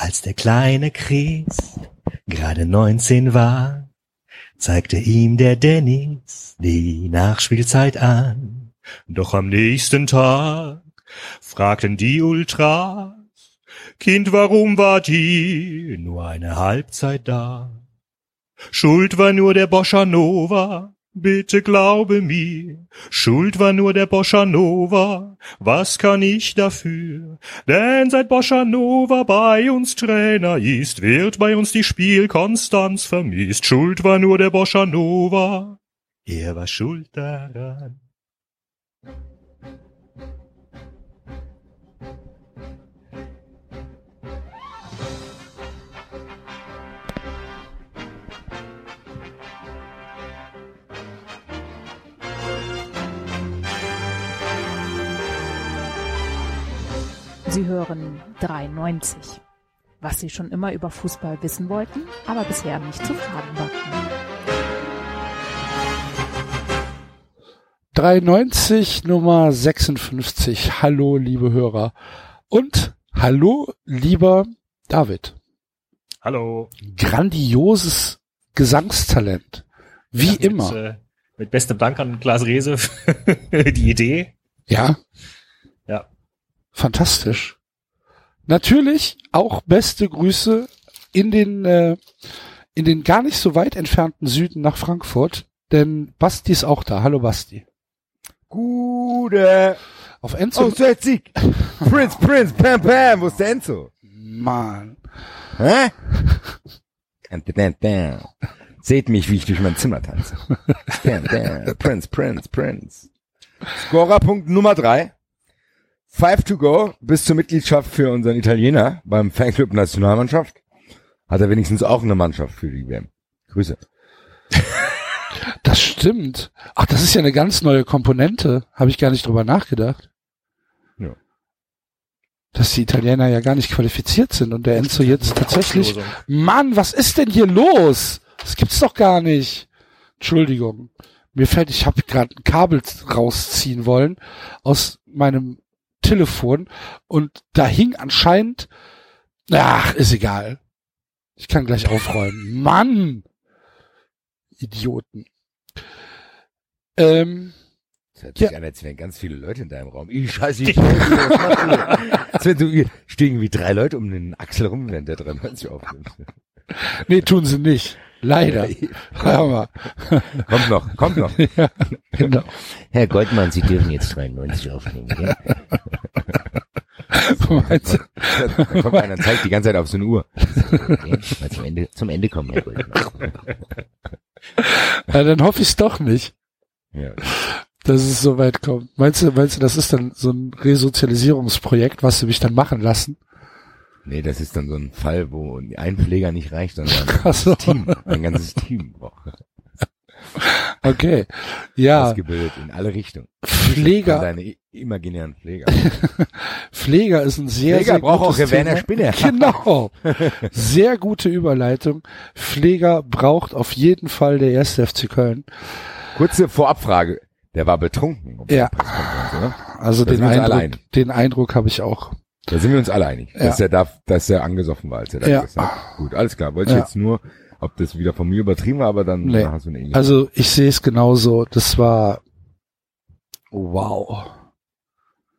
Als der kleine Chris gerade 19 war, zeigte ihm der Dennis die Nachspielzeit an. Doch am nächsten Tag fragten die Ultras, Kind, warum war die nur eine Halbzeit da? Schuld war nur der Bossa Nova, bitte glaube mir. Schuld war nur der Bossa Nova, was kann ich dafür? Denn seit Bossa Nova bei uns Trainer ist, wird bei uns die Spielkonstanz vermisst. Schuld war nur der Bossa Nova, er war schuld daran. Sie hören 93. Was Sie schon immer über Fußball wissen wollten, aber bisher nicht zu fragen wagten. 93 Nummer 56. Hallo, liebe Hörer. Und hallo, lieber David. Hallo. Grandioses Gesangstalent. Wie Ja, mit, immer. äh, mit bestem Dank an Klaas Rehse für die Idee. Ja. Fantastisch. Natürlich auch beste Grüße in den, äh, in den gar nicht so weit entfernten Süden nach Frankfurt, denn Basti ist auch da. Hallo Basti. Gute. Auf Enzo. Oh, Sieg. Prince, Prince, Pam, Pam. Wo ist der Enzo? Mann. Hä? Seht mich, wie ich durch mein Zimmer tanze. Prince, Prince, Prince. Scorerpunkt Nummer drei. Five to go bis zur Mitgliedschaft für unseren Italiener beim Fanclub Nationalmannschaft. Hat er wenigstens auch eine Mannschaft für die WM. Grüße. Das stimmt. Ach, das ist ja eine ganz neue Komponente. Habe ich gar nicht drüber nachgedacht. Ja. Dass die Italiener ja gar nicht qualifiziert sind und der Enzo jetzt tatsächlich. Mann, was ist denn hier los? Das gibt's doch gar nicht. Entschuldigung. Mir fällt, ich habe gerade ein Kabel rausziehen wollen aus meinem Telefon und da hing anscheinend. Ach, ist egal. Ich kann gleich aufräumen. Mann! Idioten. Ähm, Das hört Ja. sich an, als wären ganz viele Leute in deinem Raum. Ich scheiße, ich wenn du, stehen irgendwie drei Leute um den Axel rum, während der 93 aufnimmt. nee, tun sie nicht. Leider. Hör mal. Kommt noch, kommt noch. ja, genau. Herr Goldmann, Sie dürfen jetzt 93 aufnehmen, gell? Meinst du? Da kommt einer und zeigt die ganze Zeit auf so eine Uhr. Okay, mal zum Ende, zum Ende kommen, Herr Goldmann. Ja, dann hoffe ich es doch nicht, Ja. dass es so weit kommt. Meinst du, meinst du, das ist dann so ein Resozialisierungsprojekt, was sie mich dann machen lassen? Nee, das ist dann so ein Fall, wo ein Pfleger nicht reicht, sondern so. ein Team, ein ganzes Team braucht. Okay. Ja, Ausgebildet in alle Richtungen. Pfleger, Deine imaginären Pfleger. Pfleger ist ein sehr, Pfleger sehr braucht auch gutes Werner Thema. Spinner. Genau. Sehr gute Überleitung. Pfleger braucht auf jeden Fall der erste FC Köln. Kurze Vorabfrage. Der war betrunken. um Ja. Also den Eindruck, den Eindruck habe ich auch. Da sind wir uns alle einig, Ja. dass er da, dass er angesoffen war, als er da Ja. gesagt hat. Gut, alles klar. Wollte ich Ja. jetzt nur, ob das wieder von mir übertrieben war, aber dann Nee. hast du eine ähnliche. Also ich sehe es genauso. Das war wow.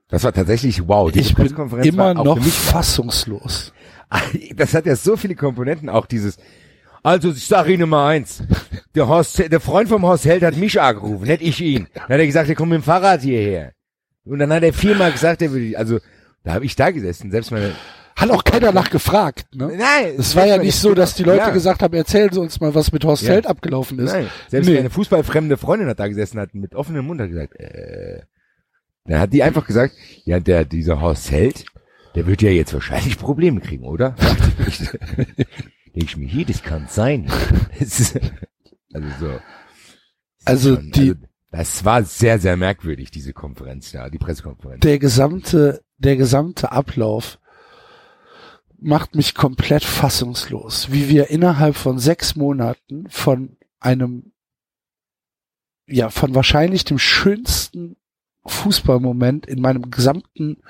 das war tatsächlich wow. Diese Ich bin immer noch fassungslos. Das hat ja so viele Komponenten, auch dieses. Also ich sage Ihnen mal eins: Der Horst, der Freund vom Horst Held hat mich angerufen, nicht ich ihn. Dann hat er gesagt, er kommt mit dem Fahrrad hierher. Und dann hat er viermal gesagt, er will. Also da habe ich da gesessen, selbst meine. Hat auch keiner nachgefragt. Ne? Nein, Es war ja nicht so, dass die Leute Ja. gesagt haben, erzählen Sie uns mal, was mit Horst Ja. Held abgelaufen ist. Nein, selbst Nee. meine fußballfremde Freundin hat da gesessen, hat mit offenem Mund hat gesagt, äh, dann hat die einfach gesagt, ja, der, dieser Horst Held, der wird ja jetzt wahrscheinlich Probleme kriegen, oder? Dachte ich. Mir, hier, das kann sein. Das ist, also so. Also die, das war sehr, sehr merkwürdig, diese Konferenz, ja, die Pressekonferenz. der gesamte, der gesamte Ablauf macht mich komplett fassungslos, wie wir innerhalb von sechs Monaten von einem, ja, von wahrscheinlich dem schönsten Fußballmoment in meinem gesamten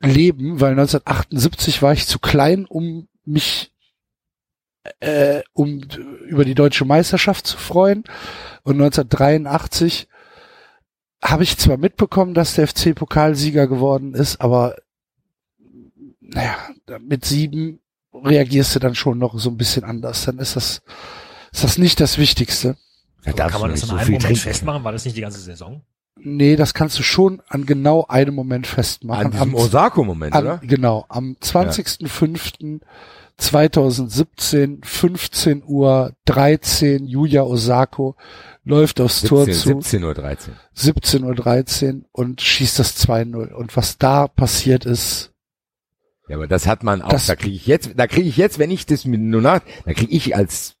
leben, weil 1978 war ich zu klein, um mich äh, um über die deutsche Meisterschaft zu freuen. Und 1983 habe ich zwar mitbekommen, dass der FC Pokalsieger geworden ist, aber naja, mit sieben reagierst du dann schon noch so ein bisschen anders. Dann ist das, ist das nicht das Wichtigste. Da kann man das an so einem Moment trinken. festmachen? War das nicht die ganze Saison? Nee, das kannst du schon an genau einem Moment festmachen. An diesem Am- Osako-Moment, oder? Genau, am 20.05.2017, 15 Uhr 13, Yuya Osako läuft aufs Tor 17, zu, 17.13 Uhr. 17.13 Uhr und schießt das 2-0. Und was da passiert ist, Ja, aber das hat man auch, da kriege ich jetzt, da kriege ich jetzt, wenn ich das mit nur nach, da kriege ich als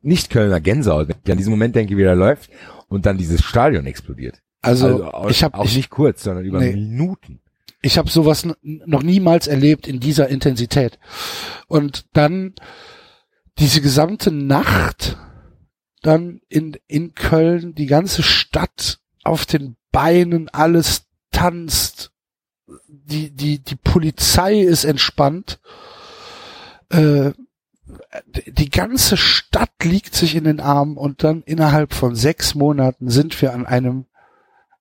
Nicht-Kölner Gänsehaut, wenn ich an diesen Moment denke, wie er läuft und dann dieses Stadion explodiert. Also, auch, ich habe auch ich, nicht kurz, sondern über Nee. Minuten. ich hab sowas noch niemals erlebt in dieser Intensität. Und dann diese gesamte Nacht dann in, in Köln, die ganze Stadt auf den Beinen, alles tanzt, die, die, die Polizei ist entspannt, äh, die ganze Stadt liegt sich in den Armen und dann innerhalb von sechs Monaten sind wir an einem,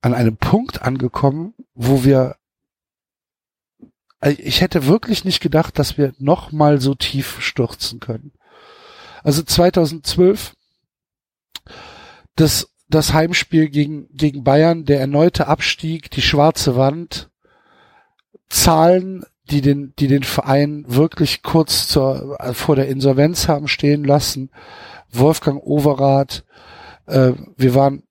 an einem Punkt angekommen, wo wir also ich hätte wirklich nicht gedacht, dass wir noch mal so tief stürzen können. Also 2012 das das Heimspiel gegen gegen Bayern, der erneute Abstieg, die schwarze Wand, Zahlen, die den die den Verein wirklich kurz zur äh, vor der Insolvenz haben stehen lassen. Wolfgang Overath, äh, wir waren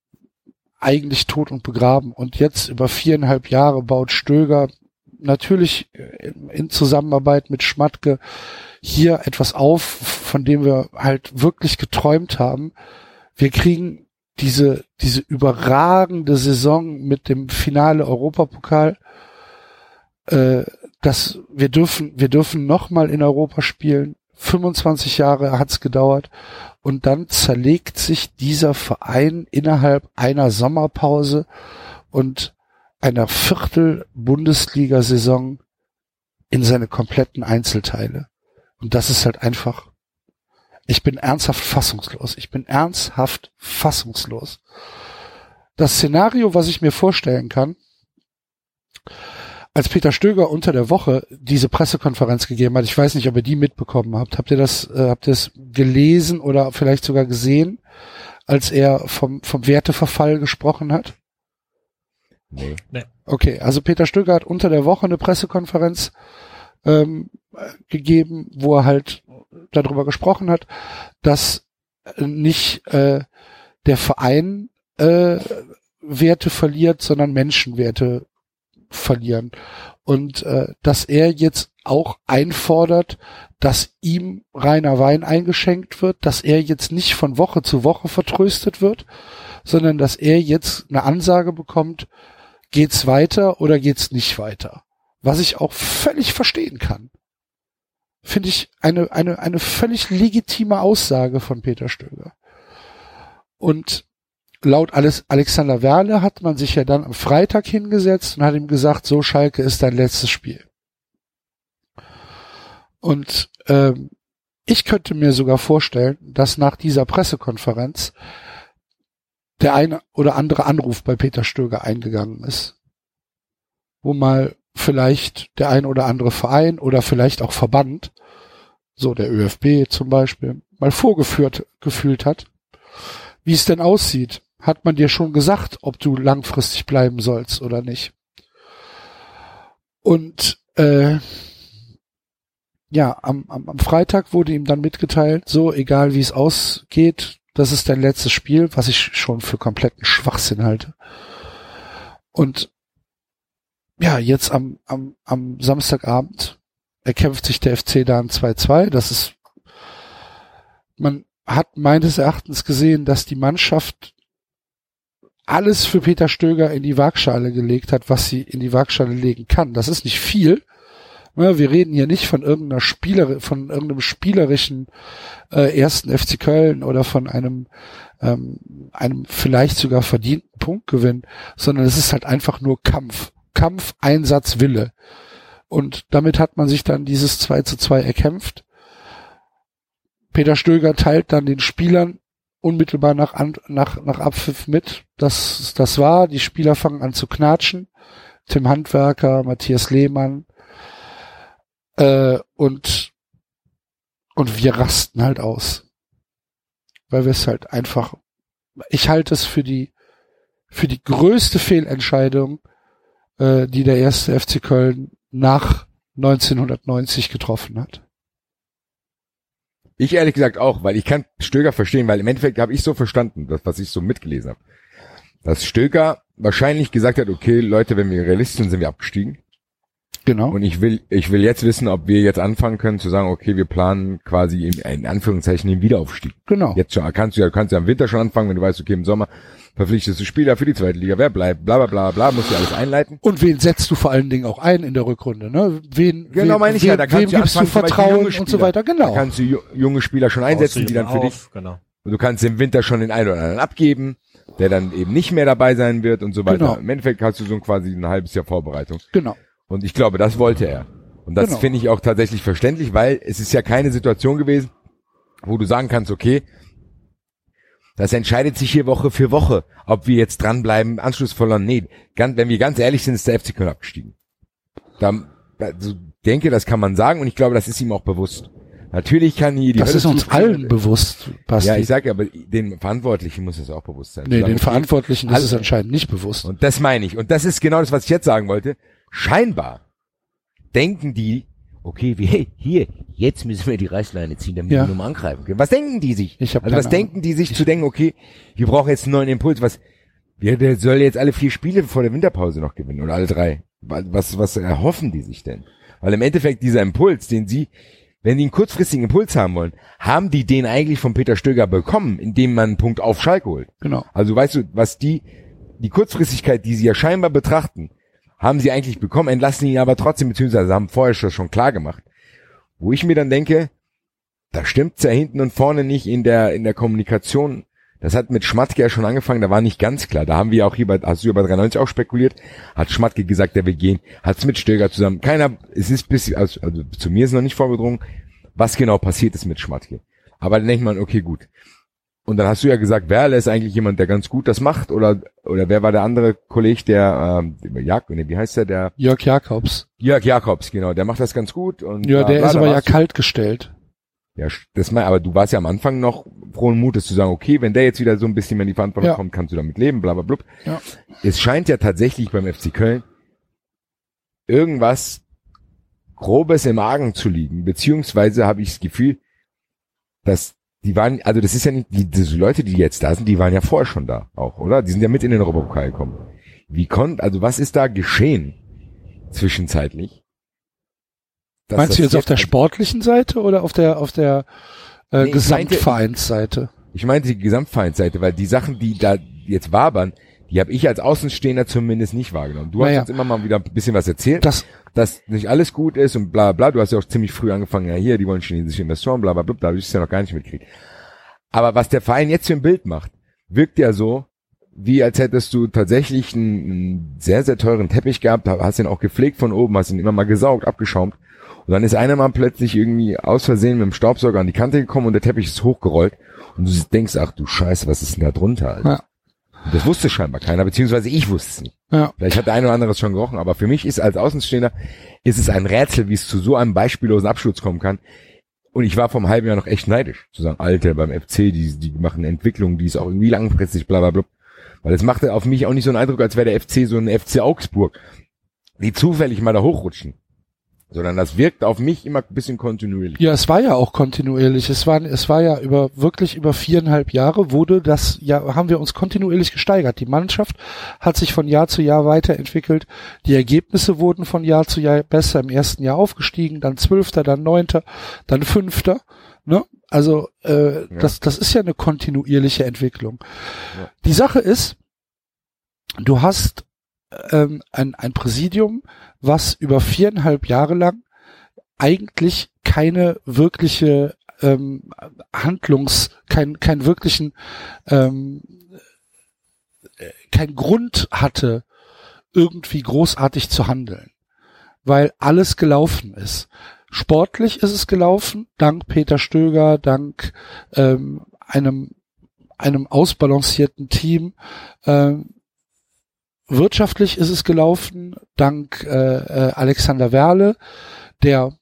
eigentlich tot und begraben und jetzt über viereinhalb Jahre baut Stöger natürlich in, Zusammenarbeit mit Schmatke hier etwas auf, von dem wir halt wirklich geträumt haben. Wir kriegen diese, diese überragende Saison mit dem Finale Europapokal. Äh, dass wir dürfen, wir dürfen nochmal in Europa spielen. 25 Jahre hat's gedauert. Und dann zerlegt sich dieser Verein innerhalb einer Sommerpause und einer Viertel Bundesliga-Saison in seine kompletten Einzelteile. Und das ist halt einfach, ich bin ernsthaft fassungslos. Ich bin ernsthaft fassungslos. Das Szenario, was ich mir vorstellen kann, als Peter Stöger unter der Woche diese Pressekonferenz gegeben hat, ich weiß nicht, ob ihr die mitbekommen habt, habt ihr das, äh, habt ihr es gelesen oder vielleicht sogar gesehen, als er vom, vom Werteverfall gesprochen hat? Nee. Okay, also Peter Stöger hat unter der Woche eine Pressekonferenz ähm, äh, gegeben, wo er halt darüber gesprochen hat, dass nicht äh, der Verein äh, Werte verliert, sondern Menschenwerte verlieren. Und äh, dass er jetzt auch einfordert, dass ihm reiner Wein eingeschenkt wird, dass er jetzt nicht von Woche zu Woche vertröstet wird, sondern dass er jetzt eine Ansage bekommt, geht's weiter oder geht's nicht weiter? Was ich auch völlig verstehen kann. Finde ich eine, eine, eine völlig legitime Aussage von Peter Stöger. Und laut Alexander Werle hat man sich ja dann am Freitag hingesetzt und hat ihm gesagt, so Schalke ist dein letztes Spiel. Und ähm, ich könnte mir sogar vorstellen, dass nach dieser Pressekonferenz der eine oder andere Anruf bei Peter Stöger eingegangen ist, wo mal vielleicht der ein oder andere Verein oder vielleicht auch Verband, so der ÖFB zum Beispiel, mal vorgeführt gefühlt hat, wie es denn aussieht. Hat man dir schon gesagt, ob du langfristig bleiben sollst oder nicht? Und äh, ja, am, am, am Freitag wurde ihm dann mitgeteilt, so egal wie es ausgeht, das ist dein letztes Spiel, was ich schon für kompletten Schwachsinn halte. Und ja, jetzt am, am, am Samstagabend erkämpft sich der FC da ein 2-2. Das ist, man hat meines Erachtens gesehen, dass die Mannschaft alles für Peter Stöger in die Waagschale gelegt hat, was sie in die Waagschale legen kann. Das ist nicht viel. Wir reden hier nicht von irgendeiner Spieler, von irgendeinem spielerischen äh, ersten FC Köln oder von einem ähm, einem vielleicht sogar verdienten Punktgewinn, sondern es ist halt einfach nur Kampf, Kampf, Einsatz, Wille. und damit hat man sich dann dieses 2 zu 2 erkämpft. Peter Stöger teilt dann den Spielern unmittelbar nach, nach, nach Abpfiff mit. Das, das war, die Spieler fangen an zu knatschen. Tim Handwerker, Matthias Lehmann, äh, und, und wir rasten halt aus. Weil wir es halt einfach, ich halte es für die, für die größte Fehlentscheidung, äh, die der erste FC Köln nach 1990 getroffen hat. Ich ehrlich gesagt auch, weil ich kann Stöger verstehen, weil im Endeffekt habe ich so verstanden, das, was ich so mitgelesen habe, dass Stöger wahrscheinlich gesagt hat, okay, Leute, wenn wir realistisch sind, sind wir abgestiegen. Genau. Und ich will, ich will jetzt wissen, ob wir jetzt anfangen können zu sagen, okay, wir planen quasi in, in Anführungszeichen den Wiederaufstieg. Genau. Jetzt schon, kannst du ja, kannst ja im Winter schon anfangen, wenn du weißt, okay, im Sommer verpflichtest du Spieler für die zweite Liga, wer bleibt, bla bla bla bla, musst du alles einleiten. Und wen setzt du vor allen Dingen auch ein in der Rückrunde, ne? Wen, Genau, wen, meine ich wen, ja, da kannst wem du gibst du Vertrauen und so weiter, Da genau. kannst du ju- junge Spieler schon einsetzen, die dann für dich, Genau. und du kannst im Winter schon den einen oder anderen abgeben, der dann eben nicht mehr dabei sein wird und so weiter. Genau. Im Endeffekt hast du so ein quasi ein halbes Jahr Vorbereitung. Genau. Und ich glaube, das wollte er. Und das Genau. finde ich auch tatsächlich verständlich, weil es ist ja keine Situation gewesen, wo du sagen kannst, okay, das entscheidet sich hier Woche für Woche, ob wir jetzt dranbleiben, Anschluss verloren. Nee, ganz, wenn wir ganz ehrlich sind, ist der FC Köln abgestiegen. Da, also, denke, das kann man sagen und ich glaube, das ist ihm auch bewusst. Natürlich kann hier die Das Hölle ist uns allen bewusst, Basti. Ja, ich sage ja, aber den Verantwortlichen muss es auch bewusst sein. nee, den Verantwortlichen ist es anscheinend nicht bewusst. und das meine ich. Und das ist genau das, was ich jetzt sagen wollte. Scheinbar denken die, okay, wie, hey, hier, jetzt müssen wir die Reißleine ziehen, damit Ja. wir nochmal angreifen können. Was denken die sich? Ich hab also was Ahnung. denken die sich zu denken, okay, wir brauchen jetzt einen neuen Impuls, was, wir, der soll jetzt alle vier Spiele vor der Winterpause noch gewinnen oder alle drei. Was, was erhoffen die sich denn? Weil im Endeffekt dieser Impuls, den sie, wenn die einen kurzfristigen Impuls haben wollen, haben die den eigentlich von Peter Stöger bekommen, indem man einen Punkt auf Schalke holt. Genau. Also weißt du, was die, die Kurzfristigkeit, die sie ja scheinbar betrachten, haben sie eigentlich bekommen, entlassen ihn aber trotzdem, beziehungsweise haben vorher schon, klar gemacht. Wo ich mir dann denke, da stimmt's ja hinten und vorne nicht in der, in der Kommunikation. Das hat mit Schmatke ja schon angefangen, da war nicht ganz klar. Da haben wir auch hier bei, hast du über 93 auch spekuliert, hat Schmatke gesagt, der will gehen, hat's mit Stöger zusammen. Keiner, es ist bis, also, also zu mir ist noch nicht vorgedrungen, was genau passiert ist mit Schmatke. Aber dann denkt man, okay, gut. Und dann hast du ja gesagt, Werle ist eigentlich jemand, der ganz gut das macht, oder, oder wer war der andere Kollege, der, ähm, Jak, nee, wie heißt der, der, Jörg Jakobs. Jörg Jakobs, genau, der macht das ganz gut und. Ja, bla, der bla, ist aber ja kalt gestellt. Ja, das mal, aber du warst ja am Anfang noch frohen Mutes zu sagen, okay, wenn der jetzt wieder so ein bisschen mehr in die Verantwortung Ja. kommt, kannst du damit leben, bla, bla, bla. Ja. Es scheint ja tatsächlich beim FC Köln irgendwas Grobes im Argen zu liegen, beziehungsweise habe ich das Gefühl, dass die waren, also das ist ja nicht, die, diese Leute, die jetzt da sind, die waren ja vorher schon da auch, oder? Die sind ja mit in den Europapokal gekommen. Wie konnte, also was ist da geschehen zwischenzeitlich? Meinst du jetzt auf der also- sportlichen Seite oder auf der auf der äh, Nee, Gesamtvereinsseite? Ich meinte die Gesamtvereinsseite, weil die Sachen, die da jetzt wabern, die habe ich als Außenstehender zumindest nicht wahrgenommen. Du hast Naja. uns immer mal wieder ein bisschen was erzählt, Das dass nicht alles gut ist und bla bla. Du hast ja auch ziemlich früh angefangen, ja hier, die wollen chinesische Investoren, bla bla bla, da habe ich es ja noch gar nicht mitgekriegt. Aber was der Verein jetzt für ein Bild macht, wirkt ja so, wie als hättest du tatsächlich einen, sehr, sehr teuren Teppich gehabt, hast ihn auch gepflegt von oben, hast ihn immer mal gesaugt, abgeschaumt. Und dann ist einer mal plötzlich irgendwie aus Versehen mit dem Staubsauger an die Kante gekommen und der Teppich ist hochgerollt. Und du denkst, ach du Scheiße, was ist denn da drunter? Alter? Ja. Das wusste scheinbar keiner, beziehungsweise ich wusste es nicht. ja, Vielleicht hat der eine oder andere es schon gerochen, aber für mich ist als Außenstehender, ist es ein Rätsel, wie es zu so einem beispiellosen Absturz kommen kann. Und ich war vom halben Jahr noch echt neidisch, zu sagen, Alter, beim FC, die, die machen Entwicklungen, die ist auch irgendwie langfristig, bla bla bla. Weil es machte auf mich auch nicht so einen Eindruck, als wäre der FC so ein FC Augsburg, die zufällig mal da hochrutschen. Sondern das wirkt auf mich immer ein bisschen kontinuierlich. ja, es war ja auch kontinuierlich. Es war es war ja über wirklich über viereinhalb Jahre wurde das ja haben wir uns kontinuierlich gesteigert. Die Mannschaft hat sich von Jahr zu Jahr weiterentwickelt. Die Ergebnisse wurden von Jahr zu Jahr besser. Im ersten Jahr aufgestiegen, dann Zwölfter, dann Neunter, dann Fünfter. Ne? Also äh, das das ist ja eine kontinuierliche Entwicklung. Ja. Die Sache ist, du hast ähm, ein, ein Präsidium, was über viereinhalb Jahre lang eigentlich keine wirkliche ähm, Handlungs, kein, kein wirklichen, ähm, äh, kein Grund hatte, irgendwie großartig zu handeln. weil alles gelaufen ist. Sportlich ist es gelaufen, dank Peter Stöger, dank ähm, einem einem ausbalancierten Team. Ähm, wirtschaftlich ist es gelaufen, dank äh, äh, Alexander Werle, der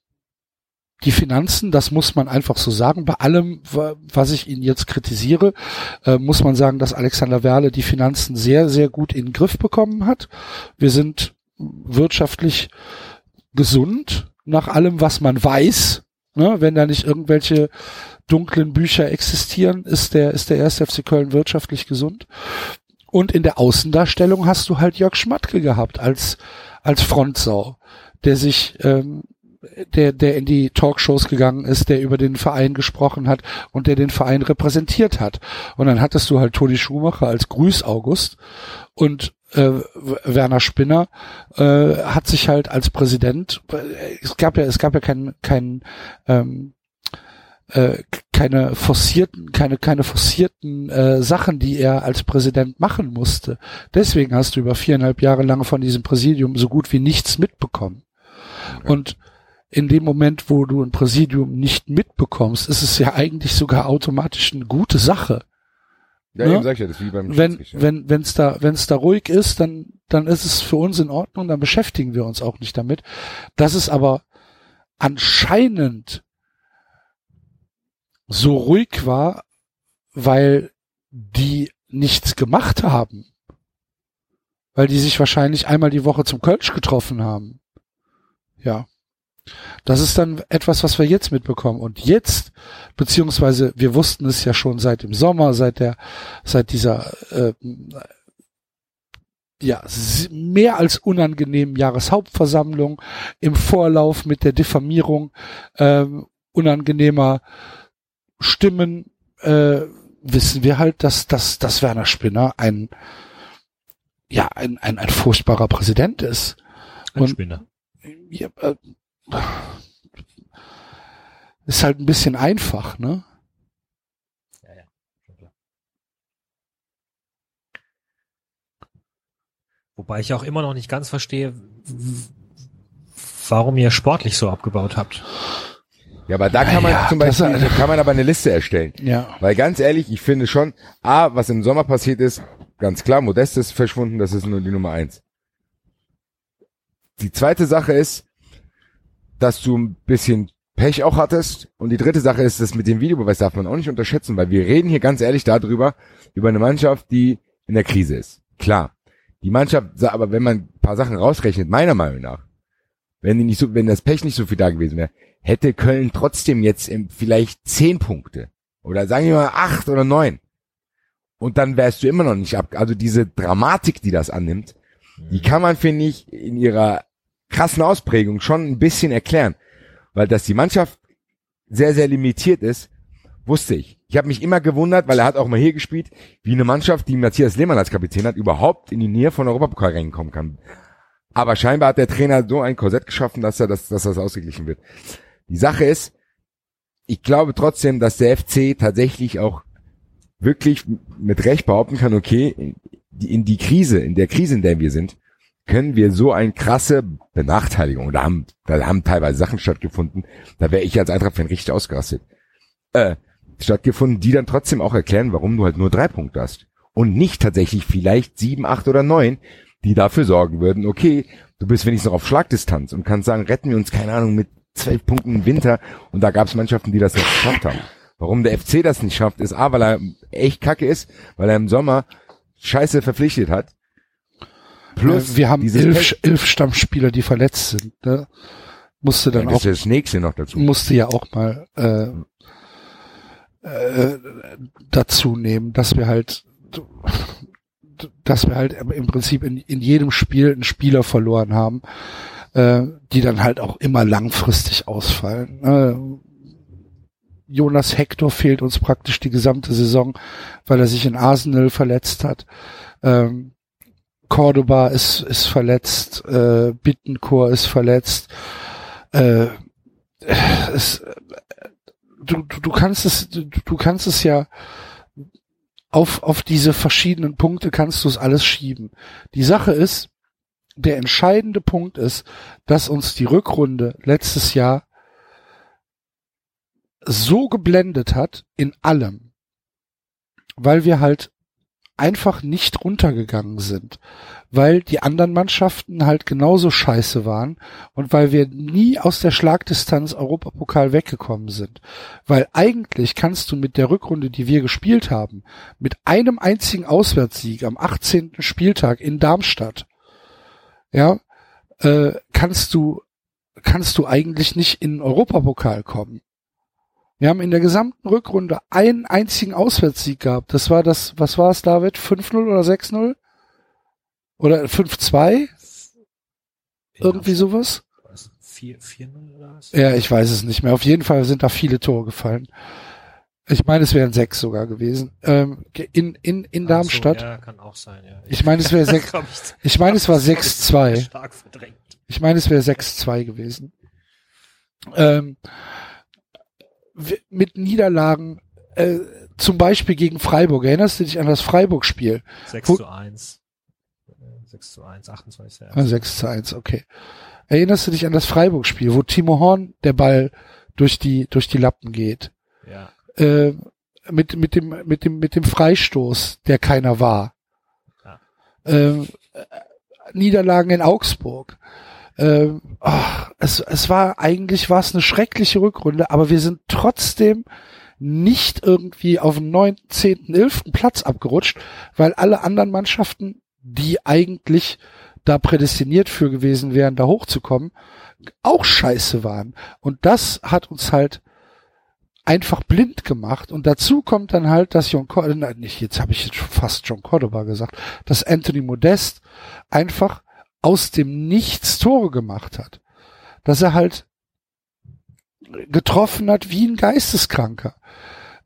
die Finanzen, das muss man einfach so sagen. Bei allem, was ich ihn jetzt kritisiere, äh, muss man sagen, dass Alexander Werle die Finanzen sehr, sehr gut in den Griff bekommen hat. Wir sind wirtschaftlich gesund nach allem, was man weiß. Ne? Wenn da nicht irgendwelche dunklen Bücher existieren, ist der, ist der erste FC Köln wirtschaftlich gesund. Und in der Außendarstellung hast du halt Jörg Schmatke gehabt als, als Frontsau, der sich, ähm, der, der in die Talkshows gegangen ist, der über den Verein gesprochen hat und der den Verein repräsentiert hat. Und dann hattest du halt Toni Schumacher als Grüß August und äh, Werner Spinner äh, hat sich halt als Präsident, es gab ja, es gab ja keinen kein, ähm, äh, keine forcierten, keine, keine forcierten äh, Sachen, die er als Präsident machen musste. Deswegen hast du über viereinhalb Jahre lang von diesem Präsidium so gut wie nichts mitbekommen. Okay. Und in dem Moment, wo du ein Präsidium nicht mitbekommst, ist es ja eigentlich sogar automatisch eine gute Sache. Ja, ne? eben sag ich ja, das ist wie beim Wenn, wenn, wenn's da, wenn's da ruhig ist, dann, dann ist es für uns in Ordnung, dann beschäftigen wir uns auch nicht damit. Das ist aber anscheinend so ruhig war, weil die nichts gemacht haben. Weil die sich wahrscheinlich einmal die Woche zum Kölsch getroffen haben. Ja. Das ist dann etwas, was wir jetzt mitbekommen. Und jetzt, beziehungsweise wir wussten es ja schon seit dem Sommer, seit der, seit dieser äh, ja, mehr als unangenehmen Jahreshauptversammlung im Vorlauf mit der Diffamierung äh, unangenehmer Stimmen äh, wissen wir halt, dass, dass, dass Werner Spinner ein ja ein, ein, ein furchtbarer Präsident ist. Ein Und, Spinner. Ja, äh, ist halt ein bisschen einfach, ne? Ja, ja. Wobei ich auch immer noch nicht ganz verstehe, warum ihr sportlich so abgebaut habt. Ja, aber da kann man ja, zum Beispiel, also kann man aber eine Liste erstellen. Ja. Weil ganz ehrlich, ich finde schon, A, was im Sommer passiert ist, ganz klar, Modest ist verschwunden, das ist nur die Nummer eins. Die zweite Sache ist, dass du ein bisschen Pech auch hattest. Und die dritte Sache ist, das mit dem Videobeweis darf man auch nicht unterschätzen, weil wir reden hier ganz ehrlich darüber, über eine Mannschaft, die in der Krise ist. Klar. Die Mannschaft, aber wenn man ein paar Sachen rausrechnet, meiner Meinung nach, wenn die nicht so, wenn das Pech nicht so viel da gewesen wäre, hätte Köln trotzdem jetzt vielleicht zehn Punkte oder sagen wir mal acht oder neun. Und dann wärst du immer noch nicht ab. Also diese Dramatik, die das annimmt, die kann man, finde ich, in ihrer krassen Ausprägung schon ein bisschen erklären. Weil dass die Mannschaft sehr, sehr limitiert ist, wusste ich. Ich habe mich immer gewundert, weil er hat auch mal hier gespielt, wie eine Mannschaft, die Matthias Lehmann als Kapitän hat, überhaupt in die Nähe von Europapokal reinkommen kann. Aber scheinbar hat der Trainer so ein Korsett geschaffen, dass er das, dass das ausgeglichen wird. Die Sache ist, ich glaube trotzdem, dass der FC tatsächlich auch wirklich mit Recht behaupten kann, okay, in die, Krise, in der Krise, in der wir sind, können wir so eine krasse Benachteiligung, da haben, da haben teilweise Sachen stattgefunden, da wäre ich als Eintracht-Fan richtig ausgerastet, äh, stattgefunden, die dann trotzdem auch erklären, warum du halt nur drei Punkte hast. Und nicht tatsächlich vielleicht sieben, acht oder neun, die dafür sorgen würden, okay, du bist wenigstens noch auf Schlagdistanz und kannst sagen, retten wir uns, keine Ahnung, mit zwölf Punkten im Winter und da gab es Mannschaften, die das nicht geschafft haben. Warum der FC das nicht schafft, ist A, weil er echt kacke ist, weil er im Sommer scheiße verpflichtet hat. Plus, wir haben elf, elf Stammspieler, die verletzt sind. Ne? Musste dann ja, auch. das nächste noch dazu. Musste ja auch mal äh, äh, dazu nehmen, dass wir halt dass wir halt im Prinzip in, in jedem Spiel einen Spieler verloren haben, äh, die dann halt auch immer langfristig ausfallen. Äh, Jonas Hector fehlt uns praktisch die gesamte Saison, weil er sich in Arsenal verletzt hat. Ähm, Cordoba ist, ist verletzt, äh, Bittencourt ist verletzt. Äh, es, du, du, du kannst es, du, du kannst es ja auf, auf diese verschiedenen Punkte kannst du es alles schieben. Die Sache ist, der entscheidende Punkt ist, dass uns die Rückrunde letztes Jahr so geblendet hat in allem, weil wir halt einfach nicht runtergegangen sind, weil die anderen Mannschaften halt genauso scheiße waren und weil wir nie aus der Schlagdistanz Europapokal weggekommen sind. Weil eigentlich kannst du mit der Rückrunde, die wir gespielt haben, mit einem einzigen Auswärtssieg am 18. Spieltag in Darmstadt, ja, äh, kannst du kannst du eigentlich nicht in den Europapokal kommen. Wir haben in der gesamten Rückrunde einen einzigen Auswärtssieg gehabt. Das war das, was war es, David? 5-0 oder 6-0? Oder 5-2? Irgendwie sowas? 4-0 oder was? Ja, ich weiß es nicht mehr. Auf jeden Fall sind da viele Tore gefallen. Ich meine, es wären sechs sogar gewesen. Ähm, in, in, in Ach Darmstadt. So, ja, kann auch sein, ja. Ich meine, es wäre sechs, ich- meine, es war hab ich 6-2. Stark verdrängt. Ich meine, es wäre 6-2 gewesen. Ähm, mit Niederlagen, äh, zum Beispiel gegen Freiburg. Erinnerst du dich an das Freiburg-Spiel? 6 Wo- zu 1. Äh, 6 zu 1, 28. Ah, 6 zu 1, okay. Erinnerst du dich an das Freiburg-Spiel, wo Timo Horn der Ball durch die, durch die Lappen geht? Ja. Äh, mit, mit dem, mit dem, mit dem Freistoß, der keiner war. Ja. Ähm, äh, Niederlagen in Augsburg. Ähm, ach, es, es war eigentlich war es eine schreckliche Rückrunde, aber wir sind trotzdem nicht irgendwie auf den 9., 10., 11. Platz abgerutscht, weil alle anderen Mannschaften, die eigentlich da prädestiniert für gewesen wären, da hochzukommen, auch scheiße waren. Und das hat uns halt einfach blind gemacht. Und dazu kommt dann halt, dass John Cordoba, nicht, jetzt habe ich jetzt fast John Cordoba gesagt, dass Anthony Modest einfach aus dem Nichts Tore gemacht hat. Dass er halt getroffen hat wie ein Geisteskranker.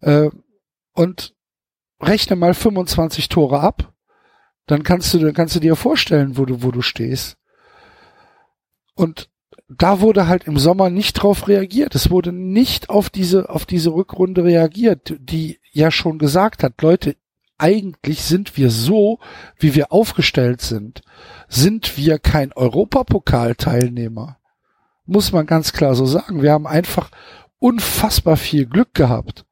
Äh, und rechne mal 25 Tore ab, dann kannst du, dann kannst du dir vorstellen, wo du, wo du stehst. Und da wurde halt im Sommer nicht drauf reagiert. Es wurde nicht auf diese, auf diese Rückrunde reagiert, die ja schon gesagt hat, Leute, eigentlich sind wir so, wie wir aufgestellt sind, sind wir kein Europapokalteilnehmer. Muss man ganz klar so sagen. Wir haben einfach unfassbar viel Glück gehabt.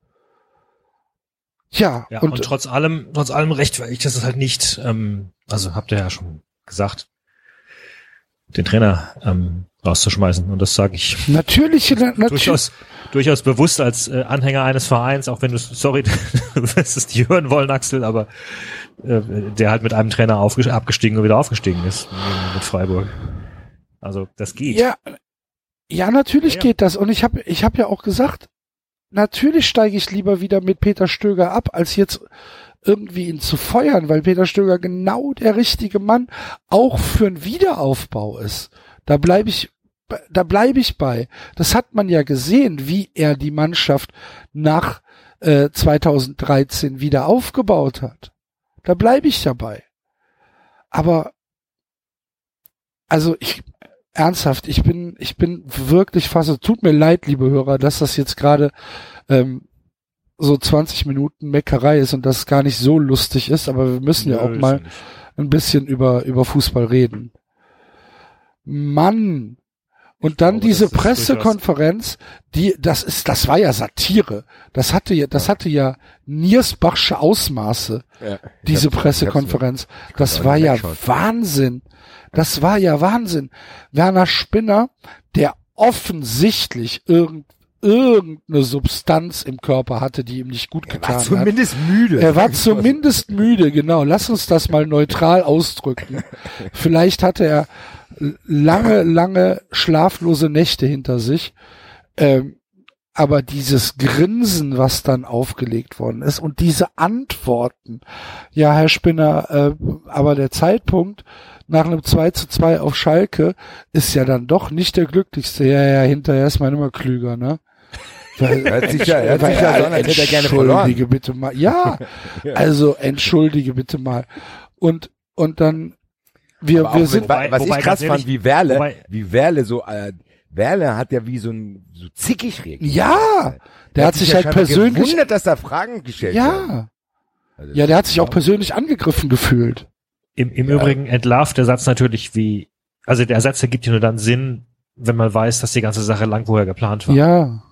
Ja, Ja, und, und, trotz allem, trotz allem rechtfertigt das ist halt nicht, ähm, also habt ihr ja schon gesagt, den Trainer ähm, rauszuschmeißen. Und das sage ich natürlich, na- natürlich, durchaus, durchaus bewusst als äh, Anhänger eines Vereins, auch wenn du, sorry, du wirst es nicht hören wollen, Axel, aber äh, der halt mit einem Trainer abgestiegen und wieder aufgestiegen ist mit Freiburg. Also das geht. Ja, ja, natürlich Ja, ja. geht das. Und ich habe ich hab ja auch gesagt, natürlich steige ich lieber wieder mit Peter Stöger ab, als jetzt irgendwie ihn zu feuern, weil Peter Stöger genau der richtige Mann auch für einen Wiederaufbau ist. Da bleibe ich, da bleibe ich bei. Das hat man ja gesehen, wie er die Mannschaft nach äh, 2013 wieder aufgebaut hat. Da bleibe ich dabei. Aber also ich ernsthaft, ich bin, ich bin wirklich fast, tut mir leid, liebe Hörer, dass das jetzt gerade ähm, so 20 Minuten Meckerei ist und das gar nicht so lustig ist, aber wir müssen ja Nö, auch mal nicht. ein bisschen über, über Fußball reden. Mann! Und dann glaube, diese Pressekonferenz, die, das ist, das war ja Satire. Das hatte ja, das hatte ja Niersbachsche Ausmaße, Ja. diese hab's- Pressekonferenz. Das war ja. Wahnsinn. Das war ja Wahnsinn. Werner Spinner, der offensichtlich irgend, irgendeine Substanz im Körper hatte, die ihm nicht gut Er getan war hat. zumindest müde. Er war zumindest müde, genau. Lass uns das mal neutral ausdrücken. Vielleicht hatte er lange, lange schlaflose Nächte hinter sich. Ähm, aber dieses Grinsen, was dann aufgelegt worden ist und diese Antworten. Ja, Herr Spinner, äh, aber der Zeitpunkt nach einem 2 zu 2 auf Schalke ist ja dann doch nicht der glücklichste. Ja, ja, hinterher ist man immer klüger, ne? Hört sich ja, hört sich ja so an, als hätte er gerne verloren. Entschuldige bitte mal. Ja, also entschuldige bitte mal. Und und dann wir wir sind mit, was wobei, ich krass ehrlich, fand, wie Werle, wobei- wie Werle so, äh, Werle hat ja wie so ein, so zickig reagiert. ja, der hat sich ja halt persönlich gewundert, dass da Fragen gestellt werden. ja, Also, ja, der hat sich auch persönlich angegriffen gefühlt. Im, im Ja. Übrigen entlarvt der Satz natürlich, wie Also der Ersatz ergibt ja nur dann Sinn, wenn man weiß, dass die ganze Sache lang vorher geplant war. Ja,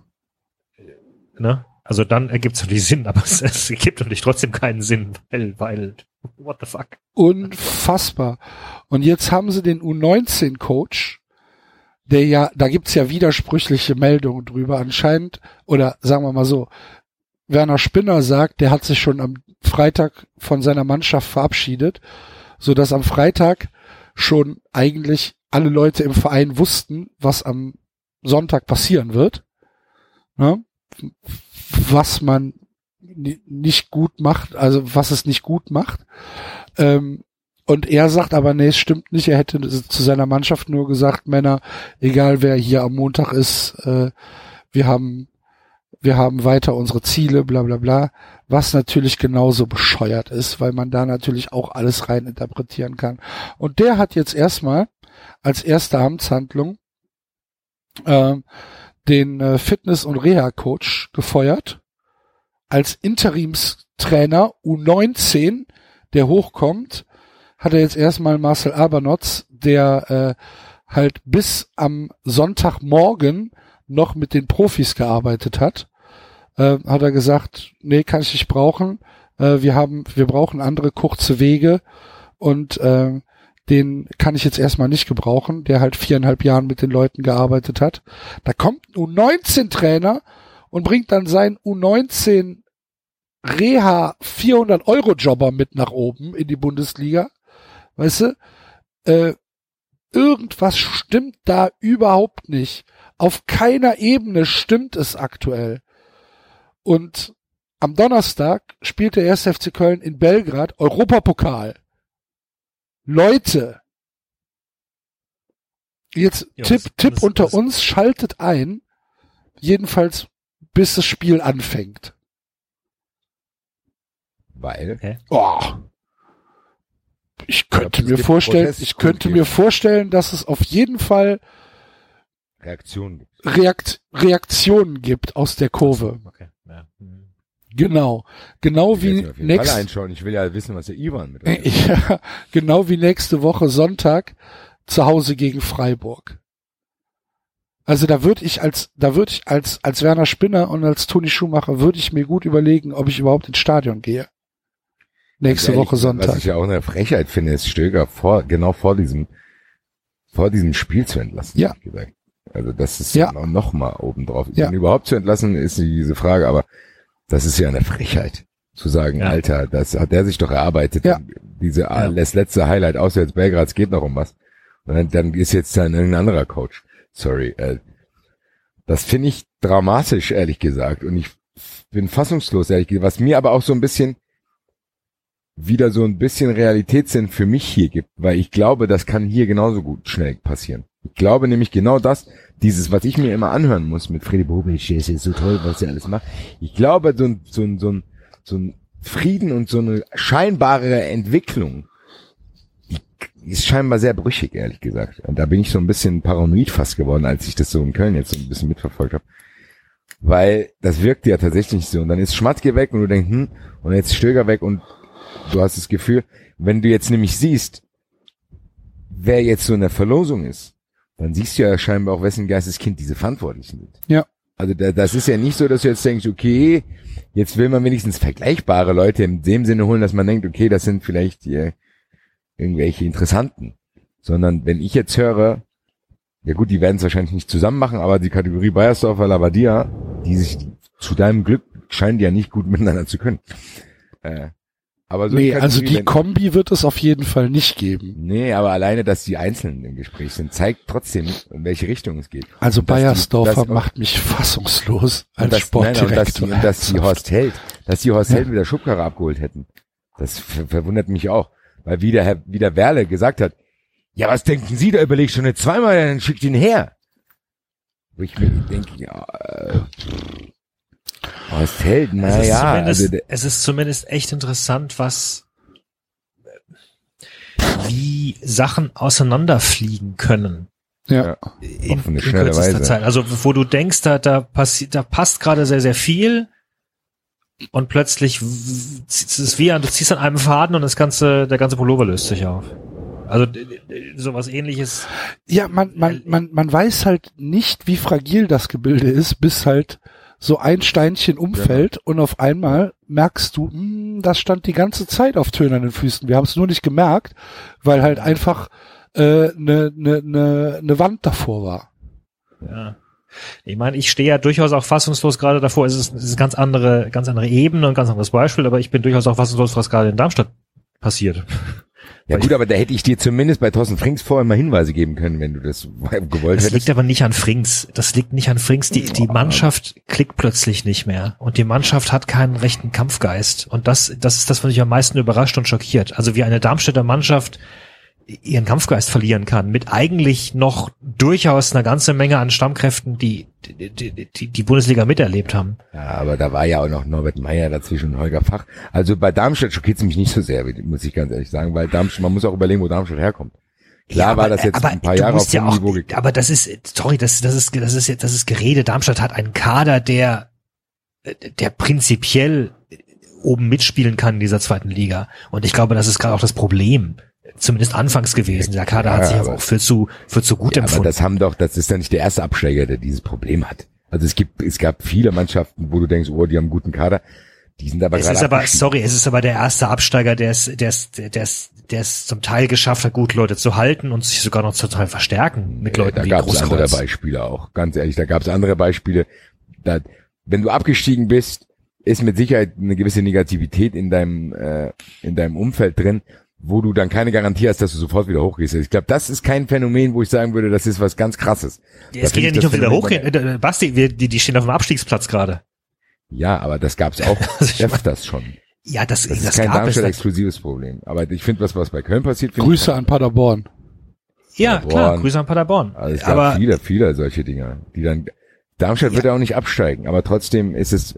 Ne? Also dann ergibt es natürlich Sinn, aber es, es ergibt natürlich trotzdem keinen Sinn, weil, weil, what the fuck? unfassbar. Und jetzt haben sie den U19-Coach, der ja, da gibt's ja widersprüchliche Meldungen drüber anscheinend, oder sagen wir mal so, Werner Spinner sagt, der hat sich schon am Freitag von seiner Mannschaft verabschiedet, so dass am Freitag schon eigentlich alle Leute im Verein wussten, was am Sonntag passieren wird. Ne? Was man ni- nicht gut macht, also was es nicht gut macht. Ähm, und er sagt aber, nee, es stimmt nicht. Er hätte zu seiner Mannschaft nur gesagt, Männer, egal wer hier am Montag ist, äh, wir haben, wir haben weiter unsere Ziele, bla bla bla. Was natürlich genauso bescheuert ist, weil man da natürlich auch alles rein interpretieren kann. Und der hat jetzt erstmal als erste Amtshandlung ähm, den äh, Fitness- und Reha-Coach gefeuert als Interimstrainer U19, der hochkommt, hat er jetzt erstmal Marcel Abernotz, der äh, halt bis am Sonntagmorgen noch mit den Profis gearbeitet hat, äh, hat er gesagt, nee, kann ich nicht brauchen. Äh, wir haben, wir brauchen andere kurze Wege. Und äh, den kann ich jetzt erstmal nicht gebrauchen, der halt viereinhalb Jahren mit den Leuten gearbeitet hat. Da kommt ein U19-Trainer und bringt dann seinen U19 Reha 400 Euro Jobber mit nach oben in die Bundesliga. Weißt du? Äh, irgendwas stimmt da überhaupt nicht. Auf keiner Ebene stimmt es aktuell. Und am Donnerstag spielt der 1. FC Köln in Belgrad Europapokal. Leute, jetzt Ja, Tipp, Tipp das- unter das- uns, schaltet ein. Jedenfalls bis das Spiel anfängt. Weil, Oh. Ich könnte mir vorstellen, ich könnte mir vorstellen, dass es auf jeden Fall Reaktion gibt. Reakt Reaktionen gibt aus der Kurve. Okay. Ja. Genau. Genau Ich wie nächst, einschauen. Ich will ja wissen, was der Ivan mit ja, genau wie nächste Woche Sonntag zu Hause gegen Freiburg. Also da würde ich als, da würde ich als, als Werner Spinner und als Toni Schumacher würde ich mir gut überlegen, ob ich überhaupt ins Stadion gehe. Nächste Ehrlich, Woche Sonntag. Was ich ja auch eine Frechheit finde, ist Stöger vor, genau vor diesem, vor diesem Spiel zu entlassen. Ja. Also das ist Ja. noch mal obendrauf. Ja. Ihn überhaupt zu entlassen, ist diese Frage, aber das ist ja eine Frechheit. Zu sagen, Ja. Alter, das hat der sich doch erarbeitet. Ja. Diese Ja. das letzte Highlight auswärts Belgrad, es geht noch um was. Und dann, dann ist jetzt dann irgendein anderer Coach. Sorry. Äh, das finde ich dramatisch, ehrlich gesagt. Und ich bin fassungslos, ehrlich gesagt. Was mir aber auch so ein bisschen wieder so ein bisschen Realitätssinn für mich hier gibt, weil ich glaube, das kann hier genauso gut schnell passieren. Ich glaube nämlich genau das, dieses, was ich mir immer anhören muss mit Freddy Bobic, ist jetzt so toll, was er alles macht. Ich glaube, so ein, so ein, so ein, so ein Frieden und so eine scheinbare Entwicklung, die ist scheinbar sehr brüchig, ehrlich gesagt. Und da bin ich so ein bisschen paranoid fast geworden, als ich das so in Köln jetzt so ein bisschen mitverfolgt habe. Weil das wirkt ja tatsächlich so. Und dann ist Schmatke weg und du denkst, hm, und jetzt Stöger weg und du hast das Gefühl, wenn du jetzt nämlich siehst, wer jetzt so in der Verlosung ist, dann siehst du ja scheinbar auch, wessen Geisteskind diese Verantwortlichen sind. Ja. Also da, das ist ja nicht so, dass du jetzt denkst, okay, jetzt will man wenigstens vergleichbare Leute in dem Sinne holen, dass man denkt, okay, das sind vielleicht hier irgendwelche Interessanten. Sondern wenn ich jetzt höre, ja gut, die werden es wahrscheinlich nicht zusammen machen, aber die Kategorie Bayersdorfer Labadia, die sich zu deinem Glück scheinen die ja nicht gut miteinander zu können. Äh, aber so nee, also die Kombi wird es auf jeden Fall nicht geben. Nee, aber alleine, dass die Einzelnen im Gespräch sind, zeigt trotzdem, in welche Richtung es geht. Also Bayersdorfer macht mich fassungslos als dass, nein, und dass, Sportdirektor. die, und dass die. Horst Held, dass die Horst Ja. Held wieder Schubkarre abgeholt hätten. Das ver verwundert mich auch. Weil wie der Herr, wie der Werle gesagt hat, ja, was denken Sie, da überlegt schon nicht zweimal, dann schickt ihn her. Wo ich mir denke, ja, äh, Horst Held, es, ist naja, zumindest, also es ist zumindest echt interessant, was wie Sachen auseinanderfliegen können. Ja. In, Auf eine in schnelle kürzester Weise. Zeit. Also wo du denkst, da, da passiert, da passt gerade sehr, sehr viel und plötzlich w- es ist wie, an- du ziehst an einem Faden und das ganze, der ganze Pullover löst sich auf. Also sowas ähnliches. Ja, man, man, man, man weiß halt nicht, wie fragil das Gebilde ist, bis halt so ein Steinchen umfällt und auf einmal merkst du, hm, das stand die ganze Zeit auf tönernen Füßen. Wir haben es nur nicht gemerkt, weil halt einfach eine äh, ne, ne, ne, ne Wand davor war. Ja. Ich meine, ich stehe ja durchaus auch fassungslos gerade davor. Es ist, es ist ganz andere, ganz andere Ebene und ganz anderes Beispiel, aber ich bin durchaus auch fassungslos, was gerade in Darmstadt passiert. Ja gut, aber da hätte ich dir zumindest bei Thorsten Frings vorher mal Hinweise geben können, wenn du das gewollt Das hättest. liegt aber nicht an Frings. Das liegt nicht an Frings. Die, die Mannschaft klickt plötzlich nicht mehr. Und die Mannschaft hat keinen rechten Kampfgeist. Und das, das ist das, was mich am meisten überrascht und schockiert. Also wie eine Darmstädter Mannschaft ihren Kampfgeist verlieren kann, mit eigentlich noch durchaus einer ganzen Menge an Stammkräften, die die, die, die Bundesliga miterlebt haben. Ja, aber da war ja auch noch Norbert Meyer dazwischen und Holger Fach. Also bei Darmstadt schockiert es mich nicht so sehr, muss ich ganz ehrlich sagen, weil Darmstadt, man muss auch überlegen, wo Darmstadt herkommt. Klar Ja, war aber- das jetzt aber ein paar Jahre auf ja auch, Niveau. Aber das ist, sorry, das, das ist, das ist jetzt, das ist Gerede. Darmstadt hat einen Kader, der, der prinzipiell oben mitspielen kann in dieser zweiten Liga. Und ich glaube, das ist gerade auch das Problem. Zumindest anfangs gewesen. Der Kader hat Ja, sich aber aber- auch für zu, für zu gut Ja, aber empfunden. das haben doch, das ist ja nicht der erste Absteiger, der dieses Problem hat. Also es gibt, es gab viele Mannschaften, wo du denkst, oh, die haben einen guten Kader. Die sind aber es ist aber, sorry, es ist aber der erste Absteiger, der es, der es, der es, der es zum Teil geschafft hat, gut Leute zu halten und sich sogar noch zum Teil verstärken mit Leuten da gab es andere. Beispiele auch. Ganz ehrlich, da gab es andere Beispiele. Da, wenn du abgestiegen bist, ist mit Sicherheit eine gewisse Negativität in deinem äh, in deinem Umfeld drin, wo du dann keine Garantie hast, dass du sofort wieder hochgehst. Ich glaube, das ist kein Phänomen, wo ich sagen würde, das ist was ganz Krasses. Ja, Da es geht ja ich nicht das um wieder hochgehen. Basti, wir, die, die stehen auf dem Abstiegsplatz gerade. Ja, aber das gab es auch Also öfters schon. Ja, das, Das, das, ist kein gab es. Darmstadt exklusives Problem. Aber ich finde, was was bei Köln passiert, finde Grüße ich, an Paderborn. Ja, Paderborn. klar, Grüße an Paderborn. Also es gab aber viele, viele solche Dinge, die dann Darmstadt wird ja auch nicht absteigen, aber trotzdem ist es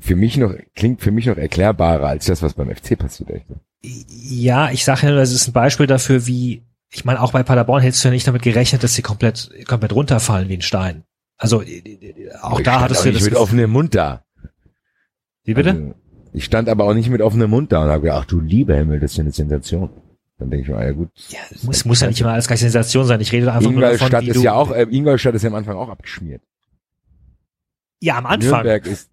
für mich noch klingt für mich noch erklärbarer als das, was beim FC passiert. Echt. ja, ich sage ja nur, das ist ein Beispiel dafür, wie, ich meine, auch bei Paderborn hättest du ja nicht damit gerechnet, dass sie komplett, komplett runterfallen wie ein Stein. Also äh, äh, auch Ich da hattest du nicht das. mit offenem Mund da. wie bitte? Also, ich stand aber auch nicht mit offenem Mund da und habe gedacht, ach du lieber Himmel, das ist ja eine Sensation. Dann denke ich mir, ah, ja gut. ja, muss, muss ja nicht immer alles gleich Sensation sein. Ich rede einfach nur davon, Ingolstadt ist ja auch, äh, Ingolstadt ist ja am Anfang auch abgeschmiert. ja am Anfang, Nürnberg ist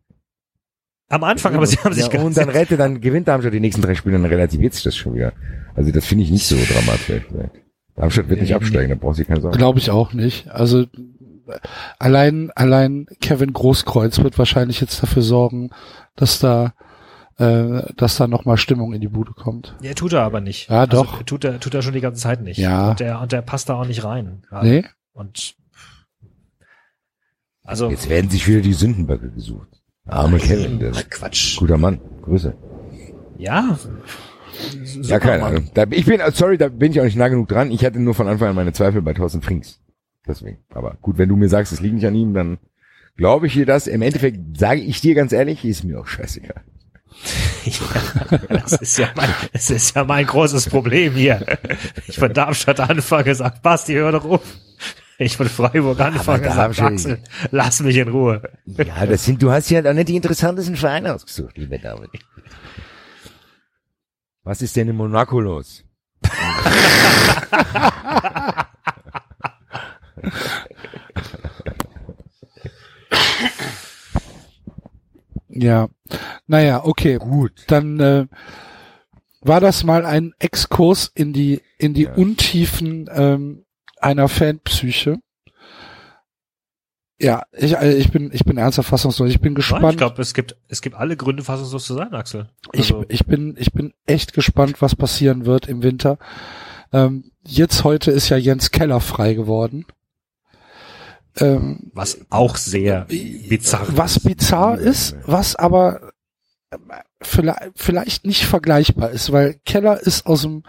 am Anfang, aber sie haben sich ja, und dann rette, dann gewinnt Darmstadt die nächsten drei Spiele, dann relativiert sich das schon wieder. Also das finde ich nicht so dramatisch. Darmstadt wird nicht absteigen, da brauchst du dir keine Sorgen. Glaube ich auch nicht. Also allein, allein Kevin Großkreuz wird wahrscheinlich jetzt dafür sorgen, dass da, äh, dass da nochmal Stimmung in die Bude kommt. Ja, tut er aber nicht. Ja, Also, doch. tut er, tut er schon die ganze Zeit nicht. Ja. Und der, und der passt da auch nicht rein. gerade. Nee? Und, also, Jetzt werden sich wieder die Sündenböcke gesucht. Arme Kevin, der Ach, Quatsch. guter Mann. Grüße. Ja. Ja, keine Ahnung. Da, ich bin, sorry, da bin ich auch nicht nah genug dran. Ich hatte nur von Anfang an meine Zweifel bei Thorsten Frings. Deswegen. Aber gut, wenn du mir sagst, es liegt nicht an ihm, dann glaube ich dir das. Im Endeffekt sage ich dir ganz ehrlich, ist mir auch scheißegal. Ja, das ist ja mein, das ist ja mein großes Problem hier. Ich von Darmstadt anfange, sagt Basti, hör doch auf. Ich von Freiburg anfange, sagt Darmstadt- Axel, lass mich in Ruhe. Ja, das sind, du hast ja auch nicht die interessantesten Vereine ausgesucht, lieber David. Was ist denn in Monaco los? Ja. Naja, okay. Gut. Dann äh, war das mal ein Exkurs in die, in die Ja. Untiefen ähm, einer Fanpsyche. Ja, ich, äh, ich bin, ich bin ernsthaft fassungslos. Ich bin Nein, gespannt. ich glaube, es gibt, es gibt alle Gründe, fassungslos zu sein, Axel. Ich, Also, ich bin, ich bin echt gespannt, was passieren wird im Winter. Ähm, jetzt heute ist ja Jens Keller frei geworden. Ähm, was auch sehr bizarr was ist. bizarr ist, was aber äh, vielleicht, vielleicht nicht vergleichbar ist, weil Keller ist aus dem,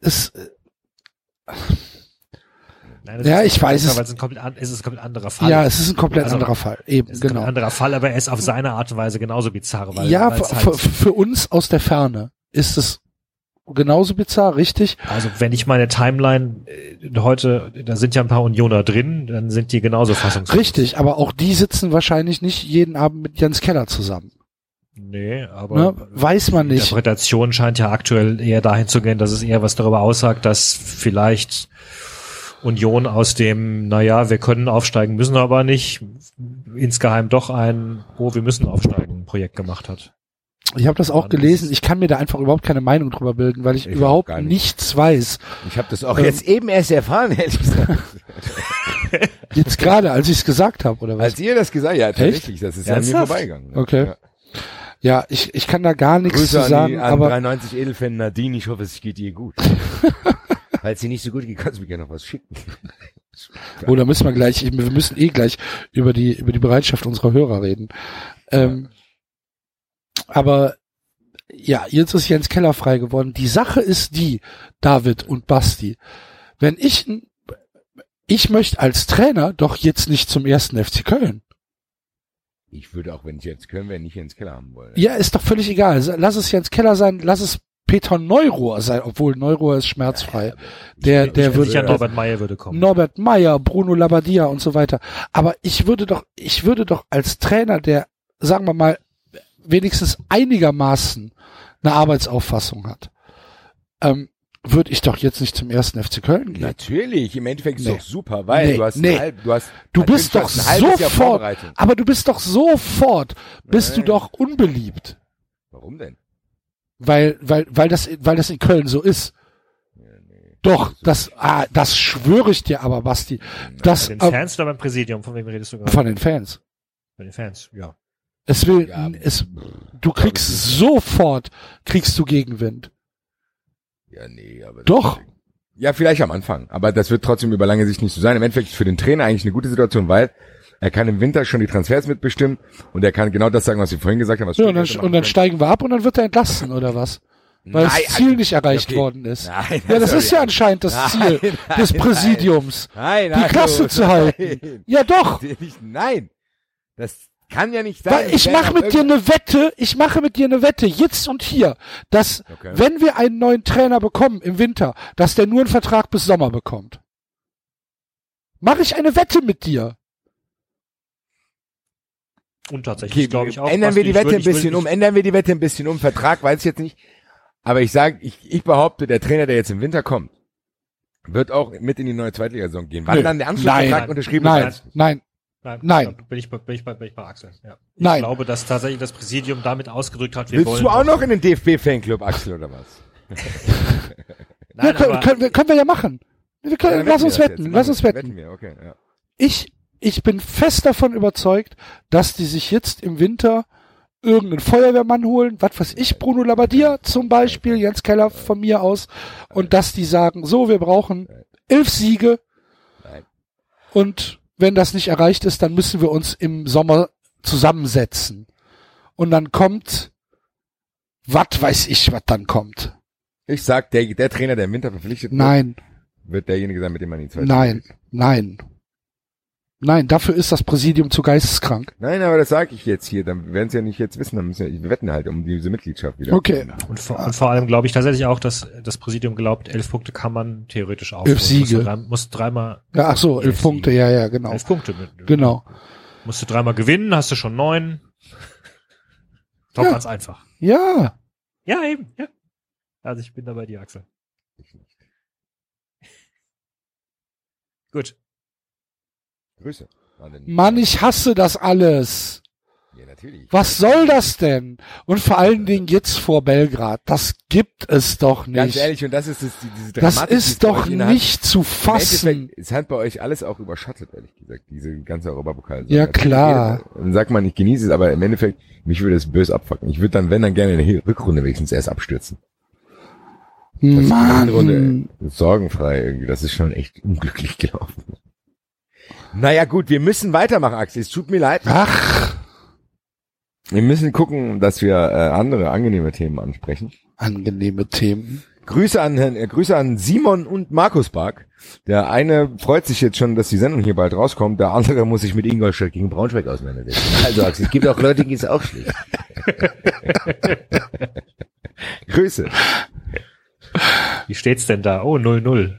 ist, Nein, Ja, ich weiß es. Weil es, ein komplett, an- es ist ein komplett anderer Fall. ja, es ist ein komplett Also, anderer Fall. Eben, es ist ein genau. anderer Fall, aber er ist auf seine Art und Weise genauso bizarr. Weil, ja, halt, für, für uns aus der Ferne ist es genauso bizarr, richtig? also wenn ich meine Timeline äh, heute, da sind ja ein paar Unioner drin, dann sind die genauso fassungslos. Richtig, aber auch die sitzen wahrscheinlich nicht jeden Abend mit Jens Keller zusammen. Nee, aber Ne? Weiß man die nicht. Interpretation scheint ja aktuell eher dahin zu gehen, dass es eher was darüber aussagt, dass vielleicht Union aus dem, naja, wir können aufsteigen, müssen aber nicht, insgeheim doch ein, oh, wir müssen aufsteigen, Projekt gemacht hat. Ich habe das auch gelesen. Ich kann mir da einfach überhaupt keine Meinung drüber bilden, weil ich, Ich überhaupt nicht. nichts weiß. Ich habe das auch Ähm. jetzt eben erst erfahren, ehrlich gesagt. Jetzt gerade, als ich es gesagt habe, oder was? Als ihr das gesagt habt, ja, tatsächlich, das ist ja an mir vorbeigegangen. ne? Okay. Ja. Ja, ich, ich kann da gar nichts Grüße zu an, sagen, die, an aber 93 Edelfan Nadine, ich hoffe, es geht ihr gut. Falls sie nicht so gut geht, kannst du mir gerne noch was schicken. oh, da müssen wir gleich, wir müssen eh gleich über die über die Bereitschaft unserer Hörer reden. Ähm, aber ja, jetzt ist Jens Keller frei geworden. Die Sache ist die, David und Basti, wenn ich ich möchte als Trainer doch jetzt nicht zum ersten FC Köln. Ich würde auch, wenn ich jetzt können, wir nicht ins Keller haben wollen. Ja, ist doch völlig egal. Lass es Jens Keller sein, lass es Peter Neurohr sein, obwohl Neurohr ist schmerzfrei. Der, der Sicher wird, Norbert Meyer würde kommen. Norbert Meyer, Bruno Labbadia und so weiter. Aber ich würde doch, ich würde doch als Trainer, der, sagen wir mal, wenigstens einigermaßen eine Arbeitsauffassung hat, ähm, würde ich doch jetzt nicht zum ersten FC Köln gehen. Natürlich, im Endeffekt ist Nee. doch super, weil Nee, du hast nee. ein halb, du hast Du bist doch sofort, aber du bist doch sofort, bist du Nein. doch unbeliebt. Warum denn? Weil, weil, weil das, weil das in Köln so ist. Doch, das, ah, das schwöre ich dir aber, Basti. Das, Bei den äh, Fans oder beim Präsidium? Von wem redest du gerade? von den Fans. Bei den Fans, ja. Es will, Ja, es, du kriegst sofort, kriegst du Gegenwind. Ja, nee, aber Doch. Ja, vielleicht am Anfang, aber das wird trotzdem über lange Sicht nicht so sein. Im Endeffekt ist für den Trainer eigentlich eine gute Situation, weil er kann im Winter schon die Transfers mitbestimmen und er kann genau das sagen, was wir vorhin gesagt haben. Was Ja, und dann, und dann steigen wir ab und dann wird er entlassen, oder was? Weil Nein, das Ziel also- nicht erreicht okay. worden ist. Nein, ja, das soll ist ja anscheinend das Nein, Ziel des. Präsidiums. Nein, Die Klasse zu halten. Ja, doch. Nein, das kann ja nicht sein. Weil ich mache mit dir eine Wette, ich mache mit dir eine Wette, jetzt und hier, dass Okay. wenn wir einen neuen Trainer bekommen im Winter, dass der nur einen Vertrag bis Sommer bekommt. Mache ich eine Wette mit dir? Und tatsächlich Okay, glaube ich auch. ändern wir die Wette würd- ein bisschen um, ändern wir die Wette ein bisschen um. Vertrag weiß ich jetzt nicht. Aber ich sage, ich, ich behaupte, der Trainer, der jetzt im Winter kommt, wird auch mit in die neue Zweitligasaison gehen. Wann Nö. dann der Anschlussvertrag Nein. unterschrieben Nein, ist. nein, Nein, Nein. da Bin ich, bei- bin ich, bei, bin ich bei Axel. Ja. Ich Nein. glaube, dass tatsächlich das Präsidium damit ausgedrückt hat, wir Willst wollen. du auch noch in den DFB-Fanclub, Axel, oder was? Nein, ja, können, können, wir, können wir ja machen. Wir können, Ja, lass uns wetten, lass uns wetten. Wetten wir, okay, ja. Ich, ich bin fest davon überzeugt, dass die sich jetzt im Winter irgendeinen Feuerwehrmann holen, was weiß ich, Bruno Labbadia zum Beispiel, Jens Keller von mir aus, und dass die sagen, so, wir brauchen elf Siege und wenn das nicht erreicht ist, dann müssen wir uns im Sommer zusammensetzen. Und dann kommt, was weiß ich, was dann kommt. Ich sag, der, der Trainer, der im Winter verpflichtet wird, Nein, wird derjenige sein, mit dem man die zweite nein, nein. Nein, dafür ist das Präsidium zu geisteskrank. Nein, aber das sage ich jetzt hier. Dann werden sie ja nicht jetzt wissen. Dann müssen wir, wir wetten halt um diese Mitgliedschaft wieder. Okay. und, vor, und vor allem glaube ich tatsächlich auch, dass das Präsidium glaubt, elf Punkte kann man theoretisch aufholen. Elf Siege. Musst du, drei, musst dreimal, Ja, ach so, elf Elf Punkte, Siege. ja, ja, genau. elf Punkte. Mit, Genau. Musst du dreimal gewinnen, hast du schon neun. Doch Ja. ganz einfach. Ja, Ja, eben, ja. Also ich bin da bei dir, Axel. Gut. Grüße. Mann, ich hasse das alles. Ja, natürlich. Was soll das denn? Und vor allen Dingen jetzt vor Belgrad. Das gibt es doch Ganz nicht. ehrlich, und das ist das, die- diese Das Dramatik, die es ist bei doch nicht zu fassen. Es hat bei euch alles auch überschattet, ehrlich gesagt, diese ganze Europapokal. Ja, klar. Dann sagt man, ich genieße es, aber im Endeffekt, mich würde es böse abfucken. Ich würde dann, wenn dann gerne in der Rückrunde wenigstens erst abstürzen. Das die Mann. sorgenfrei irgendwie. Das ist schon echt unglücklich gelaufen. Naja, gut, wir müssen weitermachen, Axel. Es tut mir leid. Ach, Wir müssen gucken, dass wir äh, andere angenehme Themen ansprechen. angenehme Themen. Grüße an Herrn, äh, Grüße an Simon und Markus Bark. Der eine freut sich jetzt schon, dass die Sendung hier bald rauskommt. Der andere muss sich mit Ingolstadt gegen Braunschweig auseinandersetzen. Also Axel, es gibt auch Leute, die es auch schlecht. Grüße. Wie steht's denn da? Oh, 0-0.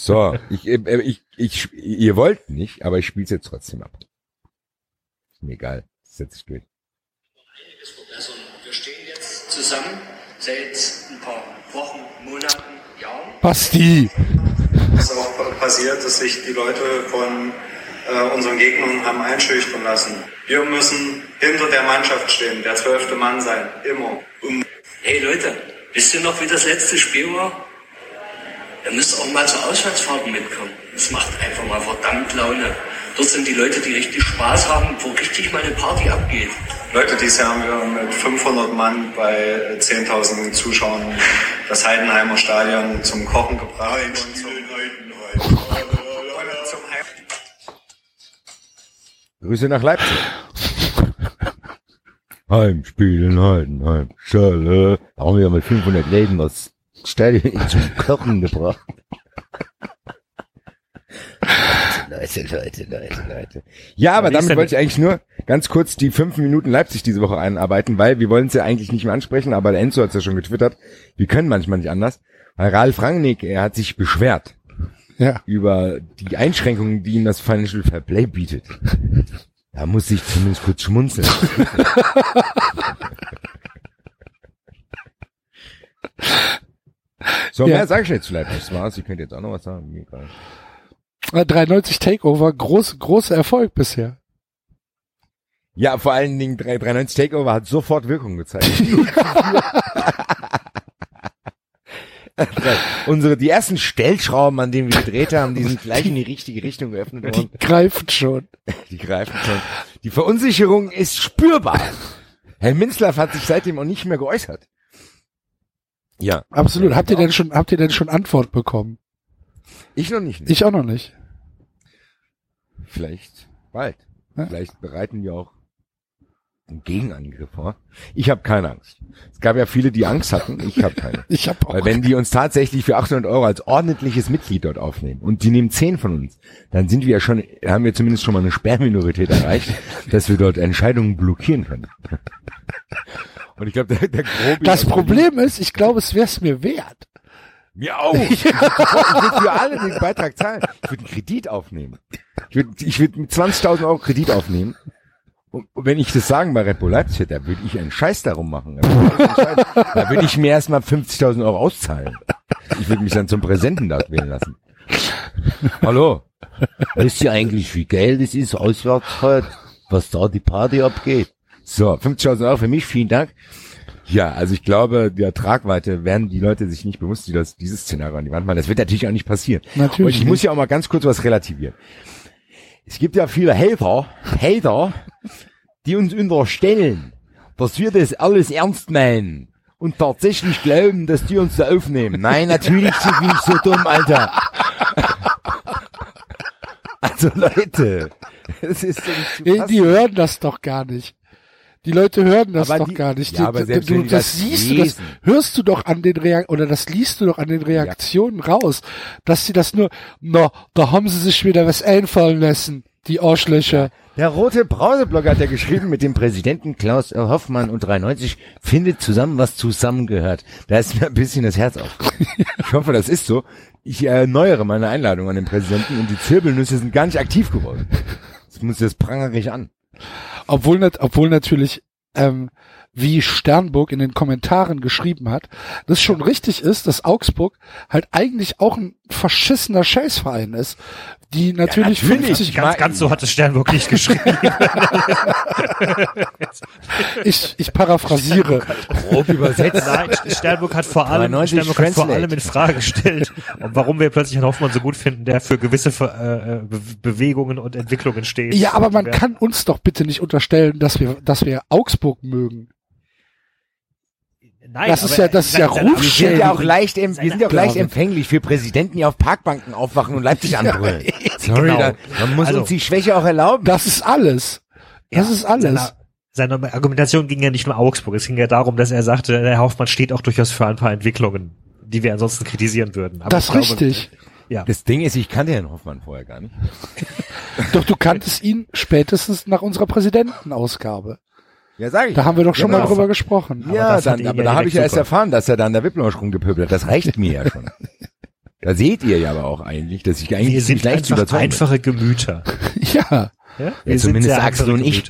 So, ich, äh, ich, ich, ihr wollt nicht, aber ich spiel's jetzt trotzdem ab. Ist mir egal. Setz ich durch. Also wir stehen jetzt zusammen seit ein paar Wochen, Monaten, Jahren. Basti. Was auch passiert, dass sich die Leute von äh, unseren Gegnern haben einschüchtern lassen. Wir müssen hinter der Mannschaft stehen, der zwölfte Mann sein, immer. Und hey Leute, wisst ihr noch, wie das letzte Spiel war? Ihr müsst auch mal zu Auswärtsfahrten mitkommen. Das macht einfach mal verdammt Laune. Dort sind die Leute, die richtig Spaß haben, wo richtig mal eine Party abgeht. Leute, dieses Jahr haben wir mit 500 Mann bei 10.000 Zuschauern das Heidenheimer Stadion zum Kochen gebracht. Und zum, zum Grüße nach Leipzig. Heimspiel in Heidenheim. Schölle. Da haben wir mit 500 Läden das Stadion zum Kochen gebracht. Leute, Leute, Leute, Leute. Ja, aber damit wollte ich eigentlich nur ganz kurz die fünf Minuten Leipzig diese Woche einarbeiten, weil wir wollen es ja eigentlich nicht mehr ansprechen, aber der Enzo hat es ja schon getwittert. Wir können manchmal nicht anders. Weil Ralf Rangnick, er hat sich beschwert Ja. über die Einschränkungen, die ihm das Financial Fair Play bietet. Da muss ich zumindest kurz schmunzeln. so, Ja. mehr sage ich jetzt vielleicht. Das war's. Ihr könnt jetzt auch noch was sagen. Mir egal. Äh, 93 Takeover, groß, großer Erfolg bisher. Ja, vor allen Dingen 393 Takeover hat sofort Wirkung gezeigt. Unsere, die ersten Stellschrauben, an denen wir gedreht haben, die sind gleich in die richtige Richtung geöffnet worden. Die greifen schon. Die greifen schon. Die Verunsicherung ist spürbar. Herr Minzlaff hat sich seitdem auch nicht mehr geäußert. Ja. Absolut. Habt ihr denn schon, habt ihr denn schon Antwort bekommen? Ich noch nicht. Ich auch noch nicht. Vielleicht bald. Ja. Vielleicht bereiten wir auch einen Gegenangriff vor. Ich habe keine Angst. Es gab ja viele, die Angst hatten. Ich habe keine. Ich habe auch. Weil wenn die uns tatsächlich für 800 Euro als ordentliches Mitglied dort aufnehmen und die nehmen 10 von uns, dann sind wir ja schon, haben wir zumindest schon mal eine Sperrminorität erreicht, dass wir dort Entscheidungen blockieren können. Und ich glaube, der, der Grobi das Problem ist, ich glaube, es wäre es mir wert. Mir auch. Ich würde für alle den Beitrag zahlen. Ich würde einen Kredit aufnehmen. Ich würde ich würd mit 20.000 Euro Kredit aufnehmen. Und wenn ich das sagen bei Red Bull Leipzig, da würde ich einen Scheiß darum machen. Da würde ich, da mir erstmal 50.000 Euro auszahlen. Ich würde mich dann zum Präsenten dort wählen lassen. Hallo. Wisst ihr eigentlich, wie geil das ist, Auswärtsfahrt, was da die Party abgeht? So, 50.000 Euro für mich, vielen Dank. Ja, also ich glaube, der Tragweite werden die Leute sich nicht bewusst, die das, dieses Szenario an die Wand malen. Das wird natürlich auch nicht passieren. Natürlich Und ich muss ja auch mal ganz kurz was relativieren. Es gibt ja viele Hater, Hater, die uns unterstellen, dass wir das alles ernst meinen und tatsächlich glauben, dass die uns da aufnehmen. Nein, natürlich sind wir nicht so dumm, Alter. Also Leute, es ist so die hören das doch gar nicht. Die Leute hören das Aber doch die- gar nicht. ja, Die- aber du, selbst du, das das siehst du, das lesen. hörst du doch an den Reak oder das liest du doch an den Reaktionen raus, dass sie das nur, na, da haben sie sich wieder was einfallen lassen, die Arschlöcher. Der rote Brauseblock hat ja geschrieben, mit dem Präsidenten Klaus Hoffmann und 93 findet zusammen, was zusammengehört. Da ist mir ein bisschen das Herz auf. Ich hoffe, das ist so. Ich erneuere meine Einladung an den Präsidenten und die Zirbelnüsse sind gar nicht aktiv geworden. Das muss das prangere ich an. Obwohl, obwohl natürlich, ähm, wie Sternburg in den Kommentaren geschrieben hat, das schon richtig ist, dass Augsburg halt eigentlich auch ein verschissener Scheißverein ist, die natürlich, natürlich. 50, Ganz, ganz so hat es Sternburg nicht geschrieben. ich, ich paraphrasiere. Grob übersetzt. Nein, Sternburg hat vor allem, 93 Sternburg hat vor allem in Frage gestellt, und warum wir plötzlich einen Hoffmann so gut finden, der für gewisse äh, äh, Be Bewegungen und Entwicklungen steht. Ja, aber man kann uns doch bitte nicht unterstellen, dass wir, dass wir Augsburg mögen. Nein, das ist ja- das ist ja seine Wir sind ja auch leicht, wir sind ja auch leicht empfänglich für Präsidenten, die auf Parkbanken aufwachen und Leipzig anbrüllen. Sorry, Genau. da, man muss Also- uns die Schwäche auch erlauben. Das ist alles. Das Ja, ist alles. Seine, seine Argumentation ging ja nicht nur Augsburg. Es ging ja darum, dass er sagte, der Hoffmann steht auch durchaus für ein paar Entwicklungen, die wir ansonsten kritisieren würden. Aber das glaube, richtig. Ja. Das Ding ist, ich kannte Herrn Hoffmann vorher gar nicht. Doch du kanntest ihn spätestens nach unserer Präsidentenausgabe. Ja, sag ich. Da haben wir doch schon Genau. mal drüber gesprochen. Aber Ja, hat dann, aber da habe ich ja erst erfahren, dass er da an der Wipplounge rumgepöbelt hat. Das reicht mir ja schon. Da seht ihr ja aber auch eigentlich, dass ich eigentlich wir sind leicht zu einfach überzeugen bin. einfache Gemüter. Ja. Ja? Ja, zumindest Axel und ich.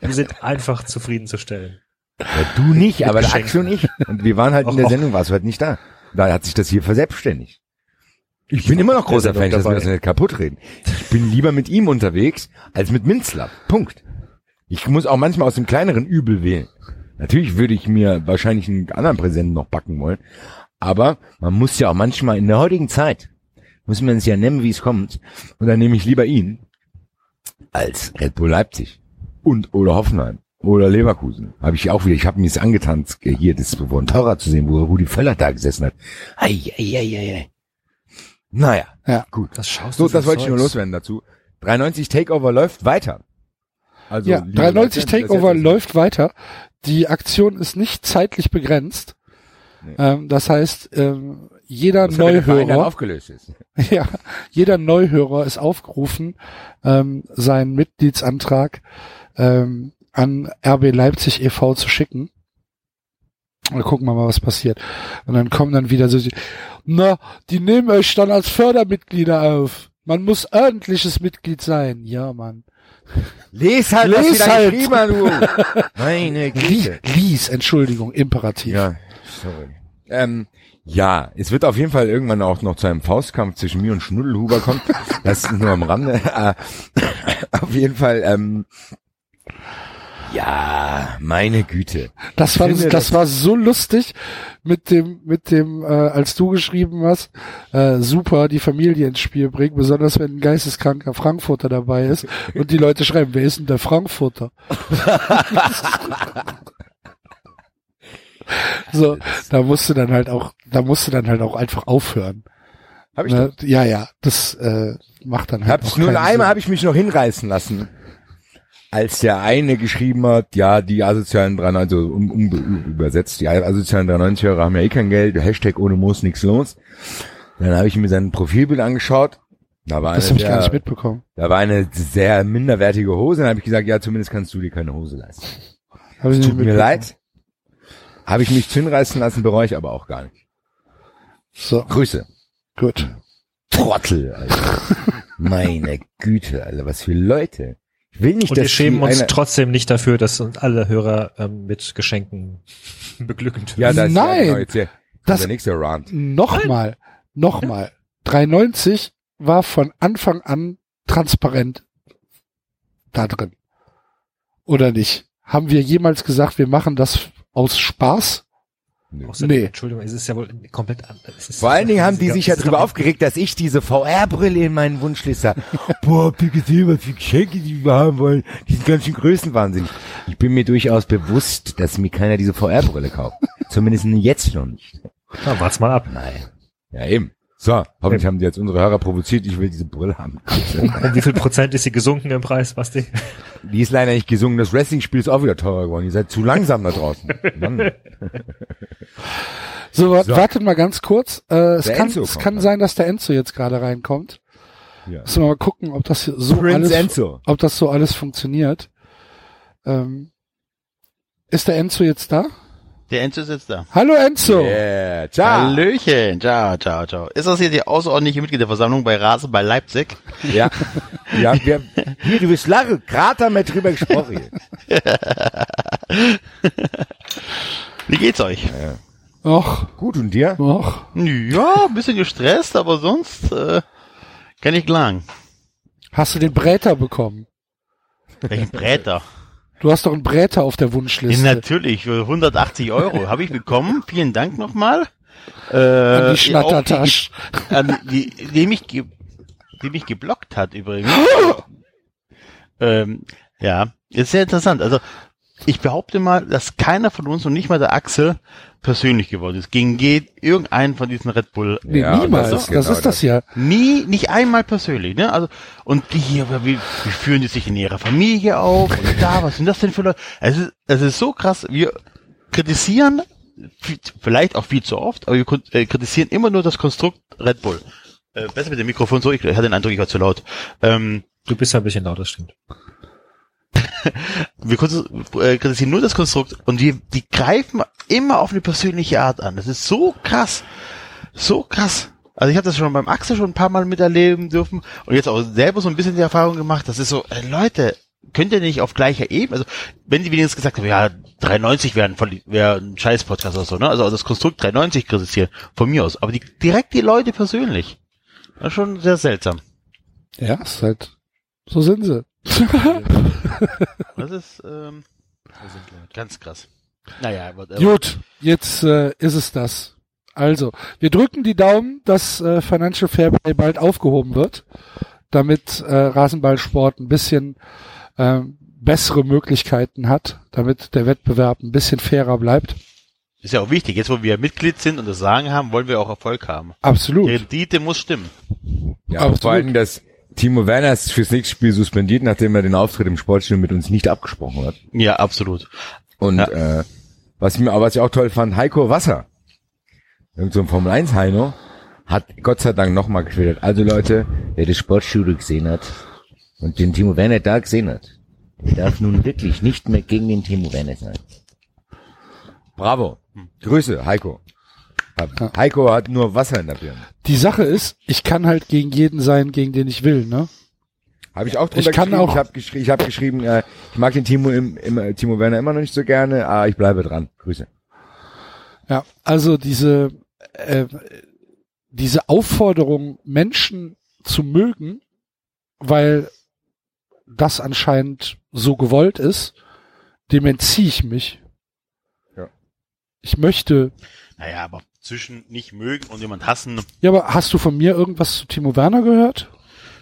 Wir sind einfach zufriedenzustellen. Ja, du nicht, aber der. Axel und ich. Und wir waren halt in der Och. Sendung, warst du halt nicht da. Da hat sich das hier verselbstständigt. Ich bin immer noch großer Fan, dass wir das nicht kaputt reden. Ich bin lieber mit ihm unterwegs als mit Minzler. Punkt. Ich muss auch manchmal aus dem kleineren Übel wählen. Natürlich würde ich mir wahrscheinlich einen anderen Präsenten noch backen wollen. Aber man muss ja auch manchmal in der heutigen Zeit, muss man es ja nennen, wie es kommt. Und dann nehme ich lieber ihn als Red Bull Leipzig und oder Hoffenheim oder Leverkusen. Habe ich auch wieder, ich habe mir das angetan, hier das ein Taurer zu sehen, wo Rudi Völler da gesessen hat. Ei, ei, ei, ei. Naja, Ja. gut. Das schaust So, du das für wollte ich nur loswerden dazu. 93 Takeover läuft weiter. Also, ja, liebe 93 Leute, Takeover läuft weiter. Die Aktion ist nicht zeitlich begrenzt. Nee. Ähm, das heißt, ähm, jeder Das Neuhörer, aufgelöst ist. ja, jeder Neuhörer ist aufgerufen, ähm, seinen Mitgliedsantrag ähm, an RB Leipzig e.V. zu schicken. Und gucken wir mal, was passiert. Und dann kommen dann wieder so, die, na, die nehmen euch dann als Fördermitglieder auf. Man muss ordentliches Mitglied sein. Ja, Mann. Les halt, was wir da halt. haben, du. Meine Güte. Lies, Entschuldigung, Imperativ. Ja, sorry. Ähm, ja, es wird auf jeden Fall irgendwann auch noch zu einem Faustkampf zwischen mir und Schnuddelhuber kommen. Das ist nur am Rande. Äh, auf jeden Fall, ähm, ja, meine Güte. Das war, das das- war so lustig mit dem, mit dem, äh, als du geschrieben hast, äh, super, die Familie ins Spiel bringen, besonders wenn ein geisteskranker Frankfurter dabei ist und die Leute schreiben, wer ist denn der Frankfurter? so, da musst du dann halt auch, da musst du dann halt auch einfach aufhören. Hab ich Ne? Ja, ja, das äh, macht dann halt Hab's auch nur einmal habe ich mich noch hinreißen lassen, als der eine geschrieben hat, ja, die asozialen 93, also um, um, übersetzt, die asozialen 93-Hörer haben ja eh kein Geld, Hashtag ohne Moos nix los. Dann habe ich mir sein Profilbild angeschaut. Da war, Das eine habe ich gar nicht mitbekommen. da war eine sehr minderwertige Hose. Dann habe ich gesagt, ja, zumindest kannst du dir keine Hose leisten. Hab ich Tut mir leid. Habe ich mich hinreißen lassen, bereue ich aber auch gar nicht. So, Grüße. gut. Trottel, Alter. Meine Güte, Alter, was für Leute. Will nicht, Und dass wir schämen uns trotzdem nicht dafür, dass uns alle Hörer ähm, mit Geschenken beglücken. Ja, das ist Nein. ja genau jetzt hier, Das- der nächste Rant. Nochmal, nochmal. 390 war von Anfang an transparent da drin. Oder nicht? Haben wir jemals gesagt, wir machen das aus Spaß? Außerdem, Nee. Entschuldigung, es ist ja wohl komplett anders. Vor allen Dingen haben die sich ja drüber aufgeregt, dass ich diese VR-Brille in meinen Wunschliste habe. Boah, habt ihr gesehen, was für Geschenke die wir haben wollen? Die sind ganz schön größenwahnsinnig. Ich bin mir durchaus bewusst, dass mir keiner diese VR-Brille kauft. Zumindest jetzt noch nicht. Na, wart's mal ab. Nein. Ja, eben. So, hoffentlich haben die jetzt unsere Hörer provoziert. Ich will diese Brille haben. Um wie viel Prozent ist sie gesunken im Preis, Basti? Die ist leider nicht gesungen. Das Wrestling-Spiel ist auch wieder teurer geworden. Ihr seid zu langsam da draußen. So, So. wartet mal ganz kurz. Äh, es Der kann, Enzo es kann dann. sein, dass der Enzo jetzt gerade reinkommt. Ja. Müssen wir mal gucken, ob das hier so Prince alles, Enzo. ob das so alles funktioniert. Ähm, ist der Enzo jetzt da? Der Enzo ist jetzt da. Hallo Enzo! Yeah. Ciao. Hallöchen, ciao, ciao, ciao. Ist das hier die außerordentliche Mitgliederversammlung bei Rasen bei Leipzig? Ja. Ja, wir, hier, du bist lachen. Gerade haben wir drüber gesprochen. Wie geht's euch? Och, Gut, und dir? och. Ja, ein bisschen gestresst, aber sonst äh, kann ich klagen. Hast du den Bräter bekommen? Welchen Bräter? Du hast doch einen Bräter auf der Ja, Wunschliste. natürlich, für 180 Euro habe ich bekommen. Vielen Dank nochmal. Äh, An die Schnattertasch. Die, an die, die, mich ge, die mich geblockt hat übrigens. ähm, ja, ist sehr interessant. Also ich behaupte mal, dass keiner von uns und nicht mal der Axel persönlich geworden ist. Gegen geht irgendeinen von diesen Red Bull Nee, Ja, niemals. das Das ist ist, genau das ja. Nie, nicht einmal persönlich, ne? Also, und die hier, wie, wie führen die sich in ihrer Familie auf? Und da, was sind das denn für Leute? Es ist, es ist so krass, wir kritisieren, viel- vielleicht auch viel zu oft, aber wir äh, kritisieren immer nur das Konstrukt Red Bull. Äh, besser mit dem Mikrofon so, ich hatte den Eindruck, ich war zu laut. Ähm, Du bist ja ein bisschen laut, das stimmt. wir äh, kritisieren nur das Konstrukt und die, die greifen immer auf eine persönliche Art an. Das ist so krass. So krass. Also ich habe das schon beim Axel schon ein paar Mal miterleben dürfen und jetzt auch selber so ein bisschen die Erfahrung gemacht, das ist so, äh, Leute, könnt ihr nicht auf gleicher Ebene, also wenn die wenigstens gesagt haben, ja, 93 wäre ein, wäre ein Scheiß-Podcast oder so, ne? Also das Konstrukt 93 kritisieren, von mir aus. Aber die, direkt die Leute persönlich. Das ist schon sehr seltsam. Ja, ist halt, so sind sie. Das ist ähm, ganz krass. Naja, whatever. Gut, jetzt äh, ist es das. Also, wir drücken die Daumen, dass äh, Financial Fairplay bald aufgehoben wird, damit äh, Rasenballsport ein bisschen äh, bessere Möglichkeiten hat, damit der Wettbewerb ein bisschen fairer bleibt. Ist ja auch wichtig. Jetzt, wo wir Mitglied sind und das Sagen haben, wollen wir auch Erfolg haben. Die Absolut. Rendite muss stimmen. Ja, aber vor Absolut. allem, dass Timo Werner ist fürs nächste Spiel suspendiert, nachdem er den Auftritt im Sportstudio mit uns nicht abgesprochen hat. Ja, absolut. Und äh, was ich mir, aber was ich auch toll fand, Heiko Wasser, irgend so ein Formel 1 Heino, hat Gott sei Dank nochmal getwittert. Also Leute, Wer das Sportstudio gesehen hat und den Timo Werner da gesehen hat, der darf nun wirklich nicht mehr gegen den Timo Werner sein. bravo. Grüße, Heiko. Heiko hat nur Wasser in der Birne. Die Sache ist, ich kann halt gegen jeden sein, gegen den ich will, ne? Habe ich auch drunter Ich kann geschrieben. auch- Ich habe geschri ich hab geschrieben, äh, ich mag den Timo im, im äh, Timo Werner immer noch nicht so gerne, aber ich bleibe dran. Grüße. Ja, also diese, äh, diese Aufforderung, Menschen zu mögen, weil das anscheinend so gewollt ist, dem entziehe ich mich. Ja. Ich möchte. Naja, aber zwischen nicht mögen und jemand hassen, Ja, aber hast du von mir irgendwas zu Timo Werner gehört?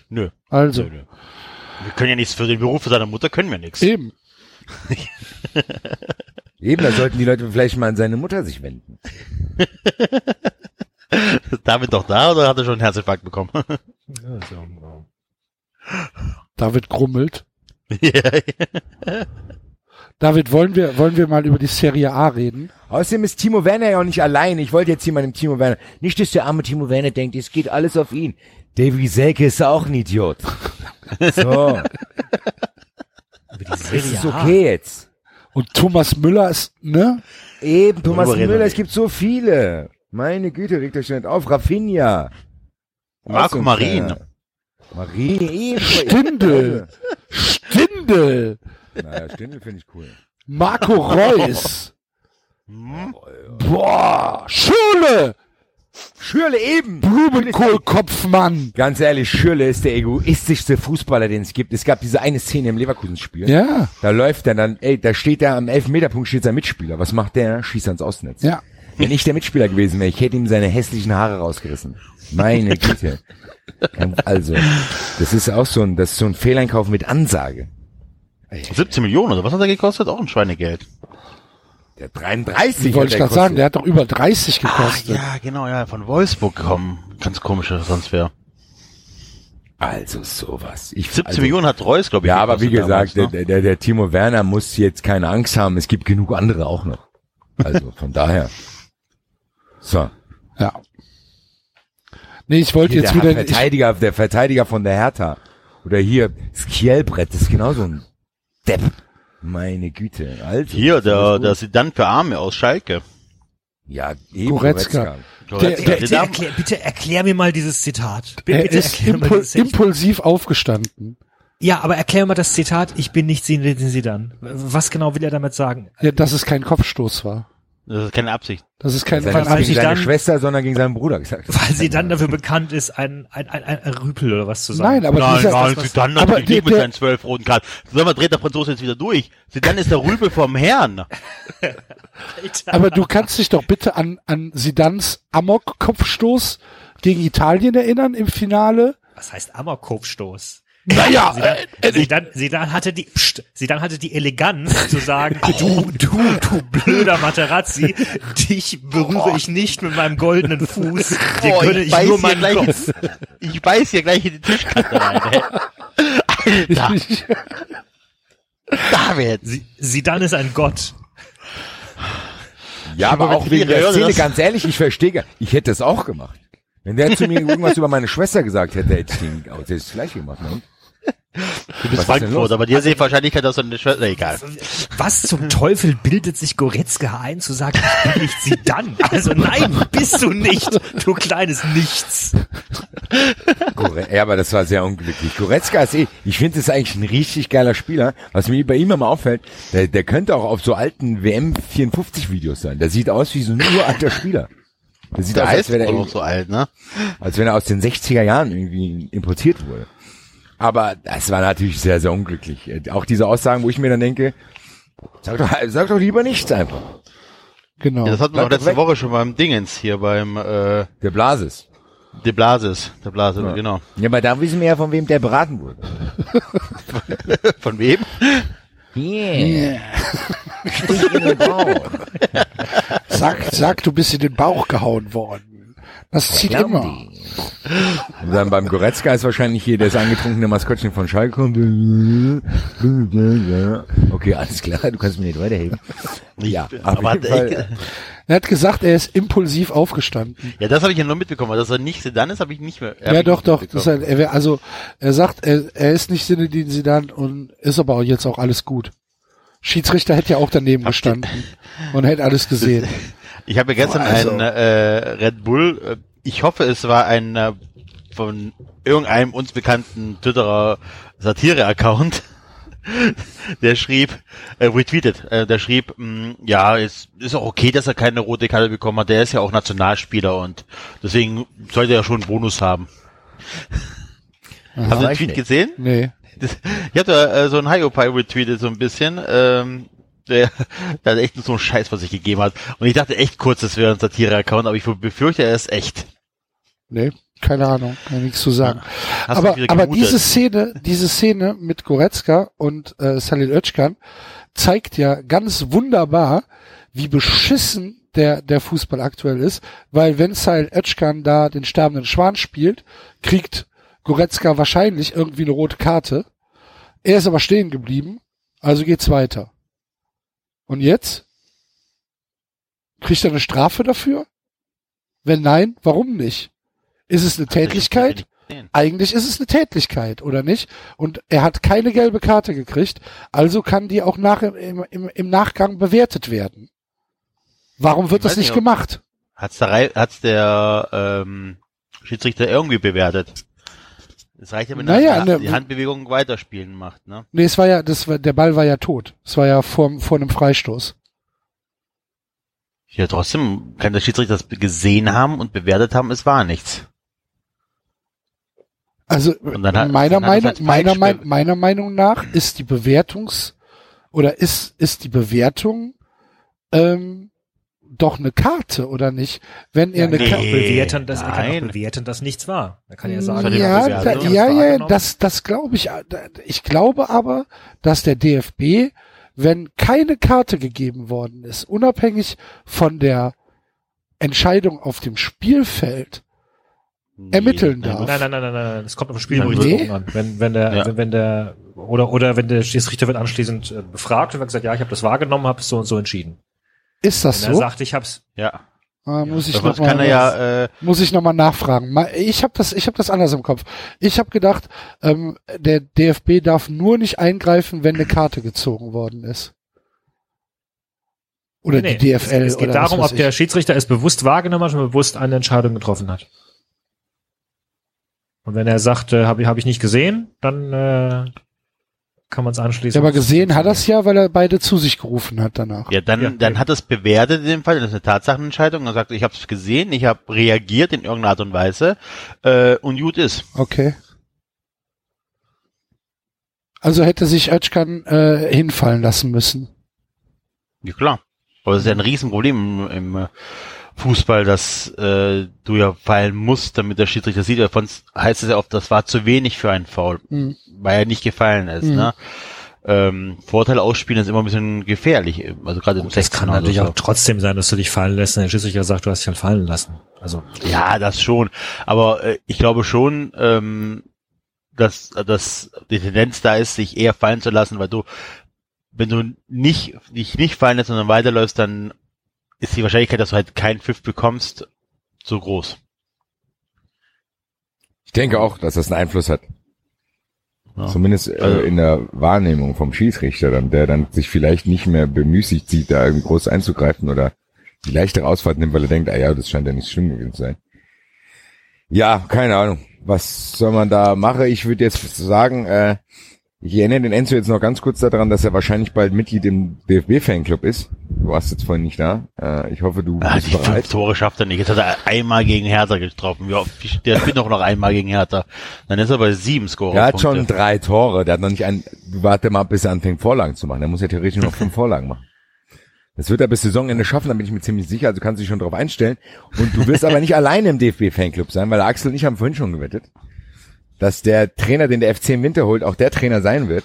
nö. Also, Nö, nö. Wir können ja nichts für den Beruf seiner Mutter, können wir nichts. eben. Eben, da sollten die Leute vielleicht mal an seine Mutter sich wenden. Ist David doch da oder hat er schon einen Herzinfarkt bekommen? David grummelt. David, wollen wir, wollen wir mal über die Serie A reden? Außerdem ist Timo Werner ja auch nicht allein. Ich wollte jetzt hier mal dem Timo Werner. Nicht, dass der arme Timo Werner denkt, es geht alles auf ihn. Davy Selke ist auch ein Idiot. So, das ist okay jetzt. Und Thomas Müller ist, ne? Eben, Thomas reden Müller, es gibt so viele. Meine Güte, regt euch nicht auf. Rafinha. Marco Marin. Marin. Stindel. Stindel. Naja, Stindel finde ich cool. Marco Reus. Boah, Schürle. Schürle eben. Blumenkohlkopfmann. Ganz ehrlich, Schürle ist der egoistischste Fußballer, den es gibt. Es gab diese eine Szene im Leverkusen-Spiel. Ja, Da läuft er dann, ey, da steht er am Elfmeterpunkt, steht sein Mitspieler. Was macht der? Schießt ans Außennetz. ja. Wenn ich der Mitspieler gewesen wäre, ich hätte ihm seine hässlichen Haare rausgerissen. Meine Güte. Also, das ist auch so ein, das ist so ein Fehleinkauf mit Ansage. 17 Millionen oder was hat er gekostet? Auch ein Schweinegeld. Der 33 Wollte ich gerade sagen, der hat doch über 30 Ah, gekostet. ja, genau, ja, von Wolfsburg gekommen. Ganz komischer Transfer. Also sowas. Ich, 17 also, Millionen hat Reus, glaube ich. Ja, aber wie gesagt, damals, ne? der, der, der Timo Werner muss jetzt keine Angst haben. Es gibt genug andere auch noch. Also von daher. So. Ja. Nee, ich wollte jetzt der wieder, ich, Verteidiger, der Verteidiger von der Hertha. Oder hier, Skielbrett, das ist genauso ein Depp. Meine Güte, Alter. Hier, der, Das der dann für Arme aus Schalke. Ja, eben Goretzka. Goretzka. der- Bitte erklär, bitte erklär mir mal dieses Zitat. B- er Bitte ist mir impul dieses Zitat. impulsiv aufgestanden. Ja, aber erklär mal das Zitat, ich bin nicht Zinedine Zidane. Was genau will er damit sagen? Ja, dass es kein Kopfstoß war. Das ist keine Absicht. Das ist kein, Das kein hat er nicht gegen seine dann- Schwester, sondern gegen seinen Bruder gesagt. Weil sie dann dafür bekannt ist, ein, ein, ein, ein Rüpel oder was zu sagen. Nein, aber nein, dieser, nein, was- Zidane aber hat der- nicht mit seinen zwölf roten Karten. Sag mal, dreht der Franzose jetzt wieder durch. Zidane ist der Rübel vom Herrn. aber du kannst dich doch bitte an, an Sidans Amok-Kopfstoß gegen Italien erinnern im Finale. Was heißt Amok-Kopfstoß? Naja, Sidan, äh, Sidan, Sidan hatte die, pst, Sidan hatte die Eleganz zu sagen, du, du, du blöder Materazzi, dich berühre ich nicht mit meinem goldenen Fuß, dir Oh, gönne ich ich beiß nur hier meinen gleich Kopf. Ich beiß hier gleich in die Tischkante rein. ey. Alter, David. Sie- Sidan ist ein Gott. Ja, aber Aber auch wenn wegen ich der Szene, ganz ehrlich, ich verstehe, gar- ich hätte das auch gemacht. Wenn der zu mir irgendwas über meine Schwester gesagt hätte, hätte ich ihm auch das gleich gemacht. Ne? Du bist ist? Frankfurt, aber dir sehe ich Wahrscheinlichkeit, dass du eine Schwester, egal. Was zum Teufel bildet sich Goretzka ein, zu sagen, ich bin nicht sie dann? Also nein, bist du nicht, du kleines Nichts. Ja, aber das war sehr unglücklich. Goretzka ist eh, ich finde, das ist eigentlich ein richtig geiler Spieler. Was mir bei ihm immer auffällt, der, der könnte auch auf so alten WM 54 Videos sein. Der sieht aus wie so ein uralter Spieler. Der sieht Der aus, als wäre er, so alt, ne? als wenn er aus den 60er Jahren irgendwie importiert wurde. Aber das war natürlich sehr, sehr unglücklich. Äh, Auch diese Aussagen, wo ich mir dann denke, sag doch, sag doch lieber nichts einfach. Genau. Ja, das hatten wir auch letzte weg. Woche schon beim Dingens hier, beim äh, Der Blasis. De Blasis. Der Blase, genau. Ja, aber da wissen wir ja, von wem der beraten wurde. Von wem? Yeah. Stich in den Bauch. Sag, sag, du bist in den Bauch gehauen worden. Das zieht immer. die. Und dann beim Goretzka ist wahrscheinlich hier das angetrunkene Maskottchen von Schalke. Okay, alles klar, du kannst mir nicht weiterhelfen. Ja, auf aber Er hat gesagt, er ist impulsiv aufgestanden. ja, das habe ich ja nur mitbekommen, dass er nicht Sedan ist, habe ich nicht mehr. ja, doch, doch. mitbekommen. Das ist halt, er wär, also, er sagt, er, er ist nicht Sinedin Sidan und ist aber auch jetzt auch alles gut. Schiedsrichter hätte ja auch daneben Habt gestanden und hätte alles gesehen. Ich habe ja gestern Also- einen äh, Red Bull, äh, ich hoffe, es war ein äh, von irgendeinem uns bekannten Twitterer Satire-Account, der schrieb, äh, retweetet, äh, der schrieb, mh, ja, es ist auch okay, dass er keine rote Karte bekommen hat, der ist ja auch Nationalspieler und deswegen sollte er schon einen Bonus haben. Hast du den Tweet nicht. gesehen? Nee. Das, ich hatte äh, so einen Hiopai retweetet so ein bisschen, ähm, der, der hat echt so einen Scheiß von sich gegeben hat. Und ich dachte echt kurz, das wäre ein Satire-Account, aber ich befürchte, er ist echt. Nee, keine Ahnung, kann nichts zu sagen. Du aber aber diese Szene, diese Szene mit Goretzka und äh, Salil Özcan zeigt ja ganz wunderbar, wie beschissen der der Fußball aktuell ist, weil wenn Salil Özcan da den sterbenden Schwan spielt, kriegt Goretzka wahrscheinlich irgendwie eine rote Karte. Er ist aber stehen geblieben, also geht's weiter. Und jetzt kriegt er eine Strafe dafür? Wenn nein, warum nicht? Ist es eine Tätlichkeit? Eigentlich ist es eine Tätlichkeit, oder nicht? Und er hat keine gelbe Karte gekriegt, also kann die auch nach, im, im, im Nachgang bewertet werden. Warum wird das nicht nicht, gemacht? Hat's der, hat's der ähm, Schiedsrichter irgendwie bewertet? Es reicht ja, wenn Naja, er ne- die Handbewegung weiterspielen macht, ne? Nee, es war ja, das war, der Ball war ja tot. Es war ja vor, vor einem Freistoß. Ja, trotzdem kann der Schiedsrichter das gesehen haben und bewertet haben, es war nichts. Also hat- meiner Meinung, als meiner, falsch Mein, be- meiner Meinung nach ist die Bewertungs oder ist ist die Bewertung ähm, doch eine Karte oder nicht? Wenn er eine nee. Karte bewerten, dass er kann bewerten, dass nichts war. Er kann ja sagen, ich ja, mal da, ja, ja, das, das glaube ich. Ich glaube aber, dass der DFB, wenn keine Karte gegeben worden ist, unabhängig von der Entscheidung auf dem Spielfeld, ermitteln darf. Nein, nein, nein, nein, nein, es kommt auf den Nee? Spielberichtsbogen an. Wenn, wenn der, Ja. wenn, wenn der, oder, oder wenn der Schiedsrichter wird anschließend äh, befragt und wird gesagt, ja, ich habe das wahrgenommen, habe so und so entschieden. Ist das Wenn er so? sagt, ich hab's, Ja. Ah, muss ich noch mal, kann er ja, äh, muss ich noch mal nachfragen. Ich habe das, ich habe das anders im Kopf. Ich habe gedacht, ähm, der DFB darf nur nicht eingreifen, wenn eine Karte gezogen worden ist. Oder Nee, die DFL. Es, es geht darum, ob der ich. Schiedsrichter es bewusst wahrgenommen hat und bewusst eine Entscheidung getroffen hat. Und wenn er sagt, äh, habe ich, hab ich nicht gesehen, dann äh, kann man es anschließen. Ja, aber gesehen hat das ja, weil er beide zu sich gerufen hat danach. ja, dann, Ja, dann hat es bewertet in dem Fall, das ist eine Tatsachenentscheidung, dann sagt er, ich habe es gesehen, ich habe reagiert in irgendeiner Art und Weise äh, und gut ist. Okay. Also hätte sich Özcan äh, hinfallen lassen müssen. Ja klar. Aber das ist ja ein Riesenproblem im, im äh, Fußball, dass äh, du ja fallen musst, damit der Schiedsrichter sieht. Davon heißt es ja oft, das war zu wenig für einen Foul, Hm. weil er nicht gefallen ist. Mhm. Ne? Ähm, Vorteil ausspielen ist immer ein bisschen gefährlich, also gerade im Gut, das 16 kann natürlich so. auch trotzdem sein, dass du dich fallen lässt und der Schiedsrichter sagt, du hast dich halt fallen lassen. Also, Ja, das schon. Aber äh, ich glaube schon, ähm, dass, dass die Tendenz da ist, sich eher fallen zu lassen, weil du, wenn du nicht, dich nicht fallen lässt, sondern weiterläufst, dann ist die Wahrscheinlichkeit, dass du halt keinen Pfiff bekommst, so groß. Ich denke auch, dass das einen Einfluss hat. Ja. Zumindest äh, Also- in der Wahrnehmung vom Schiedsrichter, dann, der dann sich vielleicht nicht mehr bemüßigt sieht, da irgendwie groß einzugreifen oder die leichtere Ausfahrt nimmt, weil er denkt, ah ja, das scheint ja nicht schlimm gewesen zu sein. Ja, keine Ahnung. Was soll man da machen? Ich würde jetzt sagen, äh, ich erinnere den Enzo jetzt noch ganz kurz daran, dass er wahrscheinlich bald Mitglied im DFB-Fanclub ist. Du warst jetzt vorhin nicht da. Äh, ich hoffe, du Ah, bist die fünf bereit. Tore schafft er nicht. Jetzt hat er einmal gegen Hertha getroffen. Ja, der spielt doch noch einmal gegen Hertha. Dann ist er bei sieben Scorer. Er hat schon drei Tore. Der hat noch nicht ein, warte mal, bis er anfängt Vorlagen zu machen. Er muss ja theoretisch noch fünf Vorlagen machen. Das wird er bis Saisonende schaffen, da bin ich mir ziemlich sicher, also kannst du dich schon drauf einstellen. Und du wirst aber nicht alleine im DFB-Fanclub sein, weil Axel und ich haben vorhin schon gewettet, dass der Trainer, den der FC im Winter holt, auch der Trainer sein wird,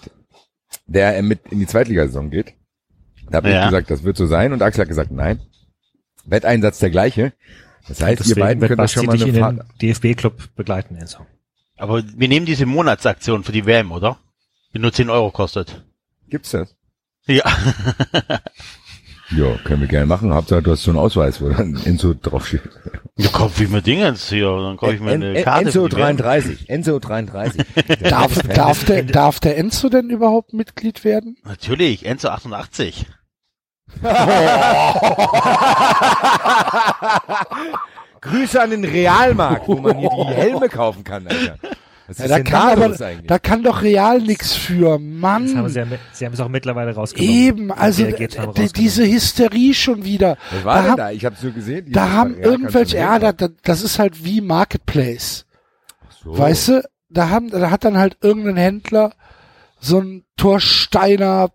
der mit in die Zweitligasaison geht. Da habe ich Ja. gesagt, das wird so sein und Axel hat gesagt, nein. Wetteinsatz der gleiche. Das heißt, ihr beiden könnt euch Basti schon mal eine den Fahrt, DFB-Club begleiten, Enzo. Aber wir nehmen diese Monatsaktion für die WM, oder? Die nur 10 Euro kostet. Gibt's das? Ja. Ja, können wir gerne machen. Hauptsache, du hast so einen Ausweis, wo dann Enzo draufsteht. Ja, kaufe ich mir Dingens hier, dann kaufe ich mir eine En- Karte. Enzo für die WM. 33. Enzo 33. Darf, darf, der, darf der Enzo denn überhaupt Mitglied werden? Natürlich, Enzo 88. Grüße an den Realmarkt, wo man hier die Helme kaufen kann, Alter. Was Ja, ist da, denn kann da aber, da kann doch real nix für, Das haben Mann. sie, ja, sie haben es auch mittlerweile rausgenommen. Eben, also rausgenommen. diese Hysterie schon wieder. Was war da denn haben- da? Ich hab's nur gesehen. Da haben Real irgendwelche, ja, da, das ist halt wie Marketplace. so. Weißt du, da haben, da hat dann halt irgendein Händler so ein Torsteiner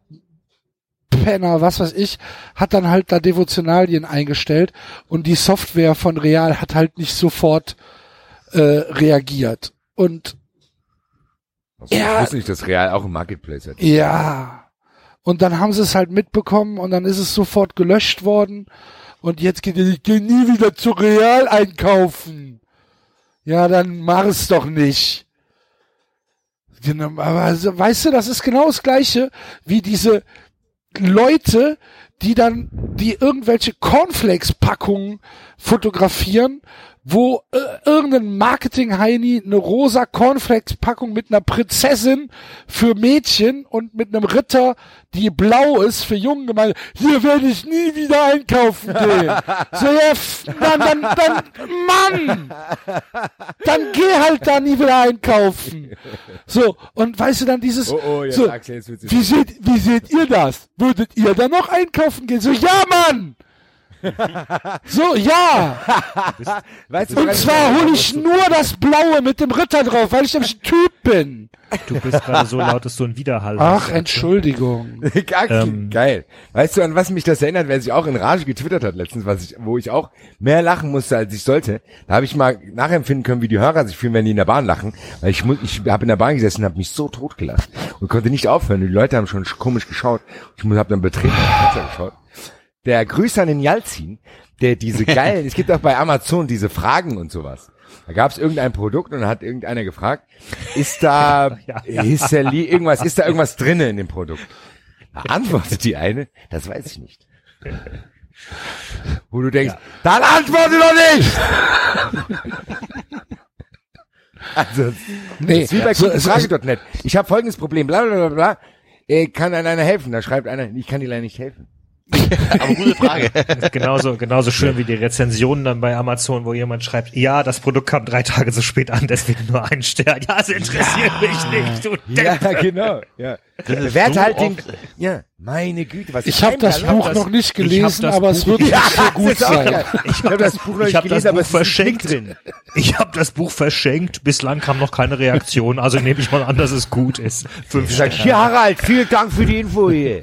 Penner, was weiß ich, hat dann halt da Devotionalien eingestellt und die Software von Real hat halt nicht sofort äh, reagiert. Und Achso, Ja. Ich wusste nicht, dass Real auch ein Marketplace hat. ja, und dann haben sie es halt mitbekommen und dann ist es sofort gelöscht worden und jetzt geht ich geh nie wieder zu Real einkaufen. Ja, dann mach es doch nicht. Genau, aber also, weißt du, das ist genau das gleiche wie diese Leute, die dann die irgendwelche Cornflakes-Packungen fotografieren, wo äh, irgendein Marketing-Heini eine rosa Cornflakes-Packung mit einer Prinzessin für Mädchen und mit einem Ritter, die blau ist für Jungen gemeint, hier werde ich nie wieder einkaufen gehen. so, ja, dann, dann, dann, Mann! Dann geh halt da nie wieder einkaufen. So, und weißt du dann dieses, Oh, oh, jetzt so, Axel, jetzt wie seht, wie seht ihr das? Würdet ihr da noch einkaufen gehen? So, ja, Mann! So, ja! Weißt du, Und zwar hole ich nur das Blaue mit dem Ritter drauf, weil ich nämlich ein Typ bin. Du bist gerade so laut, dass du einen Widerhall Ach. Entschuldigung. Ähm. geil. Weißt du, an was mich das erinnert, wer sich auch in Rage getwittert hat letztens, was ich, wo ich auch mehr lachen musste, als ich sollte. Da habe ich mal nachempfinden können, wie die Hörer sich fühlen, wenn die in der Bahn lachen. Weil ich ich habe in der Bahn gesessen und habe mich so totgelacht und konnte nicht aufhören. Die Leute haben schon komisch geschaut. Ich habe dann betreten auf Fenster geschaut. Der Grüße an den Yalzin, der diese geilen, es gibt auch bei Amazon diese Fragen und sowas. Da gab es irgendein Produkt und hat irgendeiner gefragt, ist da Ja, ja. Hysterli, irgendwas, ist da irgendwas drinne in dem Produkt? Da antwortet die eine, das weiß ich nicht. Wo du denkst, dann antworte doch nicht! also, Nee, das ist wie bei so, Frage.net. Ich habe folgendes Problem, bla bla bla bla. Äh, kann einem einer helfen? Da schreibt einer, ich kann dir leider nicht helfen. Aber gute Frage. genauso, genauso schön wie die Rezensionen dann bei Amazon, wo jemand schreibt, ja, das Produkt kam drei Tage zu spät an, deswegen nur ein Stern. Ja, es interessiert mich nicht, du Ja, Depp. genau. Ja. ist Bewerte so halt den, ja, meine Güte, was Ich habe das da Buch läuft. noch nicht ich hab gelesen, das aber es Buch- wird Ja, so das gut ist sein. geil. Ich habe das Buch noch Ich nicht habe das gelesen, aber Buch es ist verschenkt. Link drin. Ich habe das Buch verschenkt. Bislang kam noch keine Reaktion, also nehme ich mal an, dass es gut ist. Fünf Ich sag, Sterne. hier Harald, vielen Dank für die Info hier.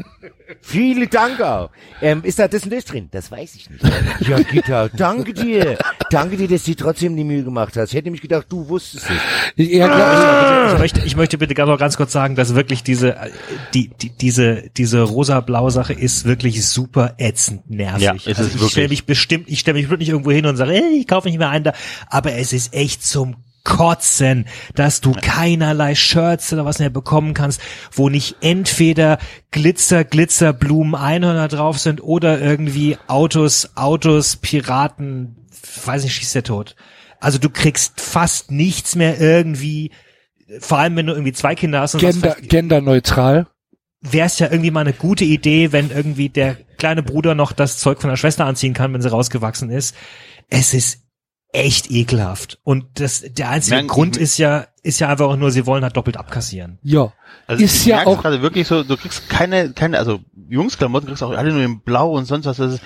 Vielen Dank auch. Ähm, ist da das und das drin? Das weiß ich nicht. Ja, Gitta, danke dir. Danke dir, dass du dir trotzdem die Mühe gemacht hast. Ich hätte nämlich gedacht, du wusstest es. Ja, glaub Ich möchte, ich möchte bitte ganz, noch ganz kurz sagen, dass wirklich diese, äh, die, die, diese, diese rosa-blau Sache ist wirklich super ätzend nervig. Ja, ist es also ich stelle mich bestimmt, ich stelle mich wirklich irgendwo hin und sage, ey, ich kaufe nicht mehr einen da, aber es ist echt zum Kotzen, dass du keinerlei Shirts oder was mehr bekommen kannst, wo nicht entweder Glitzer, Glitzer, Blumen, Einhörner drauf sind oder irgendwie Autos, Autos, Piraten, weiß nicht, schießt der tot. Also du kriegst fast nichts mehr irgendwie vor allem wenn du irgendwie zwei Kinder hast und Gender, genderneutral. wäre es ja irgendwie mal eine gute Idee, wenn irgendwie der kleine Bruder noch das Zeug von der Schwester anziehen kann, wenn sie rausgewachsen ist. Es ist echt ekelhaft. Und das, der einzige Merken- Grund ist ja, ist ja einfach auch nur, sie wollen halt doppelt abkassieren. Ja. Also ist ich ja auch, gerade wirklich so, du kriegst keine, keine, also Jungsklamotten kriegst auch alle nur in Blau und sonst was. Das ist,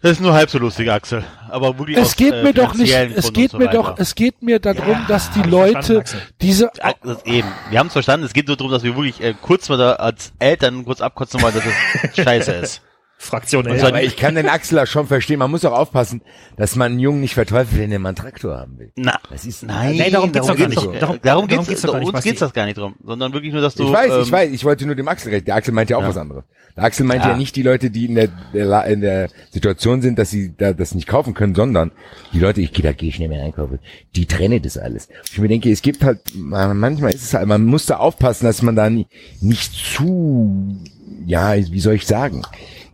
das ist nur halb so lustig, Axel. Aber wirklich es aus, geht äh, mir doch nicht, es geht so mir doch, weiter. es geht mir darum, dass die Leute diese, Ja, das eben. Wir haben es verstanden. Es geht nur darum, dass wir wirklich äh, kurz mal da als Eltern kurz abkotzen wollen, dass es scheiße ist. Fraktion Und L. Aber ich kann den Axel auch schon verstehen. Man muss auch aufpassen, dass man einen Jungen nicht verteufelt, wenn er mal einen Traktor haben will. Na, Das ist, nein, Nee, darum geht's doch gar nicht. Darum, Darum- darum, darum geht's, geht's doch gar nicht, uns geht's das gar nicht drum, sondern wirklich nur, dass du. Ich weiß, ähm, ich weiß, ich wollte nur dem Axel recht. Der Axel meint ja auch Ja. was anderes. Der Axel meint ja. Ja. nicht die Leute, die in der, der, in der Situation sind, dass sie da das nicht kaufen können, sondern die Leute, ich gehe da gehe ich nicht mehr einkaufen, die trennen das alles. Ich mir denke, es gibt halt, manchmal ist es halt, man muss da aufpassen, dass man da nicht, nicht zu, ja, wie soll ich sagen,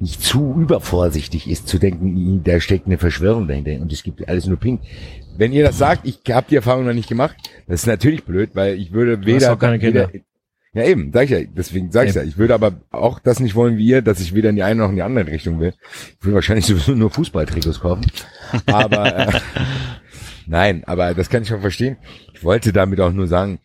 nicht zu übervorsichtig ist, zu denken, da steckt eine Verschwörung dahinter und es gibt alles nur pink. Wenn ihr das sagt, ich habe die Erfahrung noch nicht gemacht, das ist natürlich blöd, weil ich würde weder, auch keine Kinder. weder ja eben, sag ich ja, deswegen sag ich ja. Ich würde aber auch das nicht wollen wie ihr, dass ich weder in die eine noch in die andere Richtung will. Ich will wahrscheinlich sowieso nur Fußballtrikots kaufen. Aber äh, nein, aber das kann ich schon verstehen. Ich wollte damit auch nur sagen,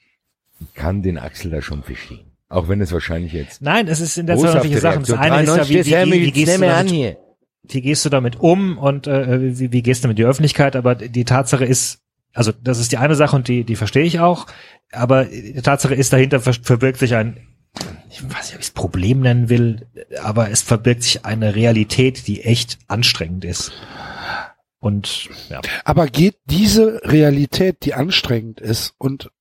ich kann den Axel da schon verstehen. Auch wenn es wahrscheinlich jetzt Nein, es ist in der boshafte unterschiedliche Sachen. Das eine ist ja, wie, 93, das wie, wie, wie, gehst du damit, hier. wie gehst du damit um und äh, wie, wie gehst du mit der Öffentlichkeit? Aber die Tatsache ist, also das ist die eine Sache und die, die verstehe ich auch. Aber die Tatsache ist, dahinter ver verbirgt sich ein, ich weiß nicht, ob ich es Problem nennen will, aber es verbirgt sich eine Realität, die echt anstrengend ist. Und ja, aber geht diese Realität, die anstrengend ist und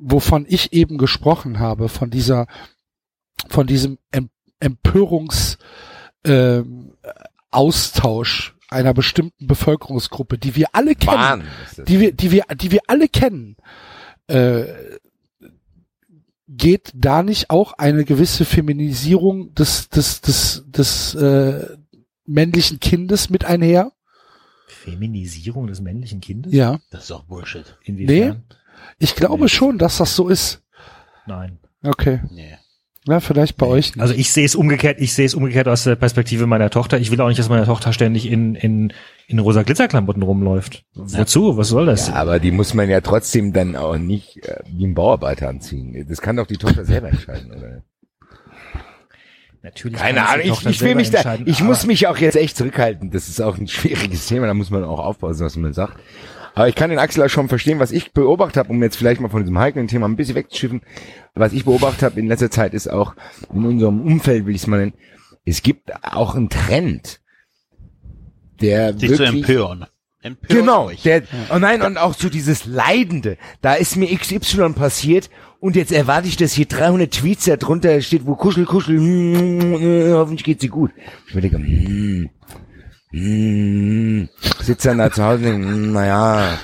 wovon ich eben gesprochen habe, von dieser, von diesem em Empörungs, ähm, Austausch einer bestimmten Bevölkerungsgruppe, die wir alle kennen, Wahn die wir, die wir, die wir alle kennen, äh, geht da nicht auch eine gewisse Feminisierung des, des, des, des äh, männlichen Kindes mit einher? Feminisierung des männlichen Kindes? Ja. Das ist doch Bullshit. Inwiefern? Ich glaube Nee. schon, dass das so ist. Nein. Okay. Nee. Na, vielleicht bei euch nicht. Also ich sehe es umgekehrt, ich sehe es umgekehrt aus der Perspektive meiner Tochter. Ich will auch nicht, dass meine Tochter ständig in, in, in rosa Glitzerklamotten rumläuft. Wozu? Was soll das? Ja, aber die muss man ja trotzdem dann auch nicht äh, wie ein Bauarbeiter anziehen. Das kann doch die Tochter selber entscheiden, oder? Natürlich Keine Ahnung, ich, ich will mich da, ich muss mich auch jetzt echt zurückhalten. Das ist auch ein schwieriges Thema, da muss man auch aufpassen, was man sagt. Aber ich kann den Axel auch schon verstehen, was ich beobachtet habe, um jetzt vielleicht mal von diesem heiklen Thema ein bisschen wegzuschiffen. Was ich beobachtet habe in letzter Zeit ist auch in unserem Umfeld, will ich es mal nennen, es gibt auch einen Trend, der Sich zu wirklich empören. Empört Genau, euch. der, oh nein, und auch so dieses Leidende. Da ist mir XY passiert und jetzt erwarte ich, dass hier 300 Tweets da drunter steht, wo kuschel, kuschel, mm, hoffentlich geht's dir gut. Ich mir denke, mm, mm, sitzt dann da zu Hause und denke, mm, naja,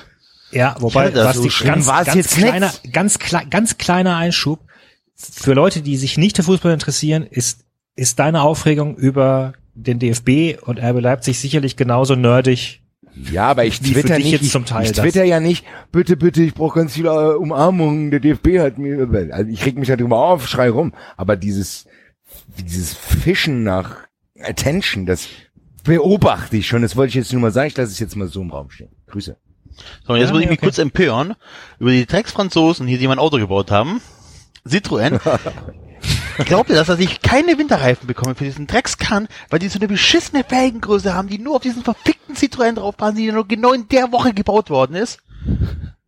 Ja, wobei, das was so die schlimm ganz, ganz jetzt nicht. kleiner, ganz, ganz kleiner Einschub. Für Leute, die sich nicht für Fußball interessieren, ist, ist deine Aufregung über den DFB und RB Leipzig sicherlich genauso nerdig. ja, aber ich Wie für twitter dich nicht, jetzt ich, zum Teil ich das. twitter ja nicht, bitte, bitte, ich brauche ganz viele äh, Umarmungen, der DFB hat mir, also ich reg mich darüber auf, schrei rum, aber dieses, dieses Fischen nach Attention, das beobachte ich schon, das wollte ich jetzt nur mal sagen, ich lasse es jetzt mal so im Raum stehen. Grüße. So, und jetzt Ja, muss ich mich okay. kurz empören über die Drecksfranzosen hier, die mein Auto gebaut haben. Citroën. Glaubt ihr das, dass ich keine Winterreifen bekomme für diesen Dreckskarren, weil die so eine beschissene Felgengröße haben, die nur auf diesen verfickten Citroën draufpassen, die nur genau in der Woche gebaut worden ist?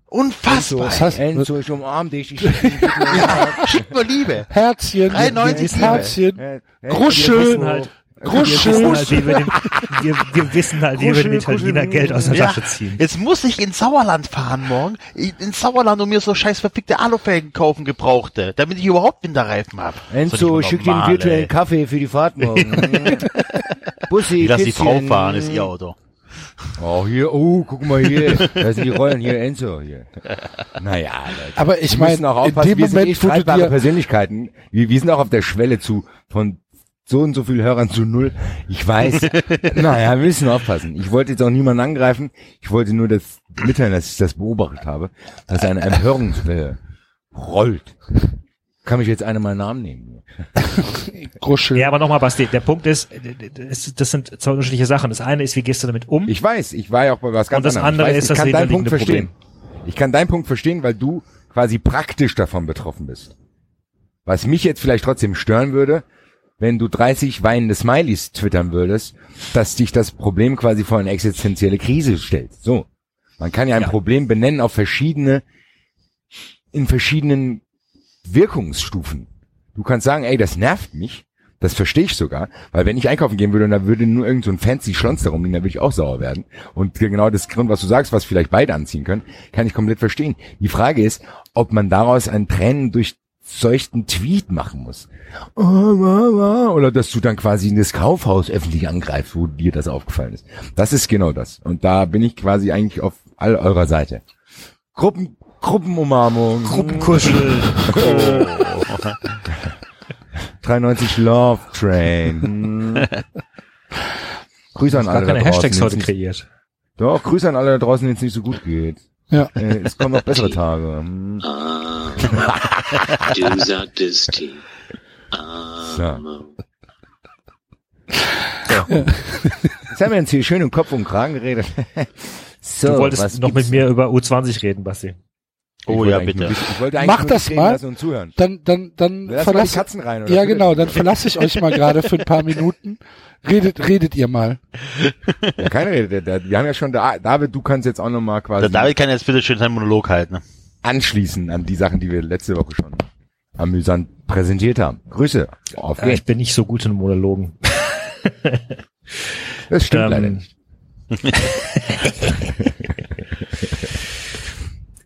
Unfassbar. was heißt- Enzo, ich umarm dich. Ich, ja, schickt mir Liebe. Herzchen, 93 Herzchen, Gruschel. Wir wissen halt, wir Gruschel. wissen halt, wie wir, den, wir, wir wissen halt, wie wir den Italiener Geld aus der Ja, Tasche ziehen. jetzt muss ich ins Sauerland fahren morgen, in Sauerland und mir so scheiß verfickte Alufelgen kaufen, gebrauchte, damit ich überhaupt Winterreifen habe. Enzo, schick dir einen virtuellen Kaffee für die Fahrt morgen. Bussi, Ich lass die Frau fahren, ist ihr Auto. Oh, hier, oh, guck mal hier. Da sind die Rollen hier, Enzo, hier. Naja, Leute. Aber ich meine, auch in dem wir sind eh Moment, wo du dir, Persönlichkeiten. Wir, wir sind auch auf der Schwelle zu, von so und so viel Hörern zu null. Ich weiß. naja, wir müssen aufpassen. Ich wollte jetzt auch niemanden angreifen. Ich wollte nur das mitteilen, dass ich das beobachtet habe, dass eine Empörungswelle rollt. Kann mich jetzt einer mal Namen nehmen? Gruschel. Ja, aber nochmal, Basti, der Punkt ist, das sind zwei unterschiedliche Sachen. Das eine ist, wie gehst du damit um? Ich weiß, ich war ja auch bei was ganz Und das andere ich weiß, ist das kann deinen Punkt verstehen. Ich kann deinen Punkt verstehen, weil du quasi praktisch davon betroffen bist. Was mich jetzt vielleicht trotzdem stören würde, wenn du 30 weinende Smileys twittern würdest, dass dich das Problem quasi vor eine existenzielle Krise stellt. So. Man kann ja ein Ja. Problem benennen auf verschiedene, in verschiedenen Wirkungsstufen. Du kannst sagen, ey, das nervt mich. Das verstehe ich sogar, weil wenn ich einkaufen gehen würde und da würde nur irgend so ein fancy Schlons darum liegen, dann würde ich auch sauer werden. Und genau das Grund, was du sagst, was vielleicht beide anziehen können, kann ich komplett verstehen. Die Frage ist, ob man daraus einen Tränen durchseuchten Tweet machen muss. Oh, oh, oh, Oder dass du dann quasi in das Kaufhaus öffentlich angreifst, wo dir das aufgefallen ist. Das ist genau das. Und da bin ich quasi eigentlich auf all eurer Seite. Gruppen, Gruppenumarmung. Gruppenkuschel. 93 Love Train. Grüße an alle da keine draußen. Hashtags heute es nicht- kreiert. Doch, Grüße an alle da draußen, denen es nicht so gut geht. Ja. Äh, es kommen noch bessere Tage. Du sagtest T. Ah, Jetzt haben wir uns hier schön im Kopf und Kragen geredet. so, Du wolltest was noch mit mir über U20 reden, Basti. Oh ja, bitte. nur wissen- Ich wollte eigentlich Mach nur das mal. lassen und zuhören. Dann, dann, dann mal die verlasse Katzen rein. Oder Ja, genau, dann verlasse ich euch mal gerade für ein paar Minuten. Redet, redet ihr mal. Ja, keine Rede. Der, der, wir haben ja schon, da, David, du kannst jetzt auch nochmal quasi Der David kann jetzt bitte schön seinen Monolog halten. Ne? Anschließen an die Sachen, die wir letzte Woche schon amüsant präsentiert haben. Grüße. Auf Ja, ich bin nicht so gut in Monologen. Das stimmt Ähm, leider nicht.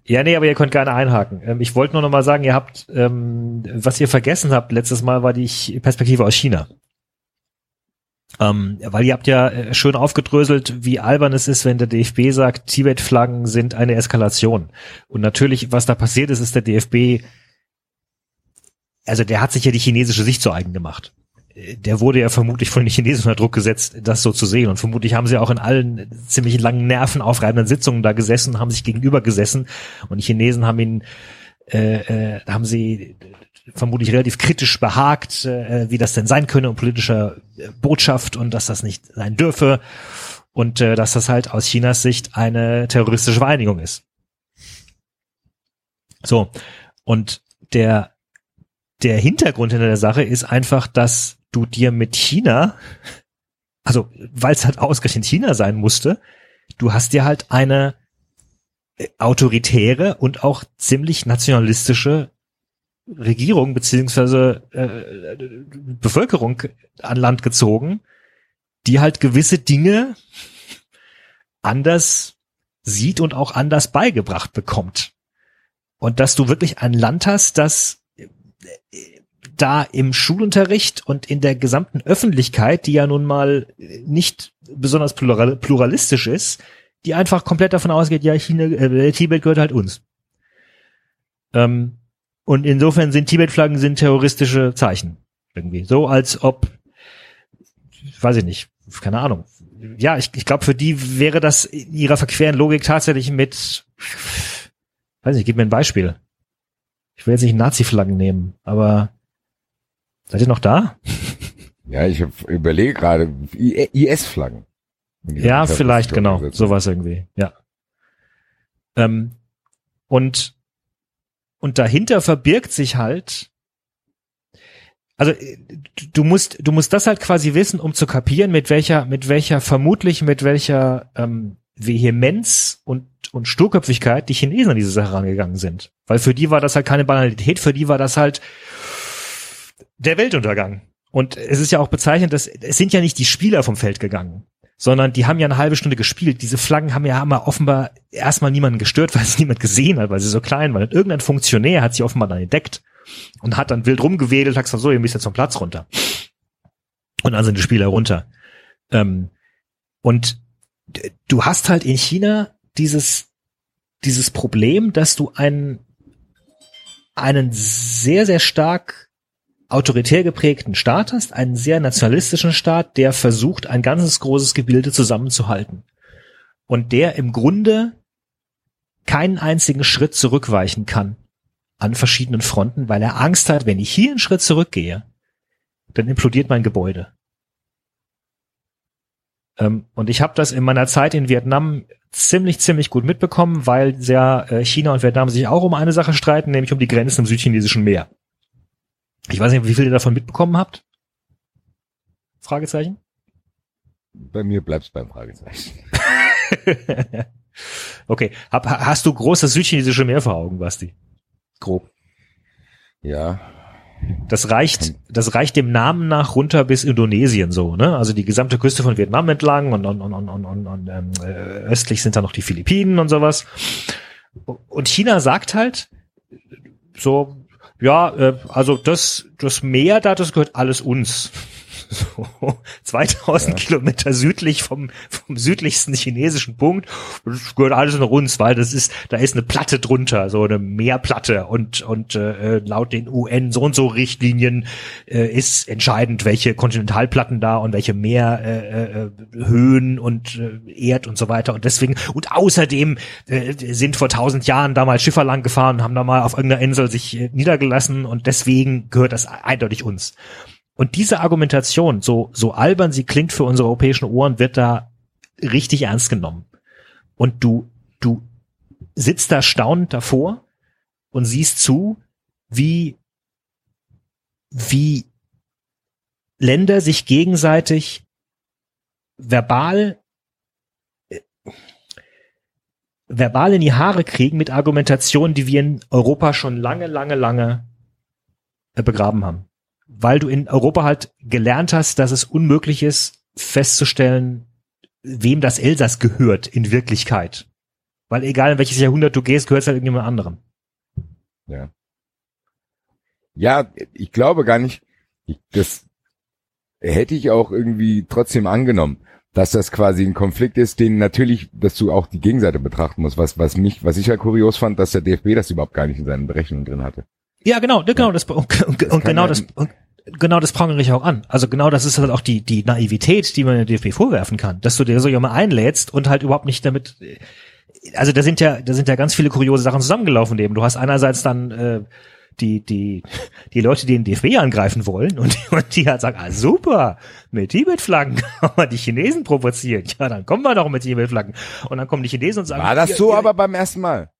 Ja, nee, aber ihr könnt gerne einhaken. Ähm, ich wollte nur noch mal sagen, ihr habt, ähm, was ihr vergessen habt letztes Mal, war die Perspektive aus China. Ähm, weil ihr habt ja äh, schön aufgedröselt, wie albern es ist, wenn der DFB sagt, Tibet-Flaggen sind eine Eskalation. Und natürlich, was da passiert ist, ist der DFB, also der hat sich ja die chinesische Sicht zu eigen gemacht. Äh, Der wurde ja vermutlich von den Chinesen unter Druck gesetzt, das so zu sehen. Und vermutlich haben sie auch in allen ziemlich langen, nervenaufreibenden Sitzungen da gesessen, haben sich gegenüber gesessen. Und die Chinesen haben ihn, äh, äh, haben sie vermutlich relativ kritisch behagt, äh, wie das denn sein könne und politischer äh, Botschaft und dass das nicht sein dürfe und äh, dass das halt aus Chinas Sicht eine terroristische Vereinigung ist. So und der der Hintergrund hinter der Sache ist einfach, dass du dir mit China, also weil es halt ausgerechnet China sein musste, du hast dir halt eine äh, autoritäre und auch ziemlich nationalistische Regierung beziehungsweise äh, Bevölkerung an Land gezogen, die halt gewisse Dinge anders sieht und auch anders beigebracht bekommt. Und dass du wirklich ein Land hast, das äh, da im Schulunterricht und in der gesamten Öffentlichkeit, die ja nun mal nicht besonders plural, pluralistisch ist, die einfach komplett davon ausgeht, ja, China, äh, Tibet gehört halt uns. Ähm, und insofern sind Tibet-Flaggen sind terroristische Zeichen. Irgendwie. So als ob, weiß ich nicht, keine Ahnung. Ja, ich, ich glaube, für die wäre das in ihrer verqueren Logik tatsächlich mit, weiß nicht, gib mir ein Beispiel. Ich will jetzt nicht Nazi-Flaggen nehmen, aber seid ihr noch da? Ja, ich überlege gerade, IS-Flaggen. Ja, vielleicht, genau. Sowas irgendwie, ja. Ähm, und, und dahinter verbirgt sich halt, also äh, du- musst, du musst das halt quasi wissen, um zu kapieren, mit welcher, mit welcher, vermutlich mit welcher ähm, Vehemenz und, und Sturköpfigkeit die Chinesen an diese Sache rangegangen sind. Weil für die war das halt keine Banalität, für die war das halt der Weltuntergang. Und es ist ja auch bezeichnend, dass es sind ja nicht die Spieler vom Feld gegangen, sondern die haben ja eine halbe Stunde gespielt. Diese Flaggen haben ja haben offenbar erstmal niemanden gestört, weil es niemand gesehen hat, weil sie so klein waren. Und irgendein Funktionär hat sie offenbar dann entdeckt und hat dann wild rumgewedelt, hat gesagt, so, ihr müsst jetzt vom Platz runter. Und dann sind die Spieler runter. Ähm, und du hast halt in China dieses, dieses Problem, dass du einen, einen sehr, sehr stark autoritär geprägten Staat hast, einen sehr nationalistischen Staat, der versucht, ein ganzes großes Gebilde zusammenzuhalten. Und der im Grunde keinen einzigen Schritt zurückweichen kann an verschiedenen Fronten, weil er Angst hat, wenn ich hier einen Schritt zurückgehe, dann implodiert mein Gebäude. Ähm, und ich habe das in meiner Zeit in Vietnam ziemlich, ziemlich gut mitbekommen, weil sehr äh, China und Vietnam sich auch um eine Sache streiten, nämlich um die Grenzen im südchinesischen Meer. Ich weiß nicht, wie viel ihr davon mitbekommen habt? Fragezeichen? Bei mir bleibt's beim Fragezeichen. okay. Hab, hast du groß das südchinesische Meer vor Augen, Basti? Grob. Ja. Das reicht, das reicht dem Namen nach runter bis Indonesien so, ne? Also die gesamte Küste von Vietnam entlang und, und, und, und, und, und, und ähm, äh, östlich sind da noch die Philippinen und sowas. Und China sagt halt so, ja, äh, also das, das Meer da, das gehört alles uns. So, 2000 ja. Kilometer südlich vom, vom südlichsten chinesischen Punkt. Das gehört alles nach uns, weil das ist, da ist eine Platte drunter, so eine Meerplatte und, und äh, laut den UN so und so Richtlinien äh, ist entscheidend, welche Kontinentalplatten da und welche Meerhöhen äh, äh, und äh, Erd und so weiter. Und deswegen, und außerdem äh, sind vor tausend Jahren da mal Schiffer lang gefahren und haben da mal auf irgendeiner Insel sich äh, niedergelassen und deswegen gehört das eindeutig uns. Und diese Argumentation, so, so albern sie klingt für unsere europäischen Ohren, wird da richtig ernst genommen. Und du, du sitzt da staunend davor und siehst zu, wie, wie Länder sich gegenseitig verbal äh, verbal in die Haare kriegen mit Argumentationen, die wir in Europa schon lange, lange, lange äh, begraben haben weil du in Europa halt gelernt hast, dass es unmöglich ist, festzustellen, wem das Elsass gehört in Wirklichkeit. Weil egal in welches Jahrhundert du gehst, gehört es halt irgendjemand anderen. Ja. Ja, ich glaube gar nicht, ich, das hätte ich auch irgendwie trotzdem angenommen, dass das quasi ein Konflikt ist, den natürlich, dass du auch die Gegenseite betrachten musst, was, was mich, was ich ja kurios fand, dass der DFB das überhaupt gar nicht in seinen Berechnungen drin hatte. Ja, genau, genau, das, und, und, und genau das, und, genau das prangere ich auch an. Also genau das ist halt auch die, die Naivität, die man der DFB vorwerfen kann, dass du dir so jemand einlädst und halt überhaupt nicht damit, also da sind ja, da sind ja ganz viele kuriose Sachen zusammengelaufen eben. Du hast einerseits dann, äh, die, die, die Leute, die den DFB angreifen wollen und, und die halt sagen, ah super, mit Tibet-Flaggen kann man die Chinesen provozieren. Ja, dann kommen wir doch mit Tibet-Flaggen. Und dann kommen die Chinesen und sagen. War das so ihr, aber beim ersten Mal?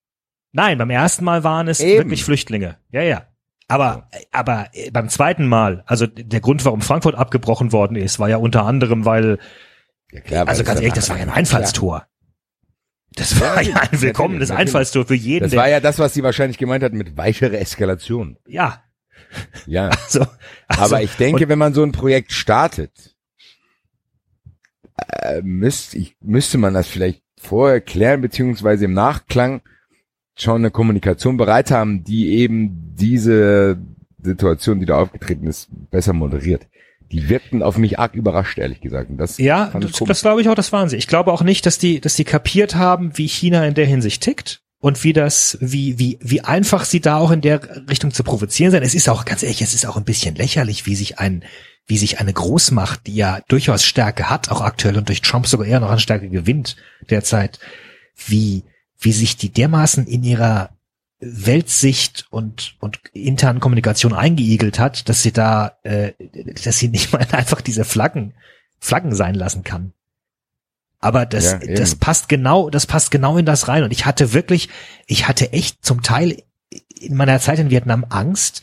Nein, beim ersten Mal waren es Eben. wirklich Flüchtlinge. Ja, ja. Aber, aber äh, beim zweiten Mal, also der Grund, warum Frankfurt abgebrochen worden ist, war ja unter anderem, weil, ja klar, also ganz ehrlich, das war ja ein Einfallstor. Das war ja ein willkommenes Einfallstor für jeden. Das war ja das, was sie wahrscheinlich gemeint hat mit weitere Eskalation. Ja. Ja. Also, also aber ich denke, wenn man so ein Projekt startet, äh, müsste, ich, müsste man das vielleicht vorher klären, beziehungsweise im Nachklang schon eine Kommunikation bereit haben, die eben diese Situation, die da aufgetreten ist, besser moderiert. Die wirkten auf mich arg überrascht, ehrlich gesagt. Und das ja, das, das glaube ich auch, das waren sie. Ich glaube auch nicht, dass die, dass die kapiert haben, wie China in der Hinsicht tickt und wie das, wie, wie, wie einfach sie da auch in der Richtung zu provozieren sind. Es ist auch, ganz ehrlich, es ist auch ein bisschen lächerlich, wie sich ein, wie sich eine Großmacht, die ja durchaus Stärke hat, auch aktuell und durch Trump sogar eher noch an Stärke gewinnt derzeit, wie, wie sich die dermaßen in ihrer Weltsicht und, und internen Kommunikation eingeigelt hat, dass sie da, äh, dass sie nicht mal einfach diese Flaggen, Flaggen sein lassen kann. Aber das, ja, das passt genau, das passt genau in das rein. Und ich hatte wirklich, ich hatte echt zum Teil in meiner Zeit in Vietnam Angst,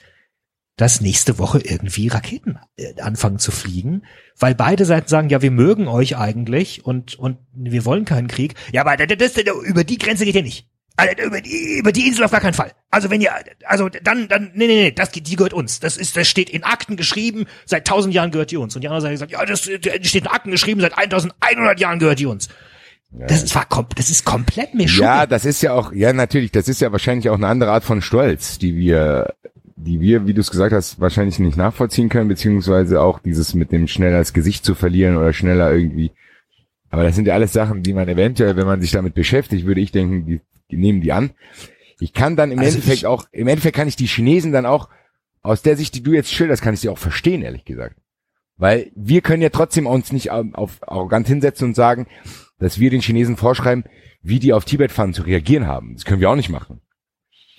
dass nächste Woche irgendwie Raketen äh, anfangen zu fliegen, weil beide Seiten sagen, ja, wir mögen euch eigentlich und, und wir wollen keinen Krieg. Ja, aber das, das, über die Grenze geht ihr nicht. Also, über, die, über die Insel auf gar keinen Fall. Also wenn ihr, also dann, dann, nee, nee, nee, das, die gehört uns. Das ist, das steht in Akten geschrieben, seit tausend Jahren gehört die uns. Und die andere Seite sagt, ja, das steht in Akten geschrieben, seit 1100 Jahren gehört die uns. Das, ist, das ist komplett mir Ja, das ist ja auch, ja natürlich, das ist ja wahrscheinlich auch eine andere Art von Stolz, die wir die wir, wie du es gesagt hast, wahrscheinlich nicht nachvollziehen können, beziehungsweise auch dieses mit dem schneller das Gesicht zu verlieren oder schneller irgendwie. Aber das sind ja alles Sachen, die man eventuell, wenn man sich damit beschäftigt, würde ich denken, die, die nehmen die an. Ich kann dann im also Endeffekt auch, im Endeffekt kann ich die Chinesen dann auch aus der Sicht, die du jetzt schilderst, kann ich sie auch verstehen, ehrlich gesagt. Weil wir können ja trotzdem uns nicht auf arrogant hinsetzen und sagen, dass wir den Chinesen vorschreiben, wie die auf Tibet-Fahnen zu reagieren haben. Das können wir auch nicht machen.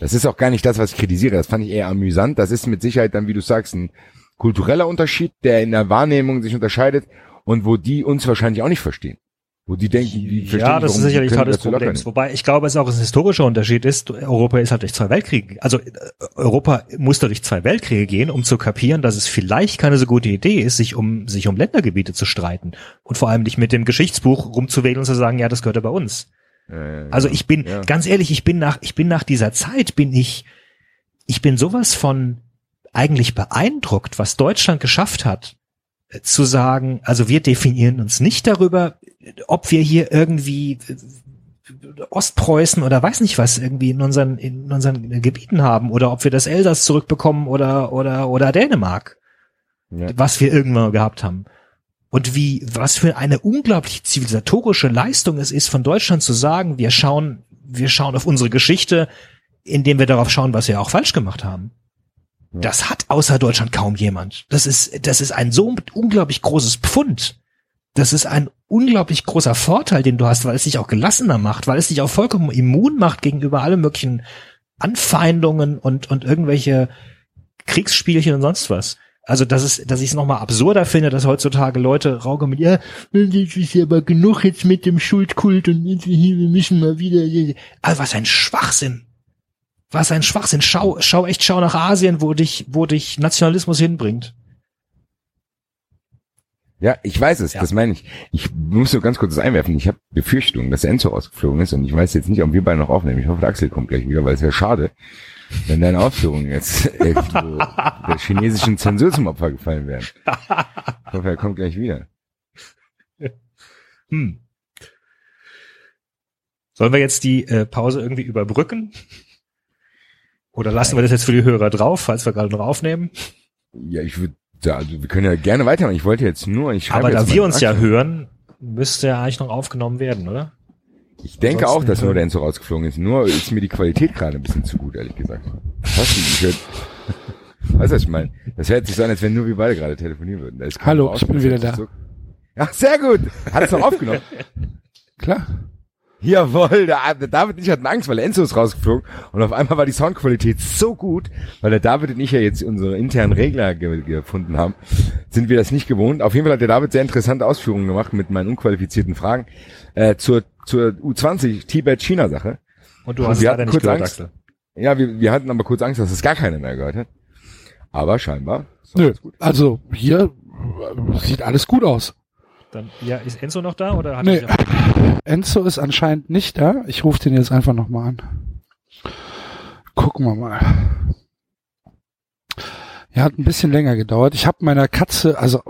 Das ist auch gar nicht das, was ich kritisiere. Das fand ich eher amüsant. Das ist mit Sicherheit dann, wie du sagst, ein kultureller Unterschied, der in der Wahrnehmung sich unterscheidet und wo die uns wahrscheinlich auch nicht verstehen. Wo die denken, die verstehen Ja, nicht, das ist warum die sicherlich Teil des Problems. Wobei ich glaube, es auch ein historischer Unterschied ist. Europa ist halt durch zwei Weltkriege. Also äh, Europa musste durch zwei Weltkriege gehen, um zu kapieren, dass es vielleicht keine so gute Idee ist, sich um sich um Ländergebiete zu streiten und vor allem nicht mit dem Geschichtsbuch rumzuwählen und zu sagen, ja, das gehört ja bei uns. Also ich bin ja. ganz ehrlich, ich bin nach ich bin nach dieser Zeit bin ich ich bin sowas von eigentlich beeindruckt, was Deutschland geschafft hat, äh, zu sagen, also wir definieren uns nicht darüber, ob wir hier irgendwie äh, Ostpreußen oder weiß nicht was irgendwie in unseren in unseren Gebieten haben oder ob wir das Elsass zurückbekommen oder oder oder Dänemark, Ja. was wir irgendwann gehabt haben. Und wie was für eine unglaublich zivilisatorische Leistung es ist von Deutschland zu sagen, wir schauen wir schauen auf unsere Geschichte, indem wir darauf schauen, was wir auch falsch gemacht haben. Das hat außer Deutschland kaum jemand. Das ist, das ist ein so unglaublich großes Pfund. Das ist ein unglaublich großer Vorteil, den du hast, weil es dich auch gelassener macht, weil es dich auch vollkommen immun macht gegenüber allen möglichen Anfeindungen und, und irgendwelche Kriegsspielchen und sonst was. Also, dass es, dass ich es nochmal absurder finde, dass heutzutage Leute rauchen mit, ja, das ist ja aber genug jetzt mit dem Schuldkult und wir müssen mal wieder, also was ein Schwachsinn. Was ein Schwachsinn. Schau, schau echt, schau nach Asien, wo dich, wo dich Nationalismus hinbringt. Ja, ich weiß es, Ja. das meine ich. Ich muss nur ganz kurz das einwerfen. Ich habe Befürchtungen, dass Enzo rausgeflogen ist und ich weiß jetzt nicht, ob wir beide noch aufnehmen. Ich hoffe, der Axel kommt gleich wieder, weil es wäre schade, wenn deine Ausführungen jetzt irgendwo der chinesischen Zensur zum Opfer gefallen wären. Ich hoffe, er kommt gleich wieder. Hm. Sollen wir jetzt die äh, Pause irgendwie überbrücken? Oder lassen wir das jetzt für die Hörer drauf, falls wir gerade noch aufnehmen? Ja, ich würde, ja, also wir können ja gerne weitermachen. Ich wollte jetzt nur, ich schreibe Aber da wir uns ja Axel. hören, müsste ja eigentlich noch aufgenommen werden, oder? Ich denke Ansonsten auch, dass nur hören- der Enzo rausgeflogen ist. Nur ist mir die Qualität gerade ein bisschen zu gut, ehrlich gesagt. Was denn? Ich hör, weißt du, was ich meine? Das hört sich so an, als wenn nur wir beide gerade telefonieren würden. Ist Hallo, ich bin wieder da. So- Ach, sehr gut. Hat es noch aufgenommen? Klar. Jawohl, der, der David und ich hatten Angst, weil Enzo ist rausgeflogen und auf einmal war die Soundqualität so gut, weil der David und ich ja jetzt unsere internen Regler ge gefunden haben, sind wir das nicht gewohnt. Auf jeden Fall hat der David sehr interessante Ausführungen gemacht mit meinen unqualifizierten Fragen äh, zur, zur U20 Tibet-China-Sache. Und du Und hast es wir leider hatten nicht kurz gehört, Angst. Axel. Ja, wir, wir hatten aber kurz Angst, dass es gar keiner mehr gehört hat. Aber scheinbar. Nö, also hier äh, sieht alles gut aus. Dann, ja, ist Enzo noch da oder hat Nee. er Enzo ist anscheinend nicht da. Ich rufe den jetzt einfach nochmal an. Gucken wir mal. Ja, hat ein bisschen länger gedauert. Ich habe meiner Katze, also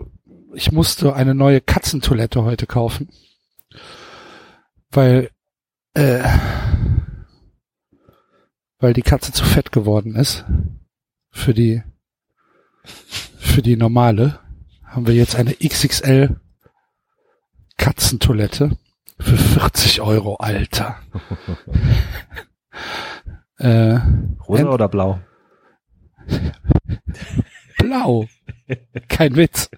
ich musste eine neue Katzentoilette heute kaufen. Weil, äh, weil die Katze zu fett geworden ist. Für die, für die normale. Haben wir jetzt eine XXL Katzentoilette. Für 40 Euro, Alter. äh, Rosa oder blau? blau. Kein Witz.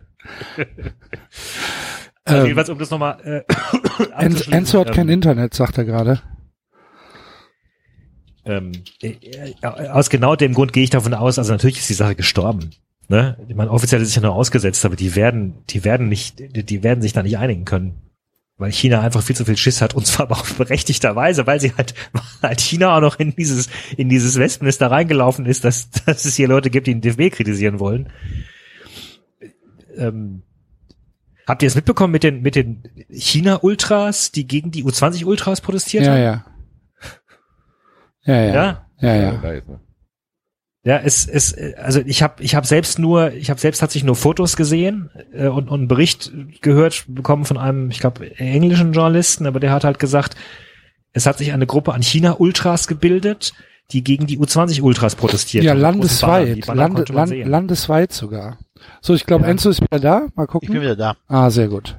Also ähm, jedenfalls, um das nochmal äh, Enzo hat kein ähm, Internet, sagt er gerade. ähm, äh, äh, aus genau dem Grund gehe ich davon aus, also natürlich ist die Sache gestorben. Ne? Ich meine, offiziell ist es ja nur ausgesetzt, aber die werden, die werden nicht, die werden sich da nicht einigen können. Weil China einfach viel zu viel Schiss hat und zwar aber auch berechtigterweise, weil sie halt, weil halt China auch noch in dieses, in dieses Wespennest da reingelaufen ist, dass, dass es hier Leute gibt, die den DFB kritisieren wollen. Ähm, habt ihr es mitbekommen mit den, mit den China-Ultras, die gegen die U20-Ultras protestiert Ja, haben? ja. Ja, ja. Ja? Ja, ja. er. Ja, es es also ich habe ich habe selbst nur ich habe selbst tatsächlich nur Fotos gesehen äh, und, und einen Bericht gehört bekommen von einem ich glaube englischen Journalisten, aber der hat halt gesagt, es hat sich eine Gruppe an China Ultras gebildet, die gegen die U20 Ultras protestiert. Ja, landesweit. Banner Lande, land, landesweit sogar. So, ich glaube, Ja. Enzo ist wieder da. Mal Ich bin gucken. wieder da. Ah, sehr gut.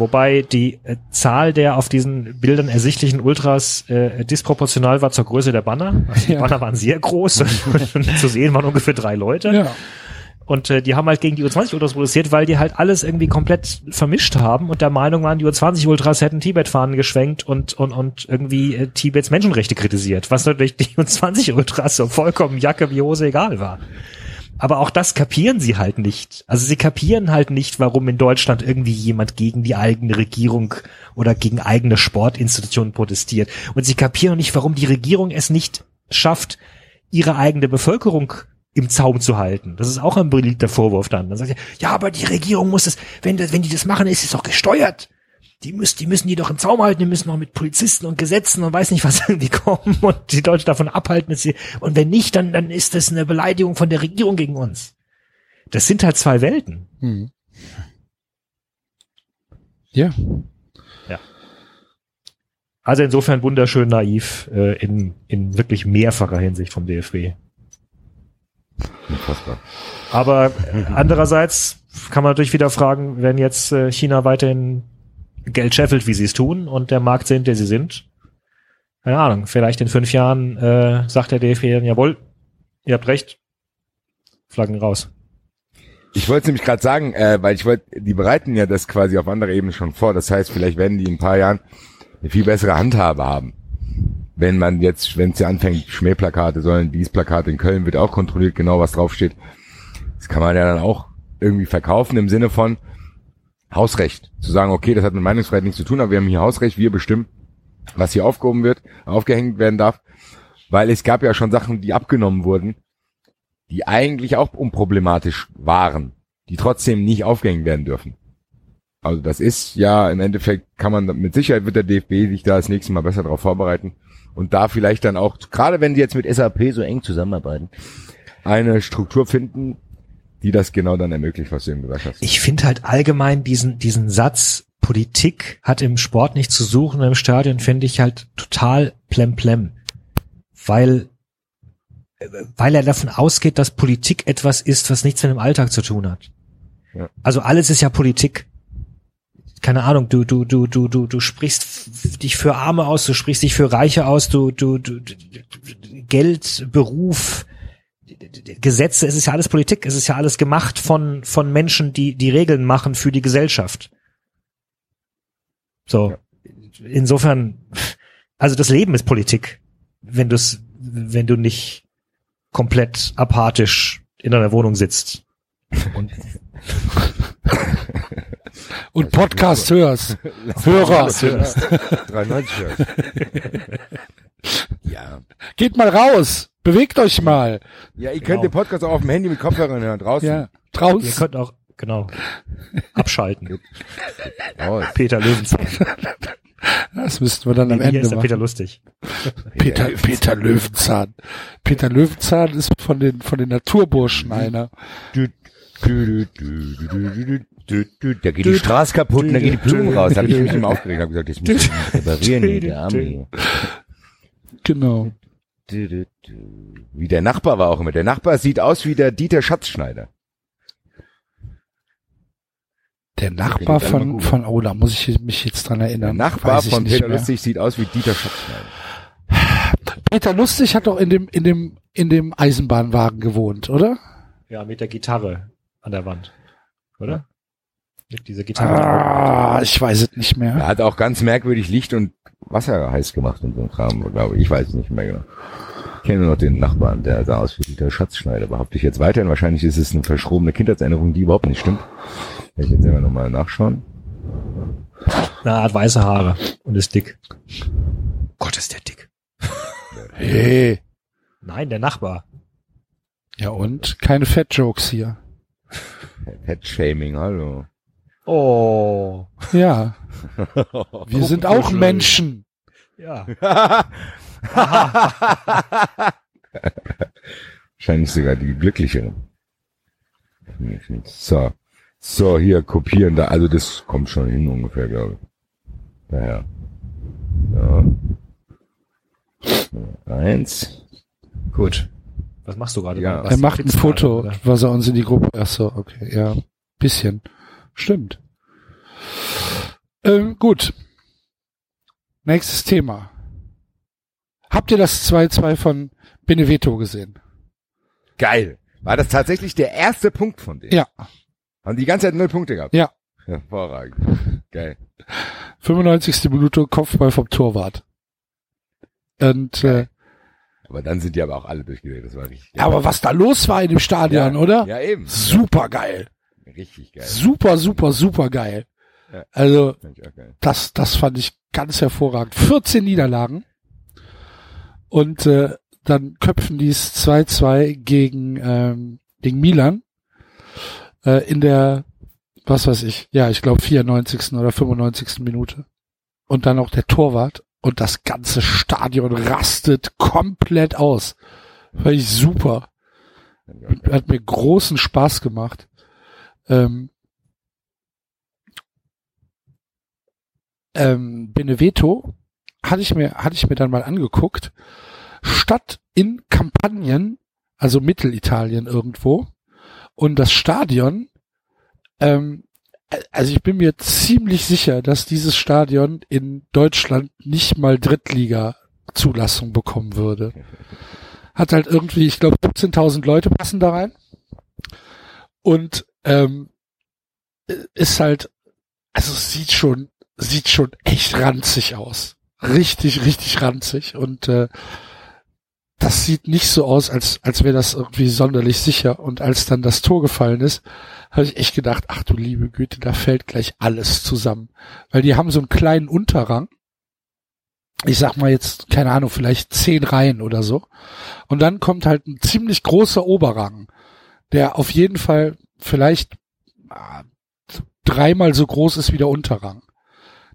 Wobei die äh, Zahl der auf diesen Bildern ersichtlichen Ultras äh, disproportional war zur Größe der Banner. Also die Ja. Banner waren sehr groß und zu sehen waren ungefähr drei Leute. Ja. Und äh, die haben halt gegen die U20-Ultras protestiert, weil die halt alles irgendwie komplett vermischt haben und der Meinung waren, die U20-Ultras hätten Tibet-Fahnen geschwenkt und, und, und irgendwie äh, Tibets Menschenrechte kritisiert, was natürlich die U20-Ultras so vollkommen Jacke wie Hose egal war. Aber auch das kapieren sie halt nicht. Also sie kapieren halt nicht, warum in Deutschland irgendwie jemand gegen die eigene Regierung oder gegen eigene Sportinstitutionen protestiert. Und sie kapieren nicht, warum die Regierung es nicht schafft, ihre eigene Bevölkerung im Zaum zu halten. Das ist auch ein beliebter Vorwurf dann. Dann sagt er, ja, aber die Regierung muss das, wenn, wenn die das machen, ist es doch gesteuert. Die müssen, die müssen die doch im Zaum halten, die müssen noch mit Polizisten und Gesetzen und weiß nicht was irgendwie kommen und die Deutschen davon abhalten. Dass sie, und wenn nicht, dann, dann ist das eine Beleidigung von der Regierung gegen uns. Das sind halt zwei Welten. Hm. Ja. Also insofern wunderschön naiv äh, in, in wirklich mehrfacher Hinsicht vom DFB. Unfassbar. Aber andererseits kann man natürlich wieder fragen, wenn jetzt äh, China weiterhin Geld scheffelt, wie sie es tun, und der Markt sind, der sie sind, keine Ahnung, vielleicht in fünf Jahren äh, sagt der DFB dann, jawohl, ihr habt recht, Flaggen raus. Ich wollte nämlich gerade sagen, äh, weil ich wollte, die bereiten ja das quasi auf anderer Ebene schon vor. Das heißt, vielleicht werden die in ein paar Jahren eine viel bessere Handhabe haben. Wenn man jetzt, wenn es ja anfängt, Schmähplakate sollen, dies Plakat in Köln wird auch kontrolliert, genau was draufsteht. Das kann man ja dann auch irgendwie verkaufen im Sinne von Hausrecht. Zu sagen, okay, das hat mit Meinungsfreiheit nichts zu tun, aber wir haben hier Hausrecht, wir bestimmen, was hier aufgehoben wird, aufgehängt werden darf. Weil es gab ja schon Sachen, die abgenommen wurden, die eigentlich auch unproblematisch waren, die trotzdem nicht aufgehängt werden dürfen. Also das ist ja im Endeffekt kann man mit Sicherheit wird der DFB sich da das nächste Mal besser darauf vorbereiten und da vielleicht dann auch gerade wenn die jetzt mit SAP so eng zusammenarbeiten eine Struktur finden, die das genau dann ermöglicht, was du eben gesagt hast. Ich finde halt allgemein diesen, diesen Satz, Politik hat im Sport nichts zu suchen, im Stadion finde ich halt total plemplem. Weil, weil er davon ausgeht, dass Politik etwas ist, was nichts mit dem Alltag zu tun hat. Ja. Also alles ist ja Politik. Keine Ahnung, du, du, du, du, du, du sprichst dich für Arme aus, du sprichst dich für Reiche aus, du, du, du, du Geld, Beruf, Gesetze, es ist ja alles Politik, es ist ja alles gemacht von, von Menschen, die die Regeln machen für die Gesellschaft. So. Insofern, also das Leben ist Politik, wenn du wenn du nicht komplett apathisch in deiner Wohnung sitzt. Und Und Podcast hörst. Hörer. 93 hörst. ja. Geht mal raus. Bewegt euch mal. Ja, ihr könnt den genau. Podcast auch auf dem Handy mit Kopfhörern hören. Draußen. Ja, draußen. Ihr könnt auch, genau, abschalten. Peter Löwenzahn. Das müssten wir dann nee, am Ende ist machen. Peter Lustig. Peter, Peter Löwenzahn. Peter Löwenzahn ist von den, von den Naturburschen einer. Da geht die Straße kaputt und da gehen die Blumen raus. Da habe ich mich immer aufgeregt und gesagt, das muss ich reparieren, hier, der Arme. Genau. Du, du, du. Wie der Nachbar war auch immer. Der Nachbar sieht aus wie der Dieter Schatzschneider. Der Nachbar von, von, oh, da muss ich mich jetzt dran Der erinnern. Nachbar Weiß ich von Peter mehr. Lustig sieht aus wie Dieter Schatzschneider. Peter Lustig hat doch in dem, in dem, in dem Eisenbahnwagen gewohnt, oder? Ja, mit der Gitarre an der Wand. Oder? Mit dieser Gitarre. Ah, ich weiß es nicht mehr. Er hat auch ganz merkwürdig Licht und Wasser heiß gemacht und so ein Kram, glaube ich. Ich weiß es nicht mehr genau. Ich kenne nur noch den Nachbarn, der sah aus wie Dieter Schatzschneider. Behaupte ich jetzt weiterhin. Wahrscheinlich ist es eine verschrobene Kindheitserinnerung, die überhaupt nicht stimmt. Werde ich jetzt selber nochmal nachschauen. Na, er hat weiße Haare und ist dick. Gott, ist der dick. Hey. Nein, der Nachbar. Ja und? Keine Fat-Jokes hier. Pet-Shaming, hallo. Oh. Ja. Wir sind auch Menschen. Ja. Wahrscheinlich sogar die glücklichere. So. So, hier kopieren da. Also das kommt schon hin ungefähr, glaube ich. Daher. Ja. Eins. Gut. Was machst du gerade? Ja. Er macht ein Foto, was er uns in die Gruppe. Ach so, okay, ja. Bisschen. Stimmt. Ähm, gut. Nächstes Thema. Habt ihr das 2-2 von Beneveto gesehen? Geil. War das tatsächlich der erste Punkt von denen? Ja. Haben die ganze Zeit null Punkte gehabt? Ja. Hervorragend. Geil. 95. Minute Kopfball vom Torwart. Und äh, Aber dann sind die aber auch alle durchgedreht. Das war richtig geil. aber was da los war in dem Stadion, ja, oder? Ja, eben. Super geil. Richtig geil. Super, super, super geil. Ja. Also geil. das, das fand ich ganz hervorragend. 14 Niederlagen. Und äh, dann köpfen die es 2-2 gegen, ähm, gegen Milan. Äh, in der, was weiß ich, ja, ich glaube 94. oder 95. Minute. Und dann auch der Torwart. Und das ganze Stadion rastet komplett aus. Fand ich super. Hat mir großen Spaß gemacht. Ähm, ähm, Beneveto hatte ich mir hatte ich mir dann mal angeguckt. Stadt in Kampagnen, also Mittelitalien irgendwo, und das Stadion. Ähm, also ich bin mir ziemlich sicher, dass dieses Stadion in Deutschland nicht mal Drittliga-Zulassung bekommen würde. Hat halt irgendwie, ich glaube, 17.000 Leute passen da rein. Und ähm, ist halt, also sieht schon, sieht schon echt ranzig aus. Richtig, richtig ranzig. Und äh, das sieht nicht so aus, als, als wäre das irgendwie sonderlich sicher. Und als dann das Tor gefallen ist, habe ich echt gedacht, ach du liebe Güte, da fällt gleich alles zusammen. Weil die haben so einen kleinen Unterrang. Ich sag mal jetzt, keine Ahnung, vielleicht zehn Reihen oder so. Und dann kommt halt ein ziemlich großer Oberrang, der auf jeden Fall vielleicht ah, dreimal so groß ist wie der Unterrang.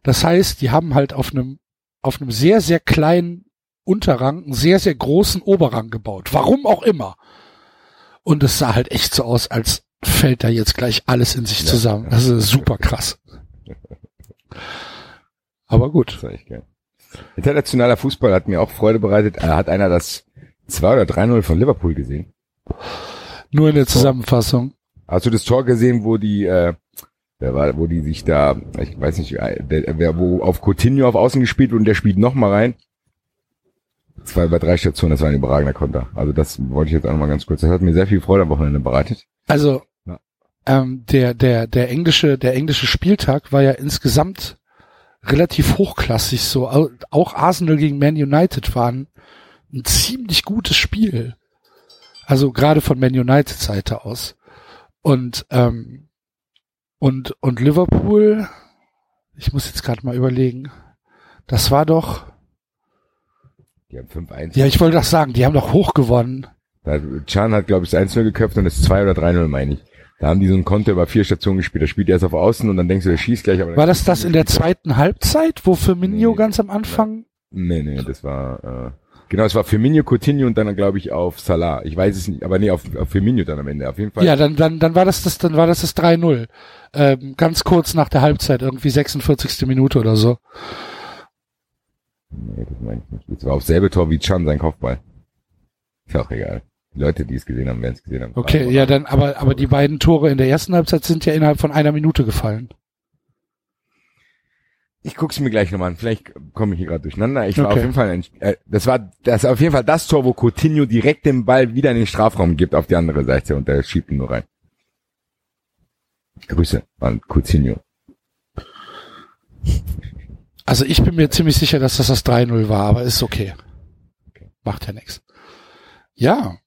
Das heißt, die haben halt auf einem auf einem sehr sehr kleinen Unterrang einen sehr sehr großen Oberrang gebaut. Warum auch immer. Und es sah halt echt so aus, als fällt da jetzt gleich alles in sich Ja. zusammen. Das ist super krass. Aber gut. Internationaler Fußball hat mir auch Freude bereitet. Äh, Hat einer das 2 oder 3-0 von Liverpool gesehen? Nur in der Zusammenfassung. Hast du das Tor gesehen, wo die, äh, wer war, wo die sich da, ich weiß nicht, äh, der, wer, wo auf Coutinho auf Außen gespielt und der spielt noch mal rein? Zwei bei drei Stationen, das war ein überragender Konter. Also das wollte ich jetzt auch noch mal ganz kurz. Das hat mir sehr viel Freude am Wochenende bereitet. Also Ja. ähm, der der der englische der englische Spieltag war ja insgesamt relativ hochklassig. So Au- auch Arsenal gegen Man United waren ein ziemlich gutes Spiel. Also gerade von Man United Seite aus und ähm, und und Liverpool. Ich muss jetzt gerade mal überlegen. Das war doch Die haben 5-1. ja ich wollte doch sagen, die haben doch hoch gewonnen. Chan hat, glaube ich, das 1-0 geköpft und das 2 oder 3-0, meine ich. Da haben die so einen Konter über vier Stationen gespielt. Da spielt er erst auf Außen und dann denkst du, der schießt gleich. Aber War das das in der zweiten Halbzeit, wo Firmino Nee. ganz am Anfang Nee, nee, das war, äh, genau, es war Firmino, Coutinho und dann, glaube ich, auf Salah. Ich weiß es nicht, aber nee, auf, auf Firmino dann am Ende. Auf jeden Fall. Ja, dann, dann, dann war das das, dann war das das 3-0. Ähm, ganz kurz nach der Halbzeit, irgendwie 46. Minute oder so. Nee, das meine ich nicht. Das war auf selbe Tor wie Chan, sein Kopfball. Ist auch egal. Die Leute, die es gesehen haben, werden es gesehen haben. Okay, ja, dann, aber, aber die beiden Tore in der ersten Halbzeit sind ja innerhalb von einer Minute gefallen. Ich guck's mir gleich nochmal an. Vielleicht komme ich hier gerade durcheinander. Ich war Okay. auf jeden Fall ein, äh, das war das auf jeden Fall das Tor, wo Coutinho direkt den Ball wieder in den Strafraum gibt auf die andere Seite und der schiebt ihn nur rein. Grüße an Coutinho. Also ich bin mir ziemlich sicher, dass das das 3-0 war, aber ist okay. Macht ja nichts. Ja,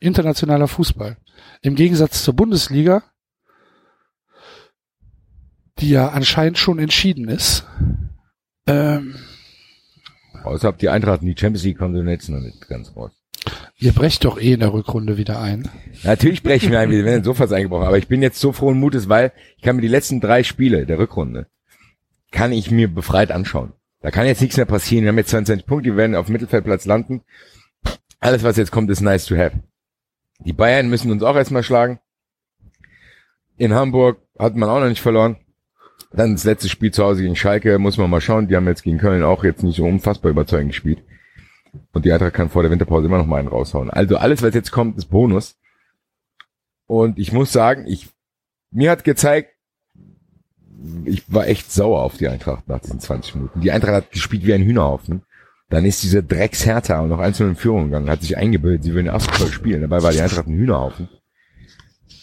internationaler Fußball. Im Gegensatz zur Bundesliga, die ja anscheinend schon entschieden ist. Ähm, Außer ob die Eintracht in die Champions League kommt und jetzt noch nicht ganz raus. ihr brecht doch eh in der Rückrunde wieder ein. Natürlich brechen wir ein, wir werden sofort eingebrochen, aber ich bin jetzt so frohen Mutes, weil ich kann mir die letzten drei Spiele der Rückrunde, kann ich mir befreit anschauen. Da kann jetzt nichts mehr passieren. Wir haben jetzt 22 Punkte, wir werden auf Mittelfeldplatz landen. Alles, was jetzt kommt, ist nice to have. Die Bayern müssen uns auch erstmal schlagen. In Hamburg hat man auch noch nicht verloren. Dann das letzte Spiel zu Hause gegen Schalke, muss man mal schauen. Die haben jetzt gegen Köln auch jetzt nicht so unfassbar überzeugend gespielt. Und die Eintracht kann vor der Winterpause immer noch mal einen raushauen. Also alles, was jetzt kommt, ist Bonus. Und ich muss sagen, ich, mir hat gezeigt, ich war echt sauer auf die Eintracht nach diesen 20 Minuten. Die Eintracht hat gespielt wie ein Hühnerhaufen. Dann ist diese und noch einzeln in Führung gegangen, hat sich eingebildet, sie würden Erstvoll spielen. Dabei war die Eintracht ein Hühnerhaufen.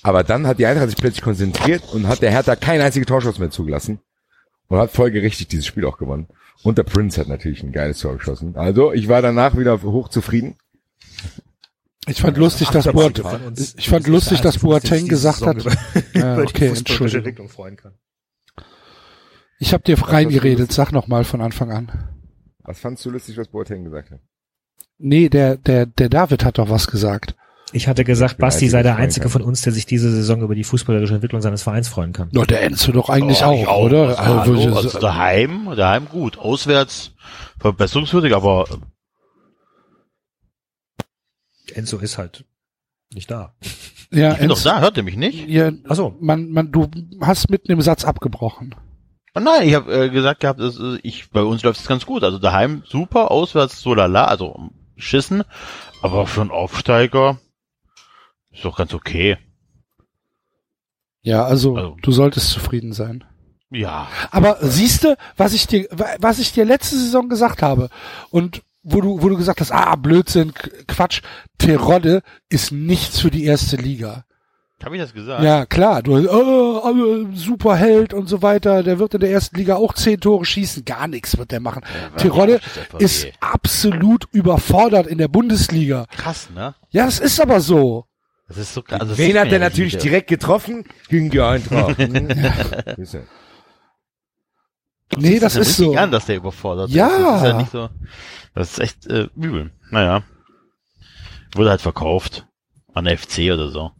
Aber dann hat die Eintracht sich plötzlich konzentriert und hat der Hertha keinen einzigen Torschuss mehr zugelassen und hat folgerichtig dieses Spiel auch gewonnen. Und der Prince hat natürlich ein geiles Tor geschossen. Also ich war danach wieder hochzufrieden. Ich fand lustig, dass Boateng, ich fand lustig, dass Boateng gesagt hat, ja, okay, Entschuldigung. Entwicklung freuen kann. Ich habe dir reingeredet, sag noch mal von Anfang an. Was fandst du lustig, was Boateng gesagt hat? Nee, der, der, der David hat doch was gesagt. Ich hatte gesagt, Basti sei der Einzige, von uns, der sich diese Saison über die fußballerische Entwicklung seines Vereins freuen kann. Na, der Enzo doch eigentlich Oh, ich auch, oder? Also, hallo, Also, also daheim, daheim gut. Auswärts verbesserungswürdig, aber Enzo ist halt nicht da. ja, ich bin doch Enzo, da, hört ihr mich nicht? ja, Ach so. man, man, du hast mitten im Satz abgebrochen. Oh nein, ich habe äh, gesagt gehabt, es, äh, ich, bei uns läuft es ganz gut. Also daheim super, auswärts so lala, also schissen, aber für einen Aufsteiger ist doch ganz okay. Ja, also, Also- du solltest zufrieden sein. Ja, Aber siehste, was ich dir, was ich dir letzte Saison gesagt habe und wo du, wo du gesagt hast, ah, Blödsinn, Quatsch, Terodde ist nichts für die erste Liga. habe ich das gesagt? Ja, klar, du, oh, Superheld und so weiter, der wird in der ersten Liga auch zehn Tore schießen, gar nichts wird der machen. Terodde das ist absolut überfordert in der Bundesliga. krass, ne? Ja, das ist aber so. Das ist so krass. Also, das Wen hat ja natürlich wieder. direkt getroffen? Gegen die Eintracht. Nee, das ja ist so. an, dass der überfordert Ja. ist. Das ist ja nicht so. Das ist echt äh, übel. Naja. Wurde halt verkauft. An der FC oder so.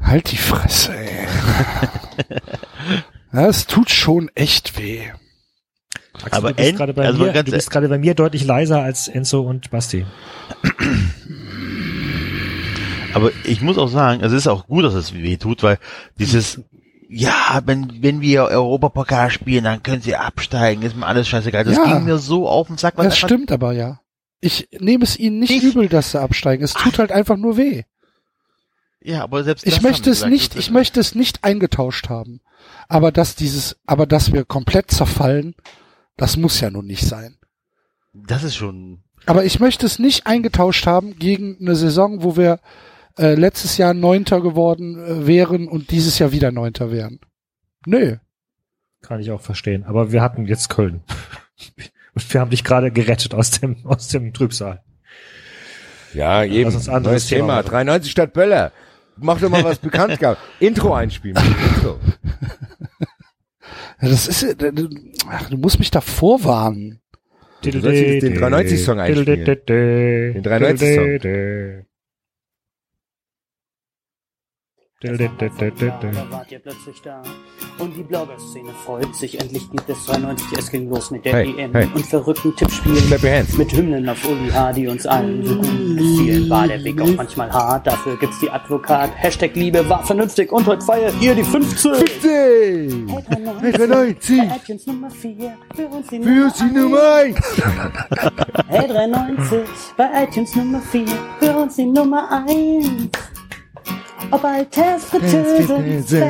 Halt die Fresse, ey. ja, es tut schon echt weh. Axel, Aber du bist gerade bei also mir, ganz du bist gerade bei mir deutlich leiser als Enzo und Basti. Aber ich muss auch sagen, es ist auch gut, dass es weh tut, weil dieses, ja, wenn, wenn wir Europapokal spielen, dann können sie absteigen, ist mir alles scheißegal. Das Ja. ging mir so auf den Sack. Das stimmt aber ja. Ich nehme es ihnen nicht Ich- übel, dass sie absteigen. Es tut halt einfach nur weh. Ja, aber selbst Ich das möchte es gesagt, nicht, ich möchte es nicht eingetauscht haben. Aber dass dieses, aber dass wir komplett zerfallen, das muss ja nun nicht sein. Das ist schon, Aber ich möchte es nicht eingetauscht haben gegen eine Saison, wo wir äh, letztes Jahr Neunter geworden äh, wären und dieses Jahr wieder Neunter wären. Nö. Kann ich auch verstehen. Aber wir hatten jetzt Köln. Und wir haben dich gerade gerettet aus dem, aus dem Trübsal. Ja, eben. Lass uns ein anderes Neues Thema. Thema machen. 93 Stadt Böller. Mach doch mal was bekannt gehabt. Intro einspielen. Intro. Das ist, äh, ach, du musst mich da vorwarnen. Du sollst jetzt den 93-Song einspielen. Den 93-Song. Da wart ihr plötzlich da. Und die Blogger-Szene freut sich. Endlich gibt es 92. Es ging los mit der Hey, EM hey. und verrückten Tippspielen. Mit Hymnen auf Uli H., die uns allen so gut gefielen. War der Weg auch manchmal hart. Dafür gibt's die Advokat. Hashtag Liebe war vernünftig. Und heute feiert ihr die 15. 15! 93! Bei iTunes Nummer 4. Für uns die Für uns die Nummer 1! Hey 93, bei iTunes Nummer 4, für uns die Nummer 1. Ob Alters, Fritteuse,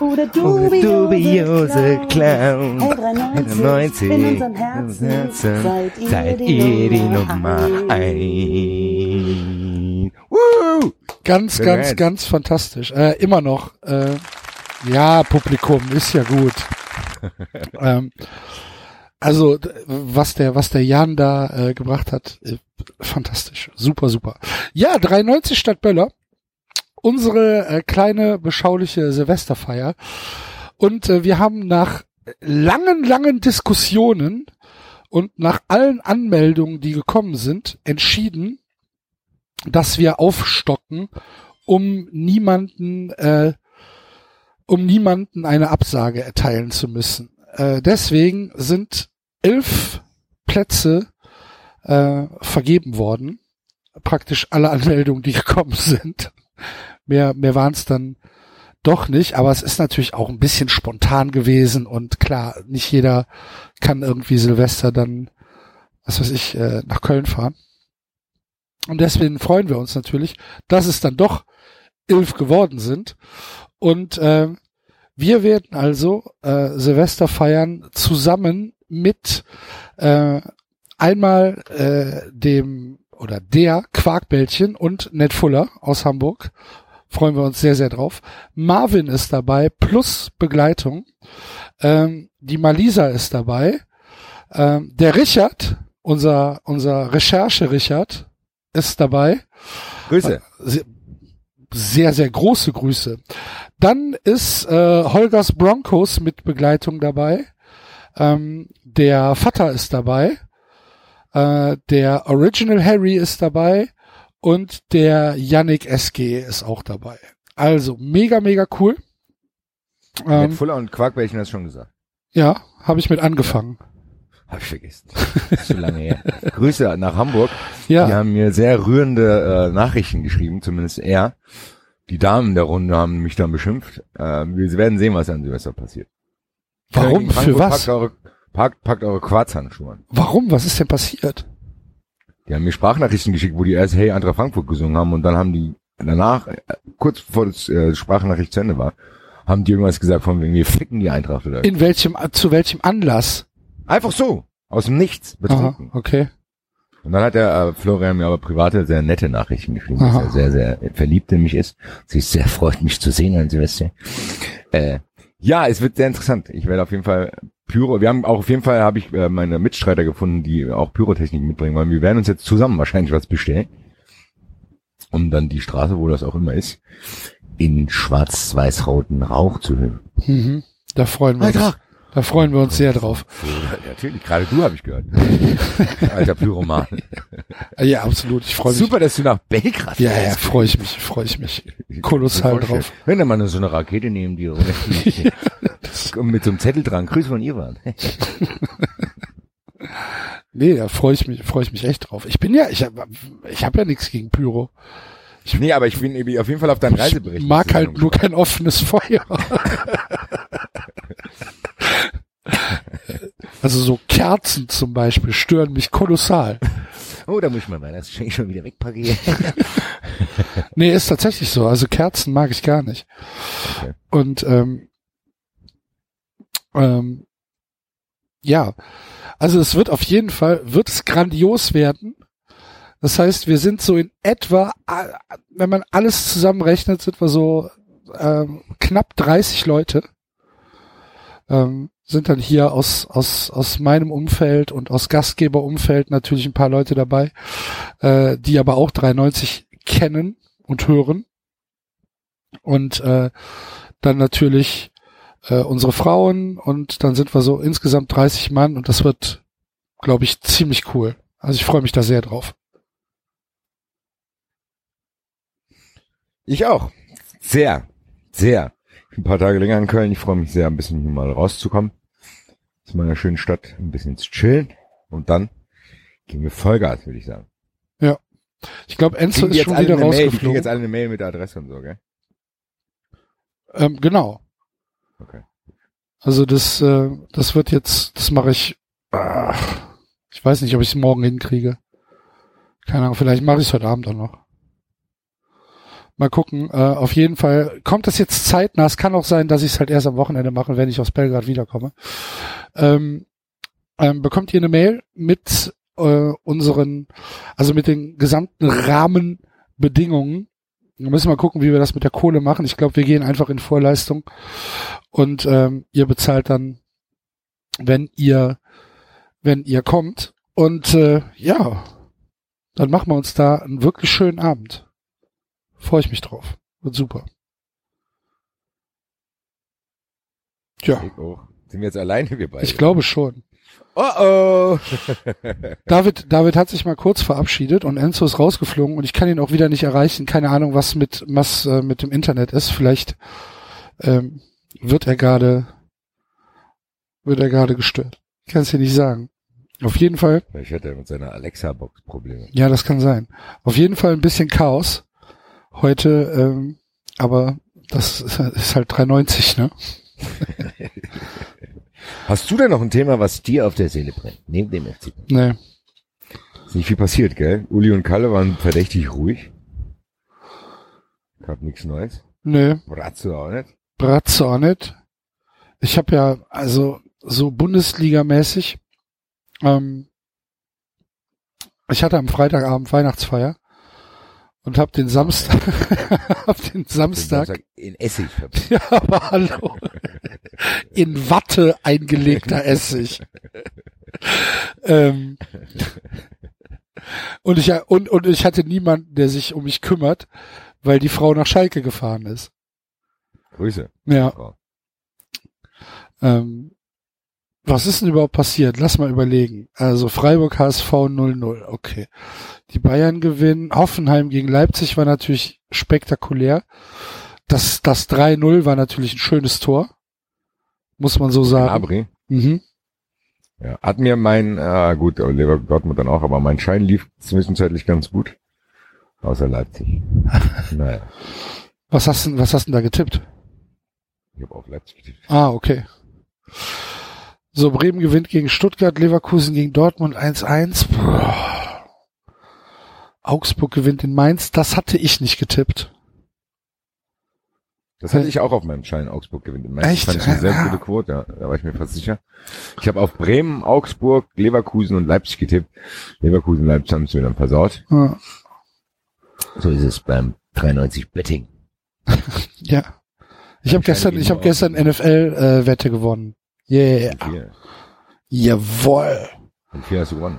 oder dubiose Clown. Hey 93, in unseren Herzen seid ihr die Nummer 1. Woo! Ganz, ganz, ganz fantastisch. Äh, immer noch. Äh, ja, Publikum ist ja gut. ähm, also was der, was der Jan da äh, gebracht hat, äh, fantastisch, super, super. Ja, 93 Stadt Böller, unsere äh, kleine beschauliche Silvesterfeier. Und äh, wir haben nach langen, langen Diskussionen und nach allen Anmeldungen, die gekommen sind, entschieden, dass wir aufstocken, um niemanden, äh, um niemanden eine Absage erteilen zu müssen. Äh, deswegen sind elf Plätze äh, vergeben worden. Praktisch alle Anmeldungen, die gekommen sind. Mehr, mehr waren es dann doch nicht, aber es ist natürlich auch ein bisschen spontan gewesen und klar, nicht jeder kann irgendwie Silvester dann, was weiß ich, äh, nach Köln fahren. Und deswegen freuen wir uns natürlich, dass es dann doch elf geworden sind. Und äh, Wir werden also äh, Silvester feiern zusammen mit äh, einmal äh, dem oder der Quarkbällchen und Ned Fuller aus Hamburg. Freuen wir uns sehr, sehr drauf. Marvin ist dabei, plus Begleitung. Ähm, die Malisa ist dabei. Ähm, der Richard, unser, unser Recherche-Richard, ist dabei. Grüße. Sehr, sehr, sehr große Grüße. Dann ist äh, Holgers Broncos mit Begleitung dabei. Ähm, der Vater ist dabei. Äh, der Original Harry ist dabei. Und der Yannick SG ist auch dabei. Also mega, mega cool. Ähm, Fuller und Quarkbällchen hast du schon gesagt. ja, habe ich mit angefangen. Hab ich vergessen. Ist Zu lange her. Grüße nach Hamburg. Ja. Die haben mir sehr rührende äh, Nachrichten geschrieben, zumindest er. Die Damen der Runde haben mich dann beschimpft. Äh, wir werden sehen, was an Silvester passiert. Warum? Für was? Packt eure, packt, packt eure Quarzhandschuhe an. Warum? Was ist denn passiert? Die haben mir Sprachnachrichten geschickt, wo die erst Hey Eintracht Frankfurt gesungen haben und dann haben die danach, äh, kurz bevor das äh, Sprachnachricht zu Ende war, haben die irgendwas gesagt von wegen, wir ficken die Eintracht oder In welchem, zu welchem Anlass? Einfach so, aus dem Nichts, Aha, betrunken. okay. Und dann hat der äh, Florian mir aber private, sehr nette Nachrichten geschrieben, dass Aha. er sehr, sehr verliebt in mich ist. Sie ist sehr freut, mich zu sehen an Silvester. Äh, ja, es wird sehr interessant. Ich werde auf jeden Fall Pyro, wir haben auch auf jeden Fall, habe ich äh, meine Mitstreiter gefunden, die auch Pyrotechnik mitbringen wollen. Wir werden uns jetzt zusammen wahrscheinlich was bestellen. Um dann die Straße, wo das auch immer ist, in schwarz-weiß-roten Rauch zu hüllen. Mhm. Da freuen wir uns. Eintracht! Da freuen wir uns sehr drauf. Ja, natürlich, gerade du habe ich gehört. Alter Pyroman. Ja, absolut. Ich freue mich. Super, dass du nach Belgrad Ja, ja, freue ich mich, freue ich mich. Kolossal drauf. Wenn mal so eine Rakete dir oder Und mit so einem Zettel dran, Grüße von Ivan. Nee, da freue ich mich, freue ich mich echt drauf. Ich bin ja, ich habe ich hab ja nichts gegen Pyro. nee, aber ich bin auf jeden Fall auf deinen Reisebericht. Ich mag halt nur kein offenes Feuer. Also so Kerzen zum Beispiel stören mich kolossal. Oh, da muss ich mal Weihnachtsgeschenk schon wieder wegpacken. Nee, ist tatsächlich so. Also Kerzen mag ich gar nicht. Okay. Und ähm, ähm, ja, also es wird auf jeden Fall, wird es grandios werden. Das heißt, wir sind so in etwa, wenn man alles zusammenrechnet, sind wir so ähm, knapp 30 Leute. Ähm, sind dann hier aus, aus, aus meinem Umfeld und aus Gastgeberumfeld natürlich ein paar Leute dabei, äh, die aber auch 93 kennen und hören. Und äh, dann natürlich äh, unsere Frauen und dann sind wir so insgesamt 30 Mann und das wird, glaube ich, ziemlich cool. Also ich freue mich da sehr drauf. Ich auch. Sehr. Sehr. Ich bin ein paar Tage länger in Köln. Ich freue mich sehr, ein bisschen hier mal rauszukommen. Aus meiner schönen Stadt. Ein bisschen zu chillen. Und dann gehen wir Vollgas, würde ich sagen. Ich glaube, Enzo ist schon wieder eine Mail, die kriegen rausgeflogen. jetzt alle eine Mail mit der Adresse und so, gell? Ähm, genau. Okay. Also das, äh, das wird jetzt, das mache ich. ah, ich weiß nicht, ob ich es morgen hinkriege. Keine Ahnung, vielleicht mache ich es heute Abend auch noch. Mal gucken. Äh, auf jeden Fall kommt das jetzt zeitnah. Es kann auch sein, dass ich es halt erst am Wochenende mache, wenn ich aus Belgrad wiederkomme. Ähm, ähm, bekommt ihr eine Mail mit äh, unseren, also mit den gesamten Rahmenbedingungen. Wir müssen mal gucken, wie wir das mit der Kohle machen. Ich glaube, wir gehen einfach in Vorleistung und ähm, ihr bezahlt dann, wenn ihr, wenn ihr kommt. Und äh, ja, dann machen wir uns da einen wirklich schönen Abend. Freue ich mich drauf. Wird super. Ja, Ich auch. Sind wir jetzt alleine, wir beide? ich glaube schon. Oh oh! David, David hat sich mal kurz verabschiedet und Enzo ist rausgeflogen und ich kann ihn auch wieder nicht erreichen. Keine Ahnung, was mit was äh, mit dem Internet ist. Vielleicht ähm, wird er gerade wird er gerade gestört. Ich kann es dir nicht sagen. Auf jeden Fall, Vielleicht hat er mit seiner Alexa-Box Probleme. ja, das kann sein. Auf jeden Fall ein bisschen Chaos heute, ähm, aber das ist, ist halt 390, ne? Hast du denn noch ein Thema, was dir auf der Seele brennt? Neben dem FC. Nee. Ist nicht viel passiert, gell? Uli und Kalle waren verdächtig ruhig. Gab nichts Neues. Nee, Bratze auch nicht. Bratze auch nicht. Ich habe ja also so Bundesligamäßig. Ähm, ich hatte am Freitagabend Weihnachtsfeier und habe den Samstag, hab den Samstag, in Essig verpackt. ja, aber hallo, in Watte eingelegter Essig. ähm, und ich und und ich hatte niemanden, der sich um mich kümmert, weil die Frau nach Schalke gefahren ist. Grüße. Ja. Ähm, was ist denn überhaupt passiert? Lass mal überlegen. Also Freiburg HSV 0-0, okay. Die Bayern gewinnen. Hoffenheim gegen Leipzig war natürlich spektakulär. Das, das 3-0 war natürlich ein schönes Tor. Muss man so sagen. Abri. Mhm. Ja, hat mir mein, äh, gut, Lever Dortmund dann auch, aber mein Schein lief zwischenzeitlich ganz gut. Außer Leipzig. naja, Was hast du, was hast du denn da getippt? ich habe auf Leipzig getippt. Ah, okay. So, Bremen gewinnt gegen Stuttgart, Leverkusen gegen Dortmund 1-1. Boah. Augsburg gewinnt in Mainz. Das hatte ich nicht getippt. Das hatte ich auch auf meinem Schein, Augsburg gewinnt. in Mainz. Echt? Fand ich eine sehr Ja. gute Quote, da war ich mir fast sicher. Ich habe auf Bremen, Augsburg, Leverkusen und Leipzig getippt. Leverkusen Leipzig haben es mir dann versaut. Ja. So ist es beim 93 Betting. ja. Ich habe gestern, ich habe gestern NFL-Wette gewonnen. Yeah. Vier. Jawoll. Und vier hast du gewonnen.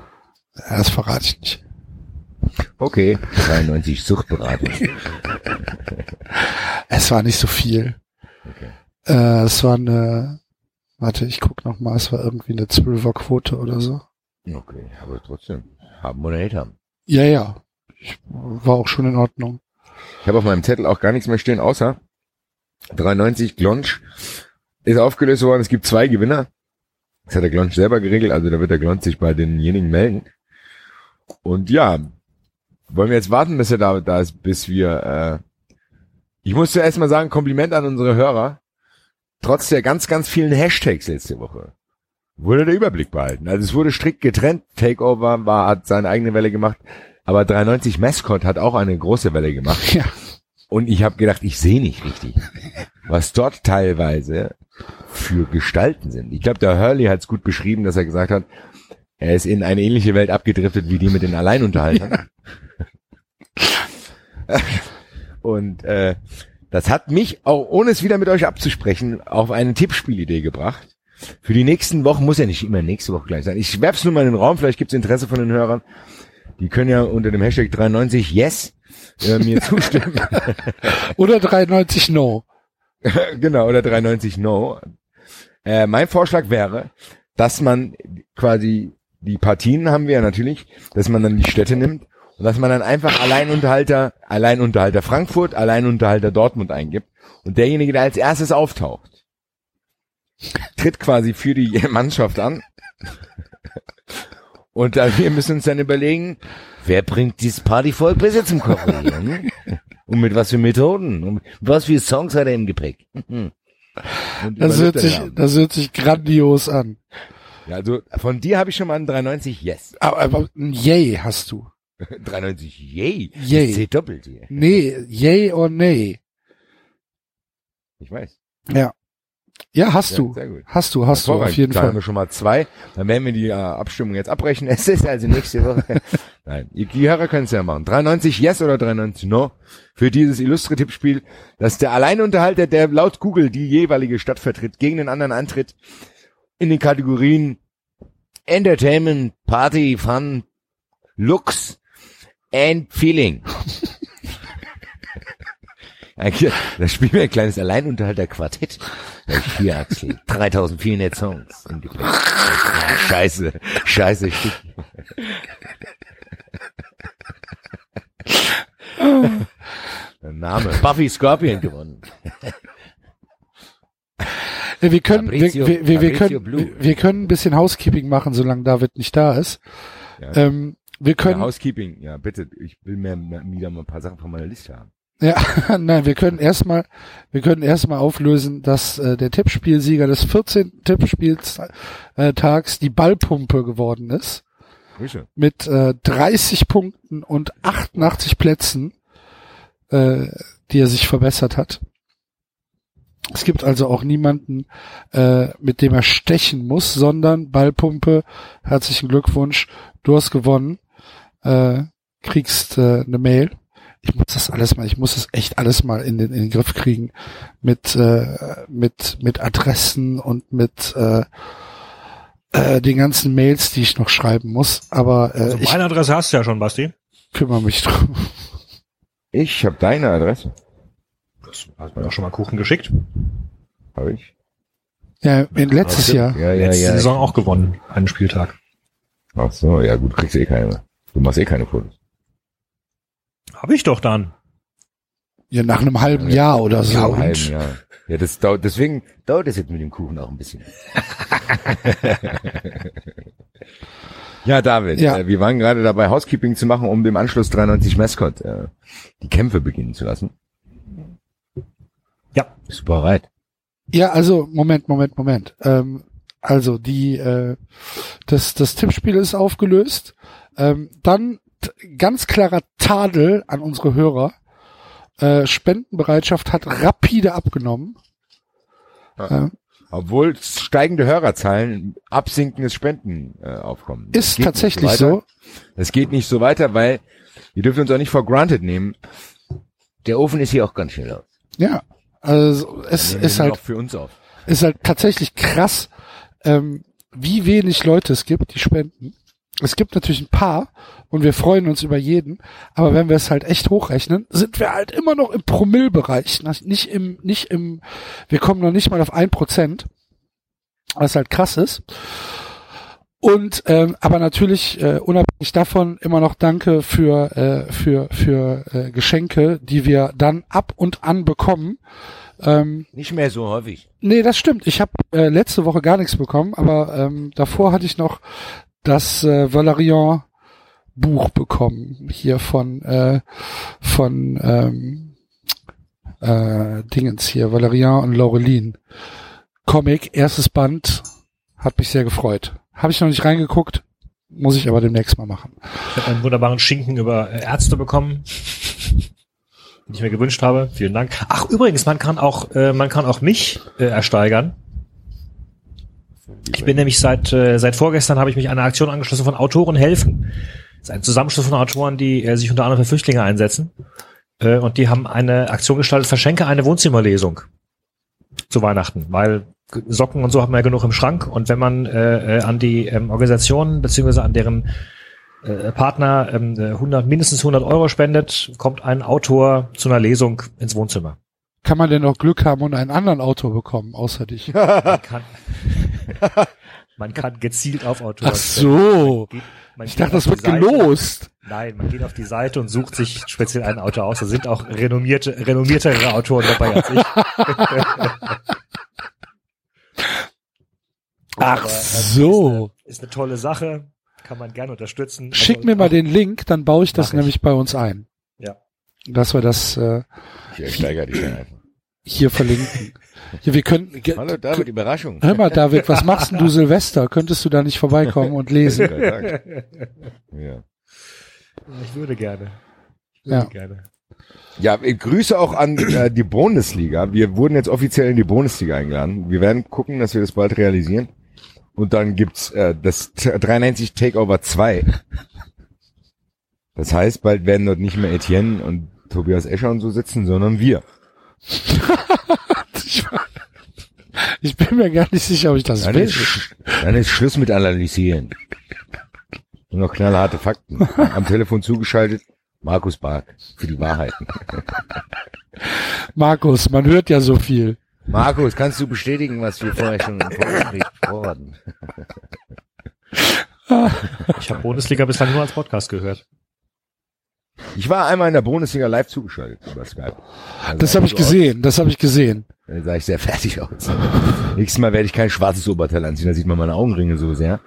Das verrate ich nicht. Okay. 93 Suchtberatung. Es war nicht so viel. Okay. Äh, es war eine, warte, ich guck noch mal, es war irgendwie eine Zwölferquote oder so. Okay, aber trotzdem. Haben oder nicht haben. Ja, ja. Ich, war auch schon in Ordnung. Ich habe auf meinem Zettel auch gar nichts mehr stehen, außer 93 Glonsch ist aufgelöst worden. Es gibt zwei Gewinner. Das hat der Glonsch selber geregelt, also da wird der Glonsch sich bei denjenigen melden. Und ja, wollen wir jetzt warten, bis er da, da ist, bis wir, äh, ich muss zuerst mal sagen, Kompliment an unsere Hörer. Trotz der ganz, ganz vielen Hashtags letzte Woche wurde der Überblick behalten. Also es wurde strikt getrennt. Takeover war, hat seine eigene Welle gemacht. Aber 93 Mascot hat auch eine große Welle gemacht. Ja. Und ich habe gedacht, ich sehe nicht richtig, was dort teilweise für Gestalten sind. Ich glaube, der Hurley hat es gut beschrieben, dass er gesagt hat, er ist in eine ähnliche Welt abgedriftet wie die mit den Alleinunterhaltern. Und äh, das hat mich, auch ohne es wieder mit euch abzusprechen, auf eine Tippspielidee gebracht. Für die nächsten Wochen muss ja nicht immer nächste Woche gleich sein. Ich werf's nur mal in den Raum, vielleicht gibt's Interesse von den Hörern. Die können ja unter dem Hashtag 93 Yes äh, mir zustimmen. Oder 93 No. genau, oder 390 No. Äh, mein Vorschlag wäre, dass man quasi die Partien haben wir ja natürlich, dass man dann die Städte nimmt und dass man dann einfach Alleinunterhalter, Alleinunterhalter Frankfurt, Alleinunterhalter Dortmund eingibt und derjenige, der als erstes auftaucht, tritt quasi für die Mannschaft an. Und dann, wir müssen uns dann überlegen, Wer bringt dieses Partyvolk besser zum Kooperieren? Und mit was für Methoden? Und was für Songs hat er im Gepäck? Das hört sich, das hört sich grandios an. Ja, also von dir habe ich schon mal einen 390 Yes. Aber, aber ein Yay hast du. 390 Yay. Yay. C doppelt hier. Nee, Yay or Nay. Ich weiß. Ja. Ja, hast Ja, du. sehr gut. Hast du, hast du, auf jeden Da haben Fall. wir schon mal zwei. Dann werden wir die äh, Abstimmung jetzt abbrechen. Es ist also nächste Woche. Nein, die die Hörer können es ja machen. 93 Yes oder 93 No für dieses illustre Tippspiel, dass der Alleinunterhalter, der laut Google die jeweilige Stadt vertritt, gegen den anderen antritt in den Kategorien Entertainment, Party, Fun, Looks and Feeling. Da spielen wir ein kleines Alleinunterhalter-Quartett. Axel. 3400 Songs. Scheiße, scheiße. Der Name. Buffy Scorpion gewonnen. Ja, wir können, wir, Fabrizio- wir, wir, wir können, wir, wir können ein bisschen Housekeeping machen, solange David nicht da ist. Ja. Ähm, wir Ja, können, Housekeeping, ja bitte, ich will mir wieder mal ein paar Sachen von meiner Liste haben. Ja, nein, wir können erstmal, wir können erstmal auflösen, dass äh, der Tippspielsieger des 14. Tippspieltags äh, die Ballpumpe geworden ist. Grüße. mit äh, 30 Punkten und 88 Plätzen, äh, die er sich verbessert hat. Es gibt also auch niemanden, äh, mit dem er stechen muss, sondern Ballpumpe, herzlichen Glückwunsch, du hast gewonnen, äh, kriegst äh, eine Mail. Ich muss das alles mal, ich muss das echt alles mal in den, in den Griff kriegen mit äh, mit mit Adressen und mit äh, äh, den ganzen Mails, die ich noch schreiben muss. Aber äh, Also ich meine Adresse hast du ja schon, Basti. kümmere mich drum. Ich habe deine Adresse. Das hat mir auch schon mal Kuchen geschickt. Habe ich? Ja, in letztes Jahr. Ja, ja, Letzte ja. Saison auch gewonnen, einen Spieltag. Ach so, ja gut, kriegst eh keine mehr. Du machst eh keine Fotos. Habe ich doch dann. Ja, nach einem halben Jahr oder so. Ja, Und- halben Jahr. Ja, das dauert, deswegen dauert es jetzt mit dem Kuchen auch ein bisschen. ja, David, Ja. Äh, wir waren gerade dabei, Housekeeping zu machen, um dem Anschluss 93 Mascot äh, die Kämpfe beginnen zu lassen. Ja. Bist du bereit? Ja, also Moment, Moment, Moment. Ähm, also die äh, das das Tippspiel ist aufgelöst. Ähm, dann ganz klarer Tadel an unsere Hörer. Äh, Spendenbereitschaft hat rapide abgenommen. Ja. Äh, Obwohl steigende Hörerzahlen, absinkendes Spendenaufkommen. Äh, ist tatsächlich so. Das geht nicht so weiter, weil wir dürfen uns auch nicht for granted nehmen. Der Ofen ist hier auch ganz schön laut. Ja. Also es Wir ist halt für uns auf. ist halt tatsächlich krass, ähm, wie wenig Leute es gibt, die spenden. Es gibt natürlich ein paar und wir freuen uns über jeden, aber wenn wir es halt echt hochrechnen, sind wir halt immer noch im Promillbereich, nicht im, nicht im, wir kommen noch nicht mal auf ein Prozent, was halt krass ist. Und ähm, aber natürlich äh, unabhängig davon immer noch Danke für äh, für für äh, Geschenke, die wir dann ab und an bekommen. Ähm, Nicht mehr so häufig. Nee, das stimmt. Ich habe äh, letzte Woche gar nichts bekommen, aber ähm, davor hatte ich noch das äh, Valerian Buch bekommen hier von äh, von ähm, äh, Dingens hier Valerian und Laureline Comic erstes Band hat mich sehr gefreut. Habe ich noch nicht reingeguckt, muss ich aber demnächst mal machen. Ich habe einen wunderbaren Schinken über äh, Ärzte bekommen, den ich mir gewünscht habe. Vielen Dank. Ach, übrigens, man kann auch, äh, man kann auch mich äh, ersteigern. Ich bin nämlich seit äh, seit vorgestern habe ich mich einer Aktion angeschlossen von Autoren helfen. Ist ein Zusammenschluss von Autoren, die äh, sich unter anderem für Flüchtlinge einsetzen. Äh, und die haben eine Aktion gestaltet, verschenke eine Wohnzimmerlesung zu Weihnachten, weil Socken und so haben wir ja genug im Schrank. Und wenn man äh, äh, an die ähm, Organisationen beziehungsweise an deren äh, Partner ähm, äh, 100, mindestens 100 Euro spendet, kommt ein Autor zu einer Lesung ins Wohnzimmer. Kann man denn noch Glück haben und einen anderen Autor bekommen, außer dich? Man kann, man kann gezielt auf Autoren Ach so. Man geht- man Ich dachte, das wird Seite. gelost. Nein, man geht auf die Seite und sucht sich speziell einen Autor aus. Da sind auch renommierte, renommiertere Autoren dabei als ich. Ach Aber, ähm, so. Ist eine, ist eine tolle Sache. Kann man gerne unterstützen. Schick Also mir mal den Link, dann baue ich das Mach ich. nämlich bei uns ein. Ja. Dass wir das äh, einfach. hier verlinken. Ja, wir könnten. Hallo David, Überraschung. Hör mal, David, was machst denn du Silvester? Könntest du da nicht vorbeikommen und lesen? Ja. Ich würde gerne. Ich Ja. würde gerne. Ja, ich grüße auch an äh, die Bundesliga. Wir wurden jetzt offiziell in die Bundesliga eingeladen. Wir werden gucken, dass wir das bald realisieren. Und dann gibt's äh, das T- 93 Takeover 2. Das heißt, bald werden dort nicht mehr Etienne und Tobias Escher und so sitzen, sondern wir. Ich, ich bin mir gar nicht sicher, ob ich das Dann will. ist, dann ist Schluss mit Analysieren. Nur noch knallharte Fakten. Am Telefon zugeschaltet, Markus Bark für die Wahrheiten. Markus, man hört ja so viel. Markus, kannst du bestätigen, was wir vorher schon im Vorgespräch vorhatten? Ich habe Bundesliga bislang nur als Podcast gehört. Ich war einmal in der Bundesliga live zugeschaltet über Skype. Also Das habe ich so aus. gesehen, das habe ich gesehen. Da sah ich sehr fertig aus. Nächstes Mal werde ich kein schwarzes Oberteil anziehen, da sieht man meine Augenringe so sehr.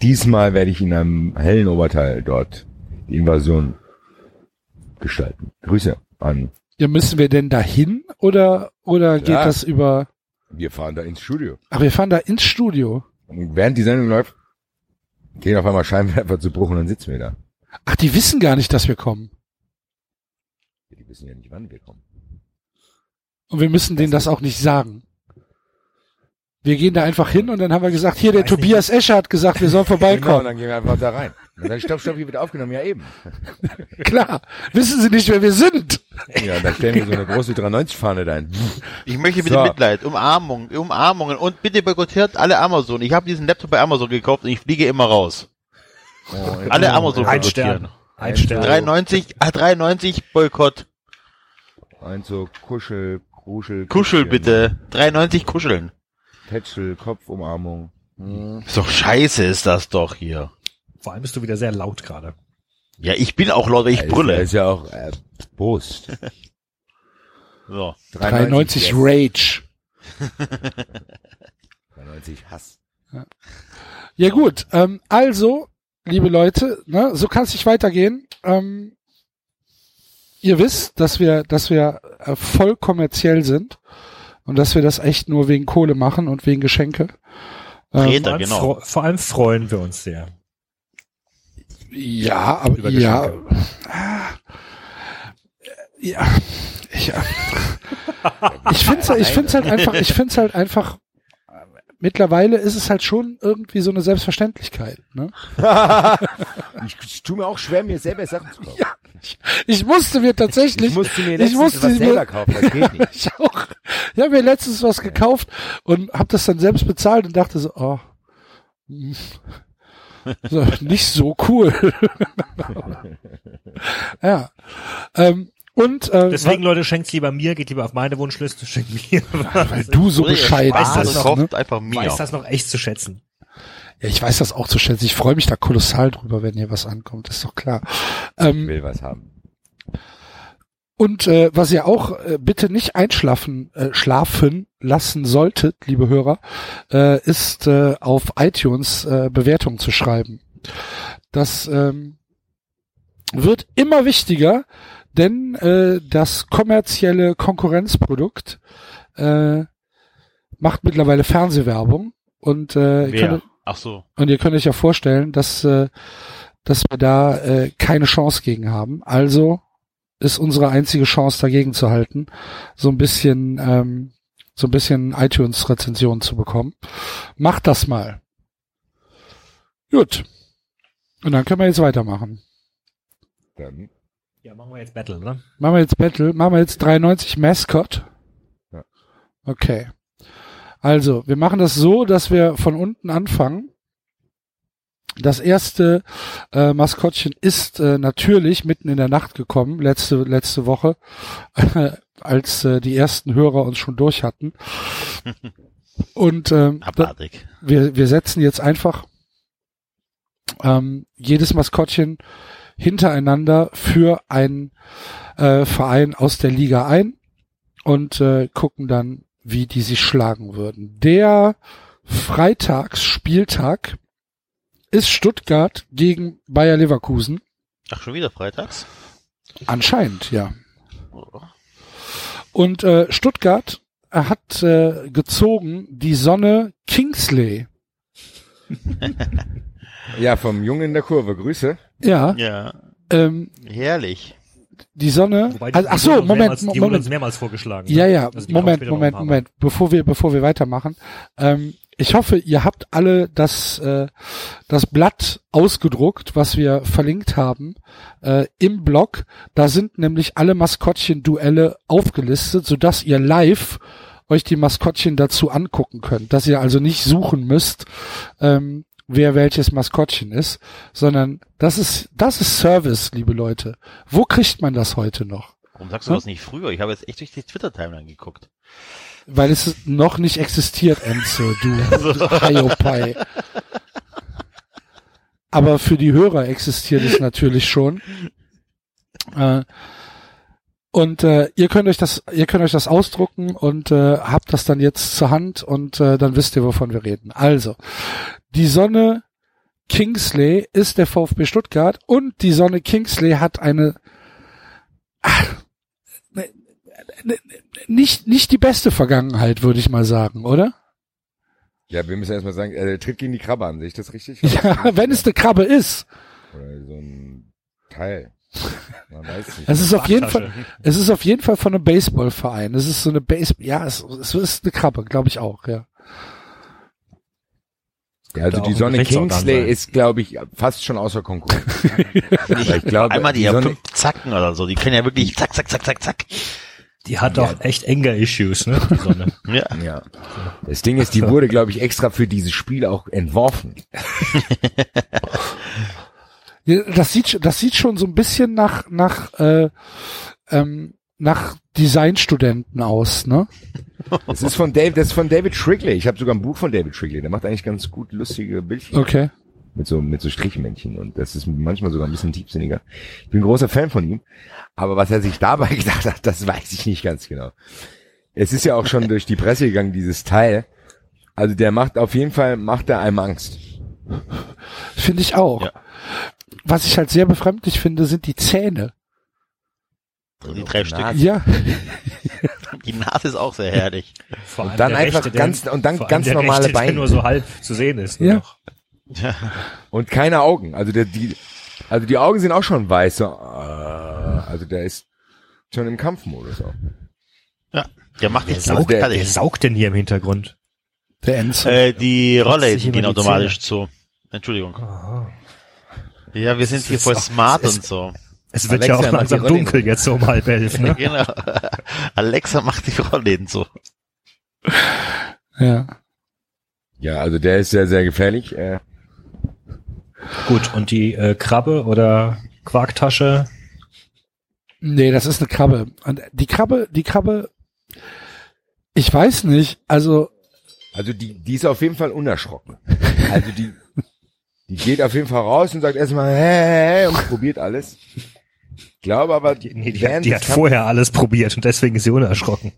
Diesmal werde ich in einem hellen Oberteil dort die Invasion gestalten. Grüße an. Ja, müssen wir denn dahin oder oder geht Klar. das über? Wir fahren da ins Studio. Ach, wir fahren da ins Studio. Und während die Sendung läuft, gehen auf einmal Scheinwerfer zu Bruch und dann sitzen wir da. Ach, die wissen gar nicht, dass wir kommen. Die wissen ja nicht, wann wir kommen. Und wir müssen denen das auch nicht sagen. Wir gehen da einfach hin und dann haben wir gesagt, hier, der. Tobias Escher hat gesagt, wir sollen Genau, und vorbeikommen. dann gehen wir einfach da rein. Und dann stopp, stopp, hier wird aufgenommen. Ja, eben. Klar. Wissen Sie nicht, wer wir sind? Ja, dann stellen wir so eine große 390-Fahne dahin. Ich möchte bitte So. Mitleid, Umarmung, Umarmungen und bitte boykottiert alle Amazon. Ich habe diesen Laptop bei Amazon gekauft und ich fliege immer raus. Oh, Alle Amazon Ein boykottieren. Stern. Ein Stern. 390, ah, 390 Boykott. Ein so Kuschel, Kuschel Küsschen, bitte. 390 kuscheln. Tätschel, Kopfumarmung. Hm. Ist doch scheiße ist das doch hier. Vor allem bist du wieder sehr laut gerade. Ja, ich bin auch laut, weil ich Ja, brülle. Ist, ist ja auch äh, Brust. So. 93 yes. Rage. 93 Hass. Ja gut, ähm, also, liebe Leute, ne, so kann es nicht weitergehen. Ähm, ihr wisst, dass wir, dass wir äh, voll kommerziell sind und dass wir das echt nur wegen Kohle machen und wegen Geschenke. Ähm. Vor allem, genau. vor allem freuen wir uns sehr. ja, aber Über ja, ja, ich, ich finde ich find's halt einfach, ich find's halt einfach. Mittlerweile ist es halt schon irgendwie so eine Selbstverständlichkeit. Ne? ich, ich tue mir auch schwer, mir selber Sachen zu kaufen. Ja, ich, ich musste mir tatsächlich, Ich musste mir ich letztens musste was mir- selber kaufen, das geht nicht. ich auch. Ich habe mir letztens was gekauft und habe das dann selbst bezahlt und dachte so, oh, so, nicht so cool. ja. Ähm, und äh, Deswegen, Leute, schenkt's lieber mir, geht lieber auf meine Wunschliste, schenkt mir. weil du so bescheiden weiß das bist. noch, Ne? einfach Ich mir. weiß das noch echt zu schätzen. Ja, ich weiß das auch zu schätzen. Ich freue mich da kolossal drüber, wenn hier was ankommt. ist doch klar. Ich Ähm, will was haben. Und äh, was ihr auch äh, bitte nicht einschlafen äh, schlafen lassen solltet, liebe Hörer, äh, ist äh, auf iTunes äh, Bewertungen zu schreiben. Das ähm, wird immer wichtiger, denn äh, das kommerzielle Konkurrenzprodukt äh, macht mittlerweile Fernsehwerbung und äh, ihr Wer? könnt, Ach so. und ihr könnt euch ja vorstellen, dass äh, dass wir da äh, keine Chance gegen haben. Also ist unsere einzige Chance dagegen zu halten, so ein bisschen ähm, so ein bisschen iTunes-Rezensionen zu bekommen. Macht das mal. Gut. Und dann können wir jetzt weitermachen. Dann Ja, machen wir jetzt Battle, oder? Machen wir jetzt Battle. Machen wir jetzt 93 Mascot. Ja. Okay. Also, wir machen das so, dass wir von unten anfangen. Das erste äh, Maskottchen ist äh, natürlich mitten in der Nacht gekommen, letzte, letzte Woche, als äh, die ersten Hörer uns schon durch hatten. Und ähm, da, Abartig. wir, wir setzen jetzt einfach ähm, jedes Maskottchen hintereinander für einen äh, Verein aus der Liga ein und äh, gucken dann, wie die sich schlagen würden. Der Freitagsspieltag ist Stuttgart gegen Bayer Leverkusen. Ach, schon wieder freitags? Anscheinend, ja. Oh. Und äh, Stuttgart hat äh, gezogen die Sonne Kingsley. Ja, vom Jungen in der Kurve. Grüße. Ja, Ja, ähm, herrlich. die Sonne. Wobei die, Also, ach die so, Moment, mehrmals, die wurden Moment. uns mehrmals vorgeschlagen. Ja, ja, Also Moment, Moment, Moment. Bevor wir, bevor wir weitermachen. Ähm, ich hoffe, ihr habt alle das, äh, das Blatt ausgedruckt, was wir verlinkt haben, äh, im Blog. Da sind nämlich alle Maskottchen-Duelle aufgelistet, sodass ihr live euch die Maskottchen dazu angucken könnt. Dass ihr also nicht suchen müsst, ähm, wer welches Maskottchen ist, sondern das ist, das ist Service, liebe Leute. Wo kriegt man das heute noch? Warum sagst du Hm? das nicht früher? Ich habe jetzt echt durch die Twitter-Timeline geguckt. Weil es noch nicht existiert, Enzo, du Hiopai. Aber für die Hörer existiert es natürlich schon. Äh, und äh, ihr könnt euch das, ihr könnt euch das ausdrucken und äh, habt das dann jetzt zur Hand und äh, dann wisst ihr, wovon wir reden. Also, die Sonne Kingsley ist der VfB Stuttgart und die Sonne Kingsley hat eine ach, ne, ne, nicht nicht die beste Vergangenheit, würde ich mal sagen, oder? Ja, wir müssen erstmal sagen, er tritt gegen die Krabbe an, sehe ich das richtig? Ja, wenn es eine Krabbe ist. Oder so ein Teil. Man weiß nicht. Es ist auf jeden. Fall, es ist auf jeden Fall von einem Baseballverein. Es ist so eine Base, ja, es, es ist eine Krabbe, glaube ich auch, ja. Ja, also die Sonne Kingsley ist, glaube ich, fast schon außer Konkurrenz. Ich glaube, Einmal die, die ja Sonne, fünf Zacken oder so, die können ja wirklich zack, zack, zack, zack, zack. Die hat doch echt Anger-Issues, ne? Die Sonne. Ja. ja. Das Ding ist, die wurde, glaube ich, extra für dieses Spiel auch entworfen. Ja, Das sieht, schon- das sieht schon so ein bisschen nach, nach, äh, ähm, nach Designstudenten aus, ne? Das ist von David, das ist von David Shrigley. Ich habe sogar ein Buch von David Shrigley. Der macht eigentlich ganz gut lustige Bildchen. Okay. mit so mit so Strichmännchen und das ist manchmal sogar ein bisschen tiefsinniger. Ich bin ein großer Fan von ihm, aber was er sich dabei gedacht hat, das weiß ich nicht ganz genau. Es ist ja auch schon durch die Presse gegangen dieses Teil. Also der macht auf jeden Fall macht er einem Angst. Finde ich auch. Ja. Was ich halt sehr befremdlich finde, sind die Zähne. Die drei Stück. Ja, Die Nase ist auch sehr herrlich. Vor allem dann der einfach rechte, der- ganz- und dann ganz der normale rechte, der Beine. nur so halb zu sehen ist. Ja. noch. Und keine Augen. Also der die also die Augen sind auch schon weiß. So, äh, also der ist schon im Kampfmodus auch. Ja. Der macht jetzt saugt, der- fertig. saugt denn hier im Hintergrund? der Enzo. Äh, die Rolle gehen automatisch zu. Entschuldigung. Ja, wir sind hier voll auch- smart und so. Es wird Alexa ja auch langsam dunkel nicht. jetzt so um halb elf, ne? genau. Alexa macht die Rollläden so. ja. Ja, also der ist sehr sehr gefährlich. Äh, Gut, und die äh, Krabbe oder Quarktasche, Nee, das ist eine Krabbe. Und die Krabbe, die Krabbe, ich weiß nicht, also Also die, die ist auf jeden Fall unerschrocken. Also die, die geht auf jeden Fall raus und sagt erstmal hey, hey, und probiert alles. Ich glaube aber, die, nee, die, hat, die hat vorher alles probiert und deswegen ist sie unerschrocken.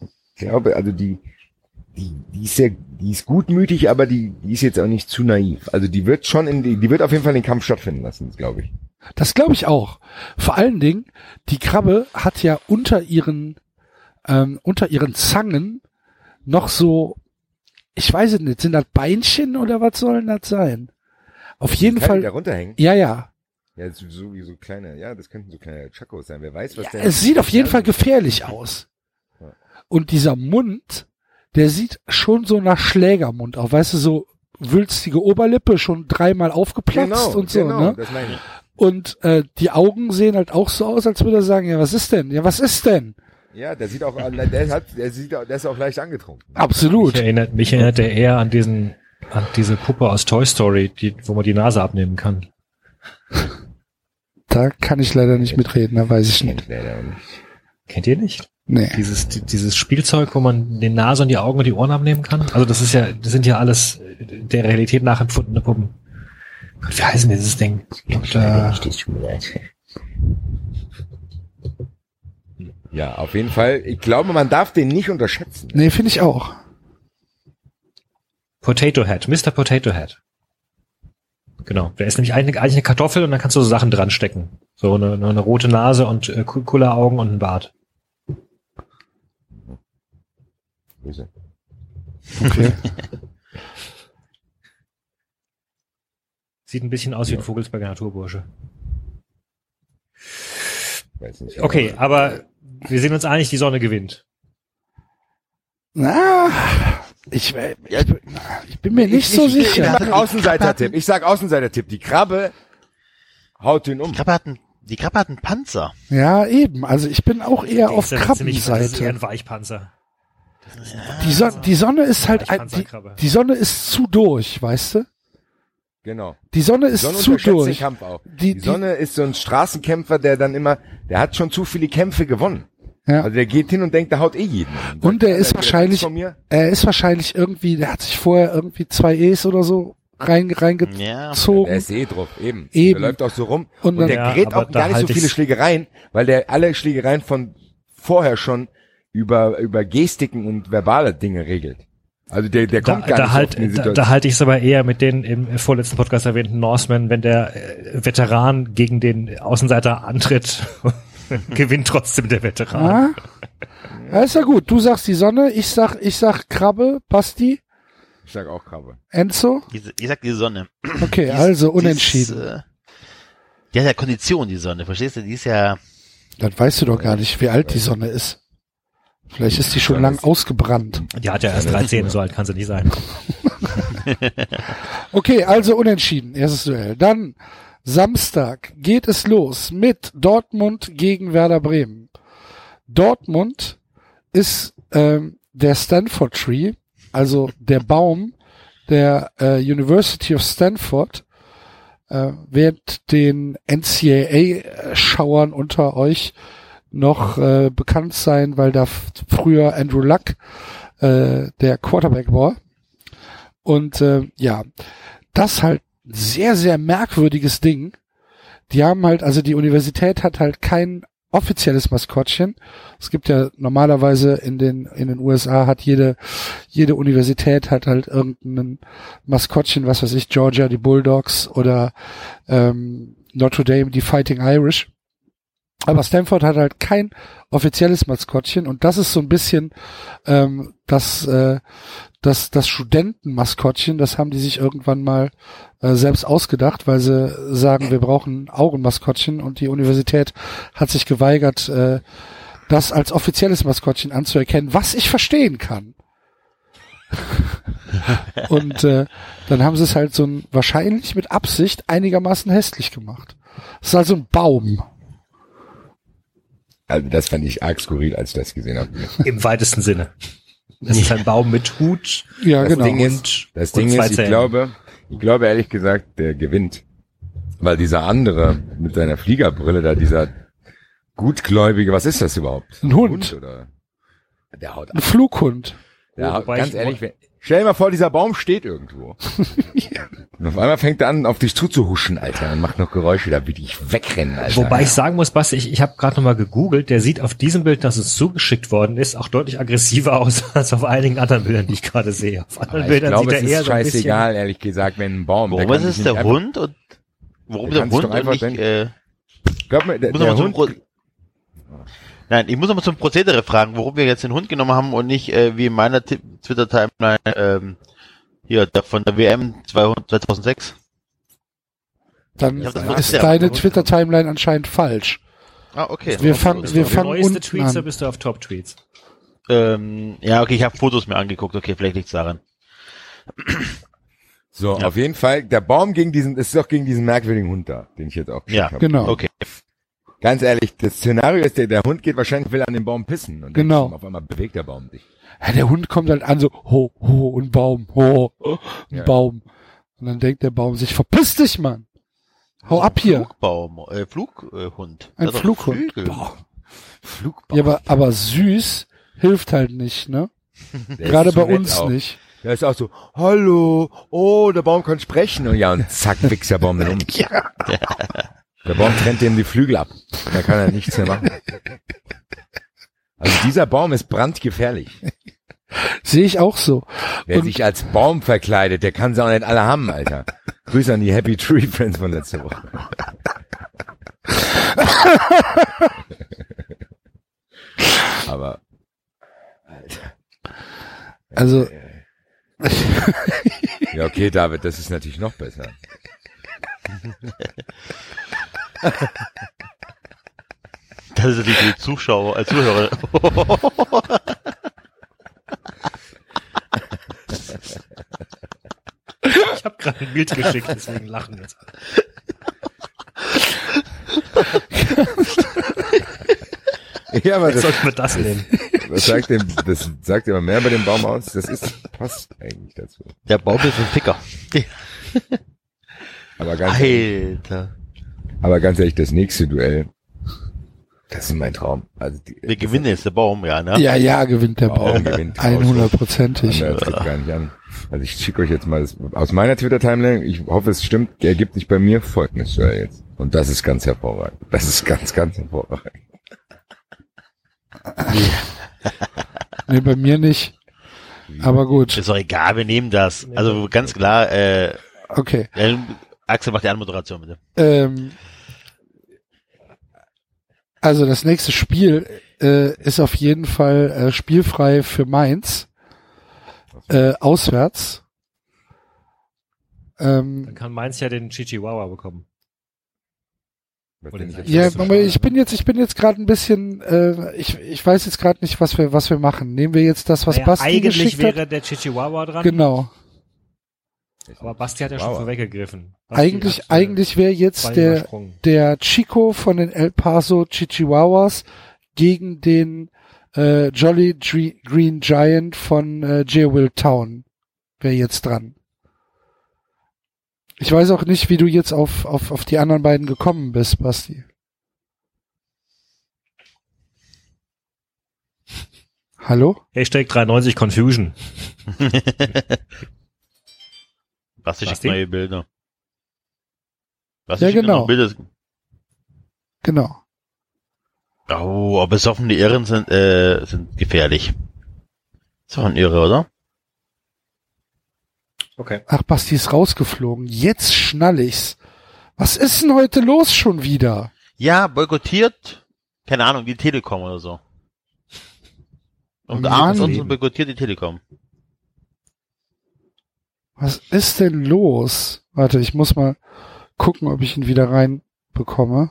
Ich glaube, also die, die, die ist sehr, die ist gutmütig, aber die, die ist jetzt auch nicht zu naiv. Also die wird schon in die, die wird auf jeden Fall den Kampf stattfinden lassen, glaube ich. das glaube ich auch. Vor allen Dingen, die Krabbe hat ja unter ihren, ähm, unter ihren Zangen noch so, ich weiß es nicht, sind das Beinchen oder was sollen das sein? Auf jeden Kann die da Fall, runterhängen? ja, ja. Ja, so, so wie so kleine, ja, das könnten so kleine Chacos sein. Wer weiß, was der. Es sieht auf jeden Fall gefährlich aus. Und dieser Mund, der sieht schon so nach Schlägermund aus. Weißt du, so wülstige Oberlippe, schon dreimal aufgeplatzt Genau, und so, genau, ne? das meine ich. Und äh, die Augen sehen halt auch so aus, als würde er sagen, ja, was ist denn? Ja, was ist denn? Ja, der sieht auch, der hat, der sieht, auch- der ist auch leicht angetrunken. Absolut. Mich erinnert, mich erinnert der eher an diesen, an diese Puppe aus Toy Story, die, wo man die Nase abnehmen kann. Da kann ich leider nicht mitreden, da weiß ich nicht. Kennt ihr nicht? Nee. Dieses, die- dieses Spielzeug, wo man die Nase und die Augen und die Ohren abnehmen kann? Also das ist ja, das sind ja alles äh, der Realität nachempfundene Puppen. Gott, wie heißt denn dieses Ding? Und, äh, Ja, auf jeden Fall. Ich glaube, man darf den nicht unterschätzen. Nee, finde ich auch. Potato Head, Mr. Potato Head. Genau, der ist nämlich eigentlich eigentlich eine Kartoffel und dann kannst du so Sachen dran stecken. So eine, eine rote Nase und äh, Kulleraugen und ein Bart. Okay. Sieht ein bisschen aus wie ein Vogelsberger Naturbursche. Weiß nicht. Okay, aber wir sind uns einig, die Sonne gewinnt. Na, ich, äh, ich, bin- ich bin mir nicht so ich, Ich sicher. sag Außenseiter-Tipp. Ich sag Außenseiter-Tipp. Die Krabbe haut ihn um. Die Krabbe hat einen, die Krabbe hat einen Panzer. Ja, eben. Also ich bin auch eher auf ziemlich- Das ist eher Krabbenseite. ein Weichpanzer. Die, Son die Sonne ist halt, ein, die, die Sonne ist zu durch, weißt du? Genau. Die Sonne Die ist Sonne zu unterschätzt den durch. Kampf auch. Die- Die, die- Sonne ist so ein Straßenkämpfer, der dann immer, der hat schon zu viele Kämpfe gewonnen. Ja. Also der geht hin und denkt, der haut eh jeden. Und der ist der wahrscheinlich, er ist wahrscheinlich irgendwie, der hat sich vorher irgendwie zwei E's oder so rein, Ja. reingezogen. Der ist eh drauf, eben. Eben. Der läuft auch so rum. Und Und, dann- der Ja, gerät auch da gar nicht so halt viele ich's- Schlägereien, weil der alle Schlägereien von vorher schon über, über Gestiken und verbale Dinge regelt. Also der, der Da, kommt gar da, nicht halt, so oft in die da, Situation. da halte ich es aber eher mit den im vorletzten Podcast erwähnten Norsemen, wenn der äh, Veteran gegen den Außenseiter antritt, gewinnt trotzdem der Veteran. Ja, ist ja gut. Du sagst die Sonne, ich sag, ich sag Krabbe, Basti, ich sag auch Krabbe. Enzo. Ich, ich sag die Sonne. Okay, Die ist- also die ist, unentschieden. äh, Die hat ja Kondition, die Sonne, verstehst du? Die ist ja, Dann weißt du doch gar nicht, wie alt die Sonne ist. Vielleicht ist die schon lang ausgebrannt. Die hat ja erst 13, so alt kann sie nicht sein. Okay, also unentschieden, erstes Duell. Dann Samstag geht es los mit Dortmund gegen Werder Bremen. Dortmund ist ähm, der Stanford Tree, also der Baum der äh, University of Stanford. Äh, während den NCAA-Schauern unter euch noch äh, bekannt sein, weil da früher Andrew Luck äh, der Quarterback war. Und äh, ja, das halt sehr, sehr merkwürdiges Ding. Die haben halt, also die Universität hat halt kein offizielles Maskottchen. Es gibt ja normalerweise in den, in den USA hat jede, jede Universität hat halt irgendein Maskottchen, was weiß ich, Georgia, die Bulldogs oder ähm, Notre Dame, die Fighting Irish. Aber Stanford hat halt kein offizielles Maskottchen und das ist so ein bisschen ähm, das, äh, das, das Studentenmaskottchen, das haben die sich irgendwann mal äh, selbst ausgedacht, weil sie sagen, wir brauchen Augenmaskottchen und die Universität hat sich geweigert, äh, das als offizielles Maskottchen anzuerkennen, was ich verstehen kann. und äh, dann haben sie es halt so ein, wahrscheinlich mit Absicht einigermaßen hässlich gemacht. Es ist also ein Baum. Also das fand ich arg skurril, als ich das gesehen habe. Im weitesten Sinne. Es ist ein Baum mit Hut. Ja, Das genau. Ding ist, das Ding ist, ich glaube, ich glaube ehrlich gesagt, der gewinnt. Weil dieser andere mit seiner Fliegerbrille da, dieser gutgläubige, was ist das überhaupt? Ein Hund. oder? Der haut Ein Flughund. Der haut, wobei ganz ich- ehrlich, wenn, stell dir mal vor, dieser Baum steht irgendwo. Und auf einmal fängt er an, auf dich zuzuhuschen, Alter, und macht noch Geräusche, da will ich wegrennen, Alter. Wobei ich sagen muss, Basti, ich, ich habe gerade nochmal gegoogelt, der sieht auf diesem Bild, das uns zugeschickt worden ist, auch deutlich aggressiver aus als auf einigen anderen Bildern, die ich gerade sehe. Auf anderen Aber ich Bildern glaube, sieht es er eher ist so ein bisschen... scheißegal, ehrlich gesagt, wenn ein Baum. warum der ist es der einfach- Hund und warum Der der Hund und einfach nicht, äh, Glaub mir, der, der Hund, Nein, ich muss noch mal zum Prozedere fragen, warum wir jetzt den Hund genommen haben und nicht äh, wie in meiner Ti- Twitter-Timeline ähm, hier der, von der WM 200, 2006. Dann Ja, ist deine. Twitter-Timeline anscheinend falsch. Ah, okay. Wir fangen, wir auf fangen neueste unten Tweets an. bist du auf Top-Tweets? Ähm, ja, okay, ich habe Fotos mir angeguckt. Okay, vielleicht liegt's daran. so, Ja. auf jeden Fall, der Baum gegen diesen, ist doch gegen diesen merkwürdigen Hund da, den ich jetzt auch Ja, habe. Genau. Okay. Ganz ehrlich, das Szenario ist, der, der Hund geht wahrscheinlich, will an den Baum pissen. Und Genau. dann auf einmal bewegt der Baum sich. Ja, der Hund kommt halt an so, ho, ho, ein Baum, ho, ein Ja. Baum. Und dann denkt der Baum sich, verpiss dich, Mann. Hau ab hier. Flugbaum, äh, Flughund. Ein hat doch Flughund. Flugbaum. Ja, aber, aber süß hilft halt nicht, ne? Der Gerade bei uns auch. nicht. Der ist auch so, hallo, oh, der Baum kann sprechen. Und ja, und zack, wichst der Baum um. Der Baum trennt dem die Flügel ab. Da kann er nichts mehr machen. Also dieser Baum ist brandgefährlich. Sehe ich auch so. Wer Und- sich als Baum verkleidet, der kann sie auch nicht alle haben, Alter. Grüße an die Happy Tree Friends von letzter Woche. Aber, Alter. Also, Ja, okay, David, das ist natürlich noch besser. Das ist natürlich für die Zuschauer, äh, Zuhörer. Ich habe gerade ein Bild geschickt, deswegen lachen jetzt alle. Ja, aber Jetzt das, sollten wir das nehmen. das sagt dem, das sagt immer mehr bei dem Baum aus. Das ist, passt eigentlich dazu. Der Baum ist ein Ficker. Aber ganz, ehrlich, Alter. Aber ganz ehrlich, das nächste Duell, das ist mein Traum. Also die, Wir gewinnen jetzt der Baum, ja, ne? ja, ja, gewinnt der Baum Baum. gewinnt. 100%ig. Anders geht gar nicht an. Also ich schicke euch jetzt mal das, aus meiner Twitter-Timeline, ich hoffe es stimmt, ergibt sich bei mir folgendes Duell jetzt. Und das ist ganz hervorragend. Das ist ganz, ganz hervorragend. Nee, bei mir nicht. Aber gut. Ist doch egal, wir nehmen das. Also ganz klar, äh, Okay. Axel macht die Anmoderation bitte. Ähm, also das nächste Spiel äh, ist auf jeden Fall äh, spielfrei für Mainz. Äh, auswärts. Ähm, Dann kann Mainz ja den Chichihuahua bekommen. Ja, so ich bin jetzt, ich bin jetzt gerade ein bisschen, äh, ich, ich weiß jetzt gerade nicht, was wir, was wir machen. Nehmen wir jetzt das, was Naja, Basti eigentlich geschickt wäre hat? der Chichihuahua dran. Genau. Aber Basti hat ja schon vorweggegriffen. Eigentlich, eigentlich wäre jetzt der, der Chico von den El Paso Chichihuahuas gegen den äh, Jolly Dre- Green Giant von äh, Will Town wäre jetzt dran. Ich weiß auch nicht, wie du jetzt auf, auf, auf die anderen beiden gekommen bist, Basti. Hallo? Hashtag 93 Confusion. Basti schickt neue Bilder. Basti Ja, schickt genau. Bilder. Genau. Oh, aber besoffene Irren sind, äh, sind gefährlich. Ist doch ein Irre, oder? Okay. Ach, Basti ist rausgeflogen. Jetzt schnall ich's. Was ist denn heute los schon wieder? Ja, boykottiert, keine Ahnung, die Telekom oder so. Und Mann. abends uns und boykottiert die Telekom. Was ist denn los? Warte, ich muss mal gucken, ob ich ihn wieder reinbekomme.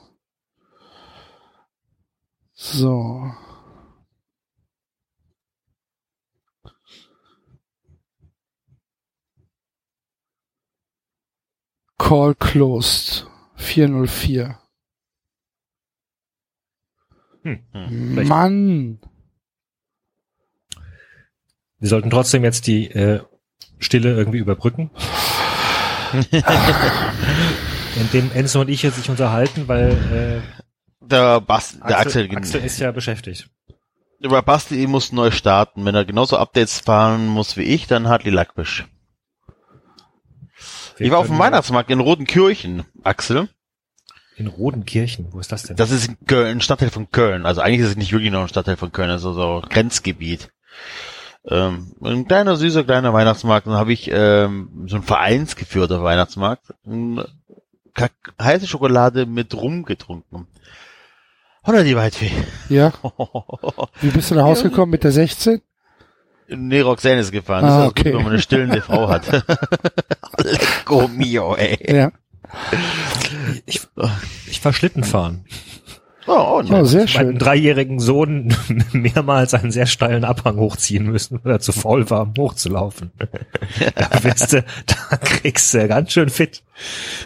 So. Call closed. 404. Hm. Hm. Mann. Wir sollten trotzdem jetzt die äh, Stille irgendwie überbrücken. Indem Enzo und ich jetzt sich unterhalten, weil Der, Bas, äh, der Axel, Axel, Axel ist ja beschäftigt. über Basti muss neu starten. Wenn er genauso Updates fahren muss wie ich, dann hat die Lackbisch. Wir Ich war auf dem Weihnachtsmarkt in Rodenkirchen, Axel. In Rodenkirchen, wo ist das denn? Das ist in Köln, ein Stadtteil von Köln. Also eigentlich ist es nicht wirklich noch ein Stadtteil von Köln, also so Grenzgebiet. Ähm, ein kleiner, süßer, kleiner Weihnachtsmarkt. Dann habe ich ähm, so ein vereinsgeführter Weihnachtsmarkt. Ähm, Kak- heiße Schokolade mit Rum getrunken. Oder die Waldfee. Ja. Wie bist du nach Hause gekommen mit der 16? Nee, Roxanne ist gefahren. Ah, das ist okay. gut, wenn man eine stillende Frau hat. Lecco mio, ey. Ja. Ich, ich war Schlitten fahren. Oh, oh, Oh, sehr Meinen schön. dreijährigen Sohn mehrmals einen sehr steilen Abhang hochziehen müssen, weil er zu faul war, um hochzulaufen. da wirst du, da kriegst du ganz schön fit.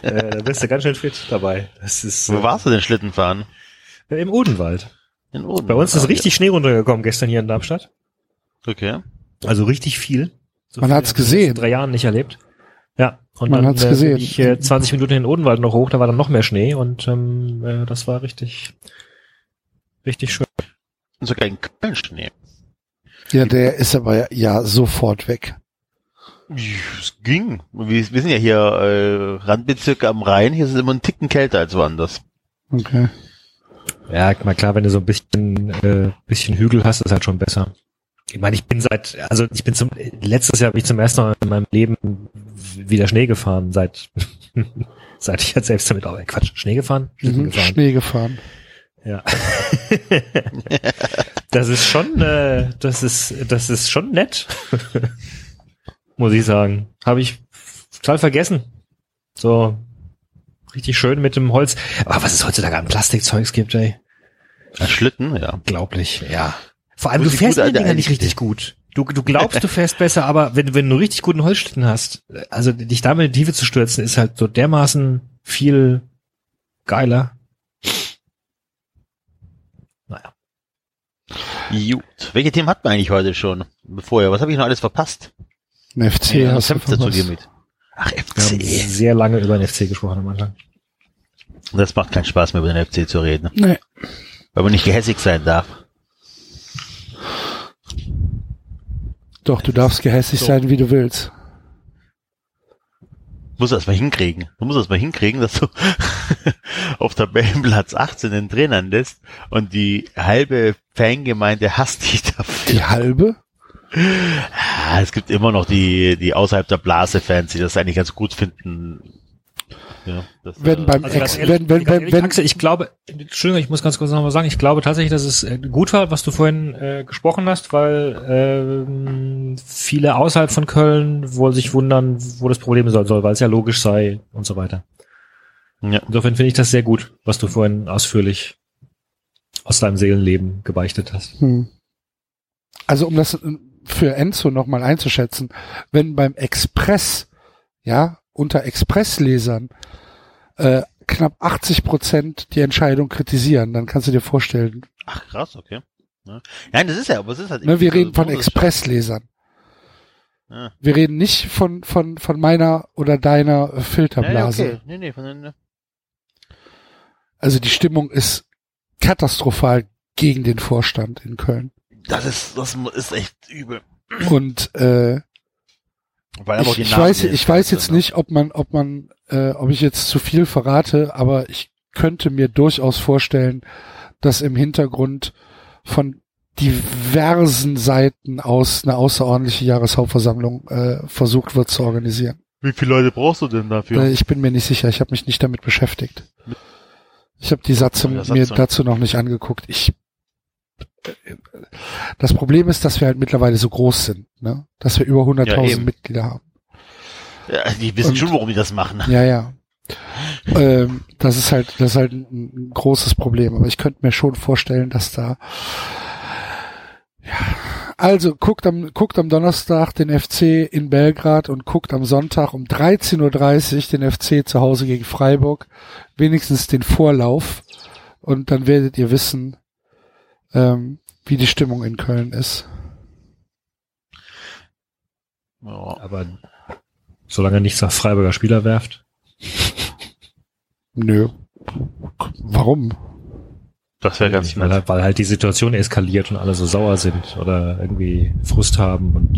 Äh, da bist du ganz schön fit dabei. Das ist Wo warst du denn Schlitten fahren? äh, im Odenwald. In Oden. Bei uns ist Ah, richtig Schnee runtergekommen gestern hier in Darmstadt. Okay. Also richtig viel. So Man hat's gesehen. drei Jahren nicht erlebt. Ja. Und Man dann hat's äh, bin ich äh, 20 Minuten in den Odenwald noch hoch, da war dann noch mehr Schnee und ähm, äh, das war richtig, richtig schön. Und sogar in Köln Schnee. Ja, der ist aber ja, ja sofort weg. Es ging. Wir, wir sind ja hier äh, Randbezirke am Rhein. Hier ist es immer ein Ticken kälter als woanders. Okay. Ja, mal klar, wenn du so ein bisschen, äh, bisschen Hügel hast, ist halt schon besser. Ich meine, ich bin seit, also ich bin zum, letztes Jahr bin ich zum ersten Mal in meinem Leben wieder Schnee gefahren, seit, seit ich jetzt selbst damit, oh, Quatsch, Schnee gefahren? Schlitten Mhm. gefahren. Schnee gefahren. Ja. das ist schon, äh, das ist, das ist schon nett. Muss ich sagen. Habe ich total vergessen. So richtig schön mit dem Holz. Aber was es heutzutage an Plastikzeugs gibt, ey. Ein Schlitten, ja. Unglaublich, ja. Vor allem, du fährst mit den Dingern nicht richtig gut. Du, du glaubst, du fährst besser, aber wenn, wenn du einen richtig guten Holzschlitten hast, also dich damit in die Tiefe zu stürzen, ist halt so dermaßen viel geiler. Naja. Gut. Welche Themen hatten wir eigentlich heute schon? Vorher, was habe ich noch alles verpasst? Ein FC Ja, hast du dazu verpasst. mit. Ach, Wir haben FC. sehr lange über den FC gesprochen am Anfang. Das macht keinen Spaß mehr, über den FC zu reden. Nee. Weil man nicht gehässig sein darf. Doch, du darfst gehässig So. sein, wie du willst. Du musst das mal hinkriegen. Du musst das mal hinkriegen, dass du auf Tabellenplatz 18 den Trainern lässt und die halbe Fangemeinde hasst dich dafür. Die halbe? Es gibt immer noch die, die außerhalb der Blase Fans, die das eigentlich ganz gut finden. Ja, das, Wenn beim Also Ex, ehrlich, wenn, wenn, wenn, ehrlich, wenn, Axel, ich glaube, Entschuldigung, ich muss ganz kurz noch mal sagen, ich glaube tatsächlich, dass es äh, gut war, was du vorhin äh, gesprochen hast, weil ähm, viele außerhalb von Köln wohl sich wundern, wo das Problem sein soll, weil es ja logisch sei und so weiter. Ja. Insofern finde ich das sehr gut, was du vorhin ausführlich aus deinem Seelenleben gebeichtet hast. Hm. Also um das äh, für Enzo nochmal einzuschätzen, wenn beim Express, ja, unter Expresslesern äh, knapp 80 Prozent die Entscheidung kritisieren, dann kannst du dir vorstellen, Ach, krass, okay. Ja. Nein, das ist ja, aber es ist halt ne, wir reden von Expresslesern. Ja. Wir reden nicht von, von, von meiner oder deiner äh, Ja, ja, Filterblase. okay. Nee, nee, von ne. Also die Stimmung ist katastrophal gegen den Vorstand in Köln. Das ist, das ist echt übel. Und äh, Weil ich, ich weiß, jetzt ich weiß jetzt ne? nicht, ob man, ob man, äh, ob ich jetzt zu viel verrate, aber ich könnte mir durchaus vorstellen, dass im Hintergrund von diversen Seiten aus eine außerordentliche Jahreshauptversammlung äh, versucht wird zu organisieren. Wie viele Leute brauchst du denn dafür? Äh, ich bin mir nicht sicher, ich habe mich nicht damit beschäftigt. Ich habe die Satzung mir dazu noch nicht angeguckt. Ich das Problem ist, dass wir halt mittlerweile so groß sind, ne? dass wir über 100.000 Ja. Mitglieder haben. Ja, die wissen Und- schon, warum die das machen. Ja, ja. ähm, das ist halt, das ist halt ein, ein großes Problem. Aber ich könnte mir schon vorstellen, dass da ja, also guckt am, guckt am Donnerstag den FC in Belgrad und guckt am Sonntag um 13.30 Uhr den FC zu Hause gegen Freiburg. Wenigstens den Vorlauf. Und dann werdet ihr wissen, ähm, wie die Stimmung in Köln ist. Ja. Aber solange nichts nach Freiburger Spieler werft. Nö. Warum? Das wäre ganz weil, nett. halt- weil halt die Situation eskaliert und alle so sauer sind oder irgendwie Frust haben und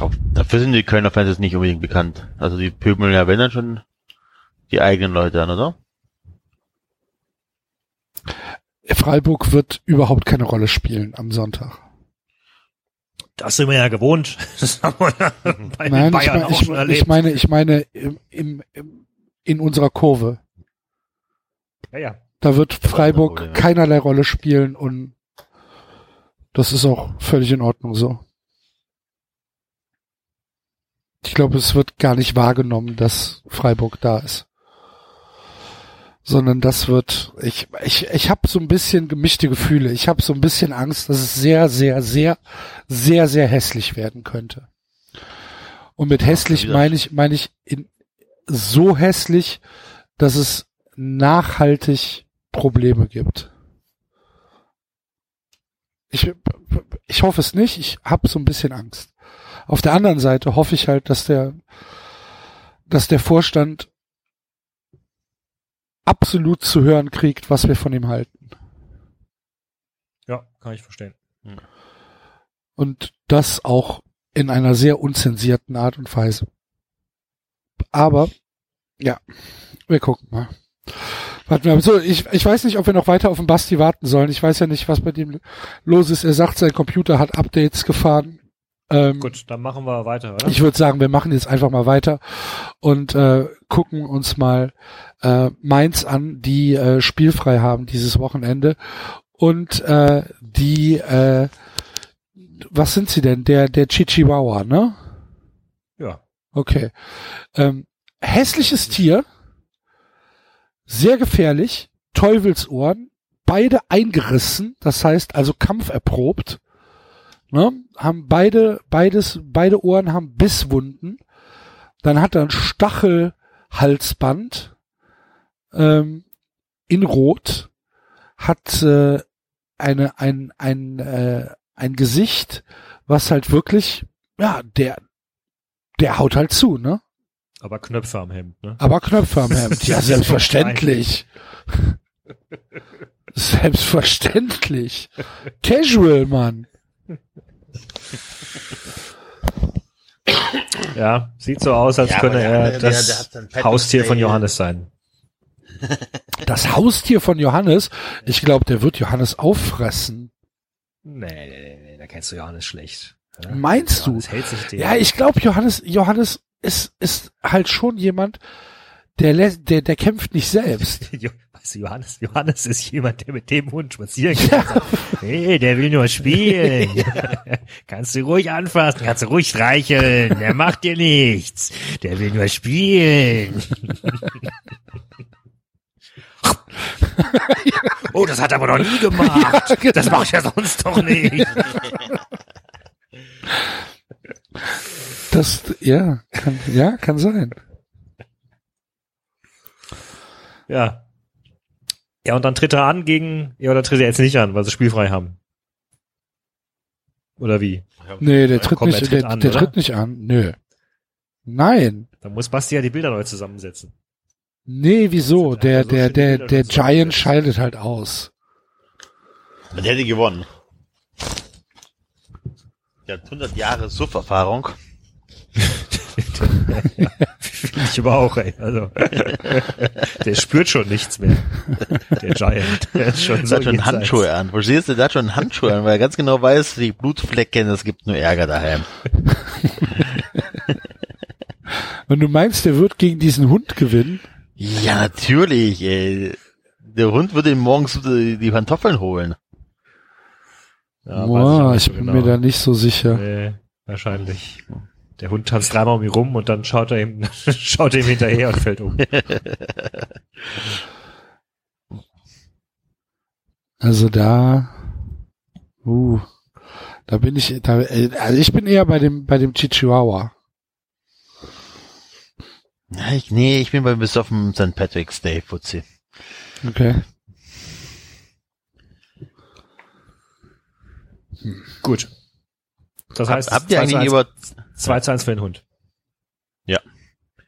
Auch Dafür sind die Kölner Fans jetzt nicht unbedingt bekannt. Also die pöbeln ja, wenn dann schon die eigenen Leute an, oder? Freiburg wird überhaupt keine Rolle spielen am Sonntag. das sind wir ja gewohnt. Das haben wir ja bei Nein, den ich, Bayern mein, auch ich, schon erlebt. ich meine, ich meine im, im, im, in unserer Kurve. ja, ja. Da wird Freiburg Problem, ja. keinerlei Rolle spielen und das ist auch völlig in Ordnung so. Ich glaube, es wird gar nicht wahrgenommen, dass Freiburg da ist. Sondern das wird, ich, ich, ich habe so ein bisschen gemischte Gefühle. Ich habe so ein bisschen Angst, dass es sehr, sehr, sehr, sehr, sehr hässlich werden könnte. Und mit hässlich meine ich, meine ich in, so hässlich, dass es nachhaltig Probleme gibt. Ich, ich hoffe es nicht, ich habe so ein bisschen Angst. Auf der anderen Seite hoffe ich halt, dass der, dass der Vorstand absolut zu hören kriegt, was wir von ihm halten. ja, kann ich verstehen. Und das auch in einer sehr unzensierten Art und Weise. Aber, ja, wir gucken mal. Warten wir. mal. So, ich, ich weiß nicht, ob wir noch weiter auf den Basti warten sollen. Ich weiß ja nicht, was bei dem los ist. Er sagt, sein Computer hat Updates gefahren. Ähm, Gut, dann machen wir weiter, oder? Ich würde sagen, wir machen jetzt einfach mal weiter und äh, gucken uns mal äh, Mainz an, die äh, spielfrei haben dieses Wochenende und äh, die, äh, was sind sie denn? Der der Chichihuahua, ne? ja. Okay. Ähm, hässliches Tier, sehr gefährlich, Teufelsohren, beide eingerissen, das heißt also kampferprobt, ne? haben beide, beides, beide Ohren haben Bisswunden, dann hat er ein Stachelhalsband ähm, in Rot, hat äh, eine ein ein äh, ein Gesicht, was halt wirklich, ja, der der haut halt zu, ne? Aber Knöpfe am Hemd, ne? Aber Knöpfe am Hemd. Ja, selbstverständlich. Selbstverständlich. Casual, Mann. Ja, sieht so aus, als Ja, könne der- er der- der- das der Haustier von. Johannes sein. Das Haustier von Johannes, ich glaube, der wird Johannes auffressen. Nee, nee, nee, nee, da kennst du Johannes schlecht. Ja? Meinst du? Johannes den. Ja, ich glaube, Johannes, Johannes ist, ist halt schon jemand, der, der, der kämpft nicht selbst. Weißt du, Johannes, Johannes ist jemand, der mit dem Hund spazieren geht. und sagt, Hey, der will nur spielen. kannst du ruhig anfassen, kannst du ruhig streicheln. Der macht dir nichts. Der will nur spielen. Oh, das hat er aber noch nie gemacht. genau. Das mache ich ja sonst doch nicht. Das, ja, kann, ja, kann sein. Ja. Ja, und dann tritt er an gegen, ja, oder tritt er jetzt nicht an, weil sie spielfrei haben. Oder wie? Nee, der tritt Komm, nicht, tritt der, an, der tritt nicht an. Nö. Nein. Da muss Basti ja die Bilder neu zusammensetzen. Nee, wieso? Der, er so der, der, der Giant scheidet halt aus. Und der hätte gewonnen. Der hat 100 Jahre Suff-Erfahrung. Finde ich aber auch, ey. Also, der spürt schon nichts mehr. Der Giant. Der ist schon Der so hat schon. Handschuhe an. Verstehst du? Der hat schon Handschuhe an, weil er ganz genau weiß, die Blutflecken, es gibt nur Ärger daheim. Und du meinst, der wird gegen diesen Hund gewinnen? Ja, natürlich, ey. Der Hund würde ihm morgens die die Pantoffeln holen. Ja, Boah, weiß ich nicht bin so mir genau. da nicht so sicher. Nee, wahrscheinlich. Der Hund tanzt dreimal um ihn rum und dann schaut er ihm, schaut er ihm hinterher und fällt um. Also da, uh, da bin ich, da, äh, also ich bin eher bei dem, bei dem Chihuahua. Ja, ich, nee, ich bin beim besoffen St. Patrick's Day, Fuzzi. Okay. Gut. Das heißt, habt ihr 2 zu eigentlich 1 über 2 zu 1 für den Hund.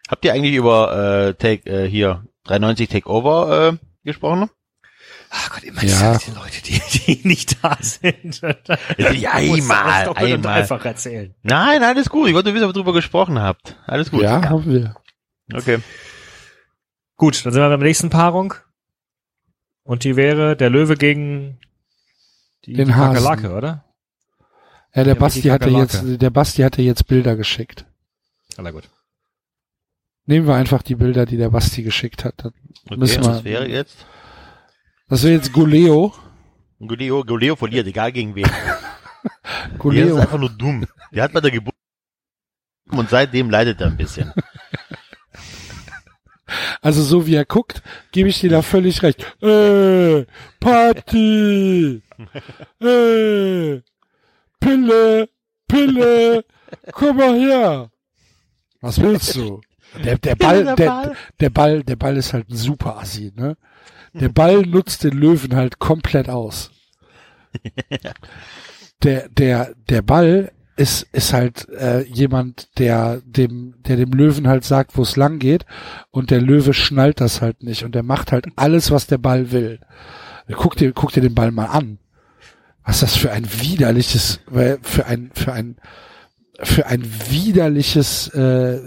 habt ihr eigentlich über äh, Take äh, hier 93 Takeover äh, gesprochen? Ach Gott, immer Ja. die Leute, die, die nicht da sind. Ja, einmal, einmal. dreifach erzählen. Nein, alles gut. Ich wollte wissen, ob ihr drüber gesprochen habt. Alles gut. Ja, haben wir. Okay. Gut, dann sind wir beim nächsten Paarung. Und die wäre der Löwe gegen die Den die Hasen. Kakerlake, oder? Ja, der Ja, Basti hatte jetzt, der Basti hatte jetzt Bilder geschickt. Ja, na gut. Nehmen wir einfach die Bilder, die der Basti geschickt hat. Dann okay müssen wir, das wäre jetzt. das wäre jetzt Guleo. Guleo, Guleo verliert, egal gegen wen. Der ist Guleo. einfach nur dumm. Der hat bei der Geburt und seitdem leidet er ein bisschen. Also so wie er guckt, gebe ich dir da völlig recht. Äh, Party! Äh, Pille! Pille! Komm mal her! Was willst du? Der, der Ball, der der, Ball. der Ball, der Ball ist halt ein super Assi, ne? Der Ball nutzt den Löwen halt komplett aus. Der, der, der Ball ist, ist halt äh, jemand, der dem, der dem Löwen halt sagt, wo es lang geht, und der Löwe schnallt das halt nicht und der macht halt alles, was der Ball will. Guck dir, guck dir den Ball mal an. Was das für ein widerliches, äh, für ein, für ein, für ein widerliches äh,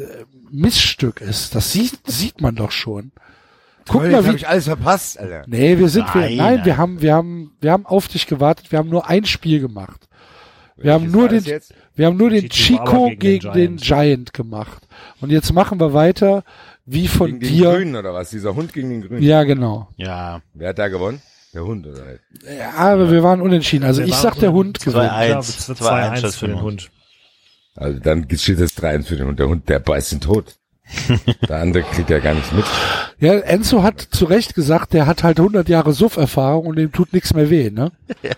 Missstück ist. Das sieht, sieht man doch schon. Guck Toll, mal, wie, ich alles verpasst, Alter. Nee, wir sind, wir, Nein, nein, nein. wir haben, wir haben, wir haben auf dich gewartet. Wir haben nur ein Spiel gemacht. Wir haben nur den, jetzt? wir haben nur den Chico gegen gegen, den den Giant gemacht. Und jetzt machen wir weiter, wie von Gegen den dir. Grünen oder was? Dieser Hund gegen den Grünen. Ja, genau. Ja. Wer hat da gewonnen? Der Hund oder? Ja, aber wir waren unentschieden. Also Wir ich sag, der Hund Zwei- gewinnt. Zwei- Ja, 1, es wird 2-1 2-1 das für den für Hund. Also dann steht das 3-1 für den Hund. Der Hund, der beißt ihn tot. Der andere kriegt ja gar nichts mit. Ja, Enzo hat zu Recht gesagt, der hat halt 100 Jahre Suff-Erfahrung und dem tut nichts mehr weh, ne? Ja,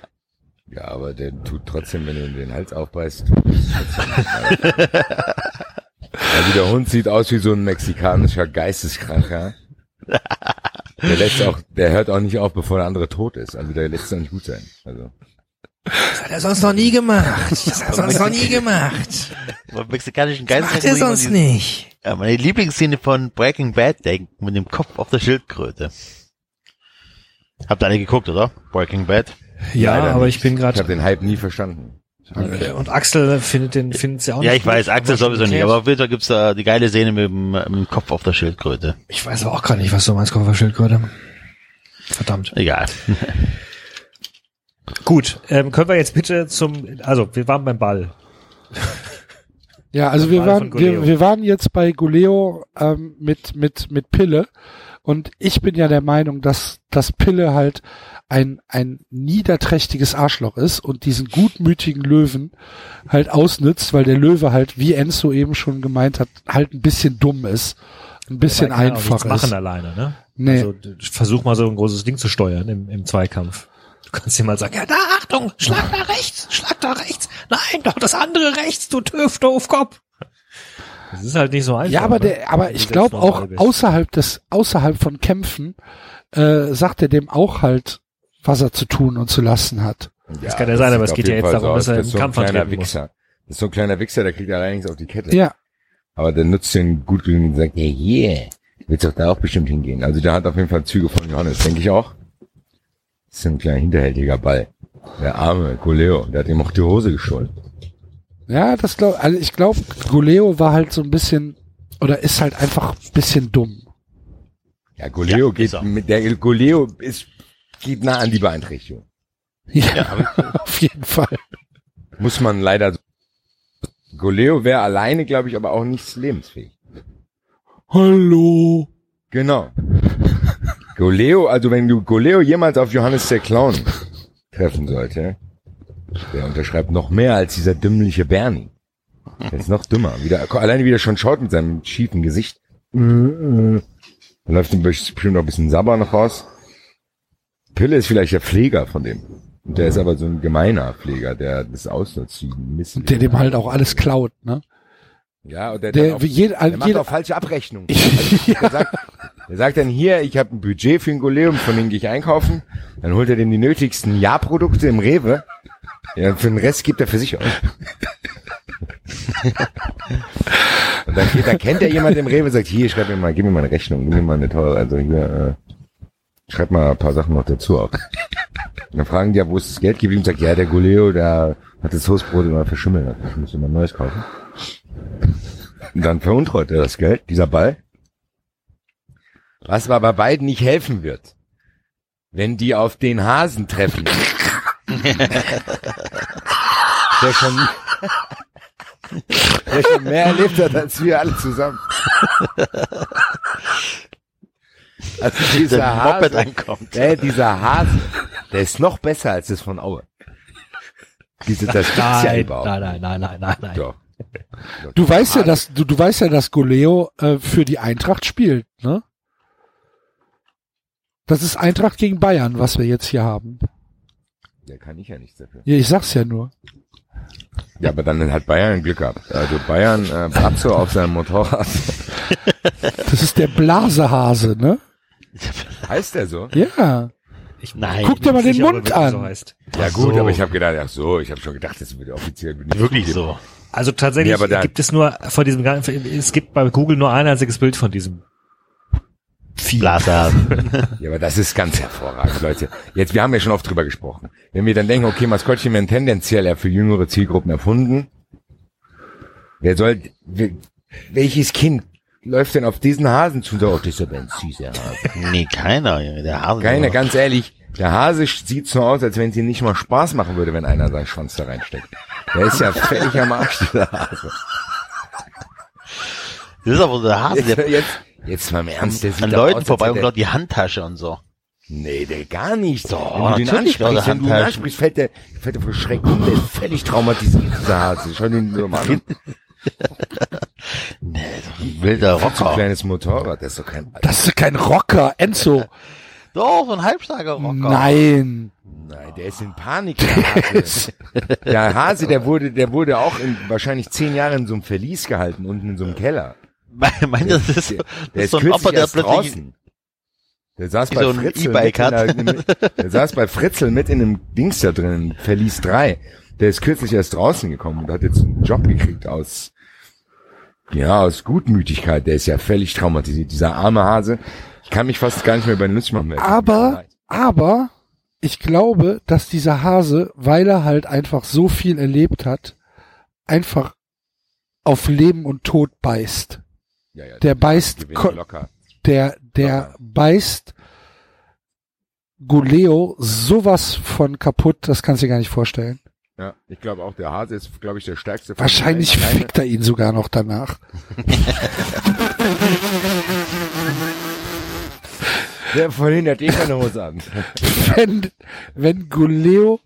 aber der tut trotzdem, wenn du ihm den Hals aufbeißt. tut es trotzdem. also der Hund sieht aus wie so ein mexikanischer Geisteskranker. Der lässt auch, der hört auch nicht auf, bevor der andere tot ist. Also der lässt auch nicht gut sein. Also. Das hat er sonst noch nie gemacht. Das hat er sonst noch nie gemacht. Beim mexikanischen Geist Macht er sonst nicht. Ja, meine Lieblingsszene von Breaking Bad, der mit dem Kopf auf der Schildkröte. Habt ihr alle geguckt, oder? Breaking Bad? Ja, Leider aber nicht. ich bin Ich habe gerade. den Hype nie verstanden. Und Axel findet den, findet sie auch Ja, nicht ich weiß, Axel sowieso nicht, aber auf jeden Fall gibt's da die geile Szene mit dem, mit dem Kopf auf der Schildkröte. Ich weiß aber auch gar nicht, was du meinst, Kofferschildkröte. Verdammt. Egal. Gut, ähm, können wir jetzt bitte zum, also wir waren beim Ball. Ja, also Der wir waren, wir, wir waren jetzt bei Guleo ähm, mit, mit, mit Pille und ich bin ja der Meinung, dass, dass Pille halt ein, ein niederträchtiges Arschloch ist und diesen gutmütigen Löwen halt ausnützt, weil der Löwe halt, wie Enzo eben schon gemeint hat, halt ein bisschen dumm ist, ein bisschen Dabei kann er auch einfach nichts machen ist. alleine, ne? Nee. Also versuch mal so ein großes Ding zu steuern im, im Zweikampf. Du kannst dir mal sagen, ja, da, Achtung, schlag da rechts, schlag da rechts. Nein, doch das andere rechts, du Töf, Doofkopf. Das ist halt nicht so einfach. Ja, aber der, aber ich glaube auch außerhalb des, außerhalb von Kämpfen, äh, sagt er dem auch halt, was er zu tun und zu lassen hat. Das kann ja sein, aber es geht ja jetzt Fall darum, aus. dass er Das im ist so ein Kampf kleiner antreten muss. Wichser. Das ist so ein kleiner Wichser, der kriegt allerdings auf die Kette. Ja, Aber der nutzt den gut genug und sagt, yeah, yeah, willst doch da auch bestimmt hingehen. Also der hat auf jeden Fall Züge von Johannes, denke ich auch. Das ist ein kleiner hinterhältiger Ball. Der arme Goleo, der hat ihm auch die Hose gestohlen. ja, das glaub, also ich glaube, Goleo war halt so ein bisschen, oder ist halt einfach ein bisschen dumm. Ja, Goleo Ja, geht er. mit der Goleo ist geht nah an die Beeinträchtigung. Ja, auf jeden Fall. Muss man leider. Goleo wäre alleine, glaube ich, aber auch nicht lebensfähig. Hallo. Genau. Goleo, also wenn du Goleo jemals auf Johannes der Clown treffen sollte, der unterschreibt noch mehr als dieser dümmliche Bernie. Der ist noch dümmer. Wieder, alleine wie der schon schaut mit seinem schiefen Gesicht. Dann läuft ihm bestimmt noch ein bisschen Sabber noch raus. Pille ist vielleicht der Pfleger von dem. Und der ist aber so ein gemeiner Pfleger, der das ausnutzt. die Mist- Der dem halt auch alles klaut, ne? Ja, und der, Der, auch, wie jeder, der macht jeder, auch falsche Abrechnungen. Also, der, sagt, der sagt dann hier, ich habe ein Budget für ein Goleum, von dem gehe ich einkaufen. Dann holt er dem die nötigsten Ja-Produkte im Rewe. Ja, für den Rest gibt er für sich aus. und dann, geht, dann kennt er jemand im Rewe, sagt, hier, schreib mir mal, gib mir mal eine Rechnung, gib mir mal eine teure, also hier, äh, schreib mal ein paar Sachen noch dazu auf. Und dann fragen die ja, wo ist das Geld geblieben? Sagt, ja, der Goleo, der hat das Toastbrot immer verschimmelt. Ich muss immer neues kaufen. Und dann veruntreut er das Geld, dieser Ball. Was aber bei beiden nicht helfen wird. Wenn die auf den Hasen treffen. der schon, der schon mehr erlebt hat als wir alle zusammen. Also dieser Hase, ankommt. ey, dieser Hase, der ist noch besser als das von Aue. Diese, das gibt's ja Nein, überhaupt. nein, nein, nein, nein, nein, nein. Doch. du weißt ja, dass, du, du weißt ja, dass Goleo äh, für die Eintracht spielt, ne? Das ist Eintracht gegen Bayern, was wir jetzt hier haben. Der kann ich ja nichts dafür. Ja, ich sag's ja nur. Ja, aber dann hat Bayern Glück gehabt. Also Bayern, äh, Brazzo auf seinem Motorrad. Das ist der Blasehase, ne? heißt der so? Ja. Ich, Nein, Guck dir mal den sicher, er Mund an. So heißt. Ja gut, so. aber ich habe gedacht, ach so, ich habe schon gedacht, das wird offiziell nicht Wirklich zugeben. so. Also tatsächlich Nee, gibt es nur von diesem ganzen, es gibt bei Google nur ein einziges Bild von diesem Vieh. Blasen. Ja, aber das ist ganz hervorragend, Leute. Jetzt, wir haben ja schon oft drüber gesprochen. Wenn wir dann denken, okay, Maskottchen werden tendenziell eher für jüngere Zielgruppen erfunden. Wer soll, wer, welches Kind läuft denn auf diesen Hasen zu? und sagt, Oh, das ist aber ein süßer Hase. nee, keiner. Der Hase. Keiner, ganz ehrlich, der Hase sieht so aus, als wenn es ihm nicht mal Spaß machen würde, wenn einer seinen Schwanz da reinsteckt. Der ist ja völlig am Arsch, dieser Hase. Das ist aber der Hase, Jetzt, der jetzt, jetzt mal im Ernst, der sieht an Leuten aus, vorbei und glaubt die Handtasche und so. Nee, der gar nicht. So, wenn du den ansprichst, wenn du ihn ansprichst, fällt der, fällt der vor Schreck um, der ist völlig traumatisiert, dieser Hase. Schau den so mal an. Nee, so ein wilder So ein Rocker. kleines Motorrad, das ist doch kein, Das ist kein Rocker, Enzo. Doch, so ein halbstarker Rocker. Nein. nein, der ist in Panik, der Hase. der Hase, der wurde, der wurde auch in, wahrscheinlich zehn Jahre in so einem Verlies gehalten, unten in so einem Keller. Meint ihr, das ist, Der, der ist ist so ein kürzlich Opa, der erst plötzlich draußen. Der saß bei so Fritzel E-Bike mit in mit, der saß bei Fritzel mit in einem Dings da drin, Verlies 3. Der ist kürzlich erst draußen gekommen und hat jetzt einen Job gekriegt aus, ja, aus Gutmütigkeit. Der ist ja völlig traumatisiert. Dieser arme Hase. Ich kann mich fast gar nicht mehr über den lustig machen. Aber, aber, ich glaube, dass dieser Hase, weil er halt einfach so viel erlebt hat, einfach auf Leben und Tod beißt. Ja, ja, der beißt locker. Der, der beißt Guleo sowas von kaputt, das kannst du dir gar nicht vorstellen. Ja, ich glaube auch, der Hase ist, glaube ich, der stärkste. Wahrscheinlich fickt er ihn sogar noch danach. Der vorhin hat eh keine Hose an. wenn, wenn Guleo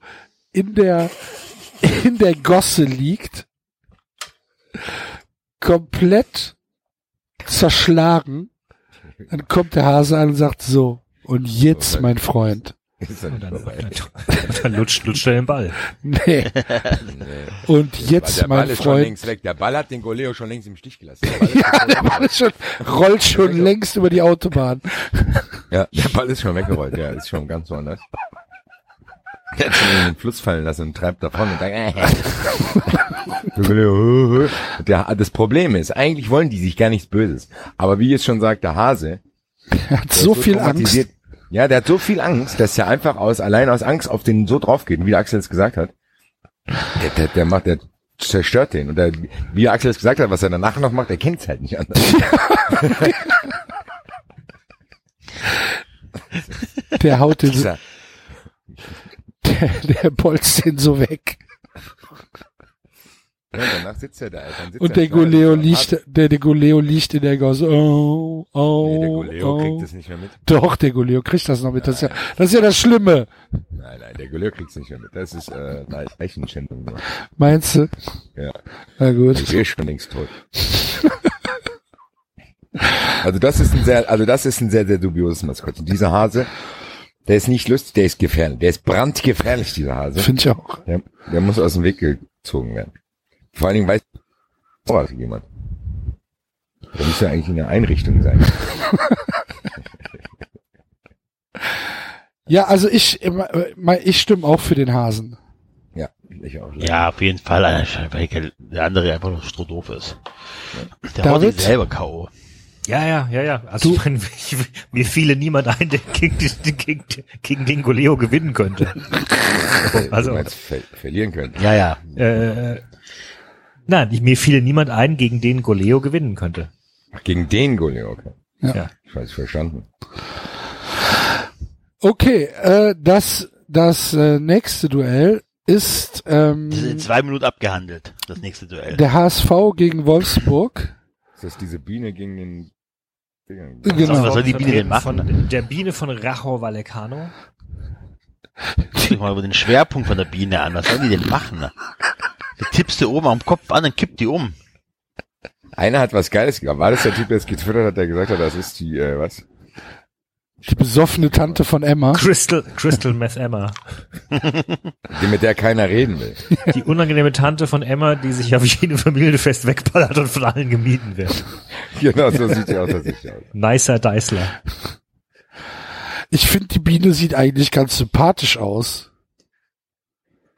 in der, in der Gosse liegt, komplett zerschlagen, Dann kommt der Hase an und sagt so, und jetzt, mein Freund. Ist dann dann, dann lutscht, lutscht er den Ball. Nee. Nee. Und Weil jetzt, der Ball mein ist schon Freund. längst weg. Der Ball hat den Goleo schon längst im Stich gelassen. Der Ball ist Ja, der Ball ist schon, rollt schon längst über die Autobahn. Ja, der Ball ist schon weggerollt, ja, ist schon ganz woanders. Der hat schon in den Fluss fallen lassen und treibt davon und sagt, äh. der, das Problem ist, eigentlich wollen die sich gar nichts Böses. Aber wie jetzt schon sagt, der Hase, Er hat so ist viel Angst. Ja, der hat so viel Angst, dass er einfach aus, allein aus Angst auf den so drauf geht, wie der Axel es gesagt hat. Der, der, der macht, der zerstört den. Und der, wie der Axel es gesagt hat, was er danach noch macht, er kennt es halt nicht anders. Der haut den, so, der, der bolzt den so weg. Ja, danach sitzt er da. Dann sitzt Und er der Goleo liegt, der, der Goleo liegt in der Gasse. Oh, oh, Nee, der Goleo oh. kriegt es nicht mehr mit. Doch, der Goleo kriegt das noch mit. Das ist ja, das ist ja das Schlimme. Nein, nein, der Goleo kriegt es nicht mehr mit. Das ist äh, Leichenschändung. nur. Meinst du? Ja, Na gut. ich bin schon längst tot. also das ist ein sehr, also das ist ein sehr, sehr dubioses Maskottchen. Dieser Hase, der ist nicht lustig, der ist gefährlich. Der ist brandgefährlich, dieser Hase. Finde ich auch. Der, der muss aus dem Weg gezogen werden. Vor allen Dingen weiß oh, was jemand. Der muss ja eigentlich in der Einrichtung sein. Ja, also ich, ich stimme auch für den Hasen. Ja, ich auch. Ja, auf jeden Fall, weil der andere einfach nur strohdoof ist. Der haut David? sich selber K.O. Ja, ja, ja, ja. Also ich meine, ich, mir fiele niemand ein, der gegen, den- gegen, gegen den Goleo gewinnen könnte. Also, Also, du meinst, ver verlieren können. Ja, ja. äh, nein, ich, mir fiele niemand ein, gegen den Goleo gewinnen könnte. Ach, gegen den Goleo, okay. Ja. Ja. Ich weiß, verstanden. Okay, äh, das, das äh, nächste Duell ist ähm, Das ist in zwei Minuten abgehandelt, das nächste Duell. der HSV gegen Wolfsburg. Ist das diese Biene gegen den? Genau. Was soll die Biene denn machen? Von der Biene von Rajo Vallecano. Guck dich mal über den Schwerpunkt von der Biene an. Was soll die denn machen? Du tippst du oben am Kopf an, dann kippt die um. Einer hat was Geiles gemacht. War das der Typ, der es getwittert hat, der gesagt hat, das ist die, äh, was? Die besoffene Tante von Emma. Crystal, Crystal Meth Emma. Die, mit der keiner reden will. Die unangenehme Tante von Emma, die sich auf jedem Familienfest wegballert und von allen gemieden wird. genau, so sieht die auch tatsächlich aus. Nicer Deißler. Ich finde, die Biene sieht eigentlich ganz sympathisch aus.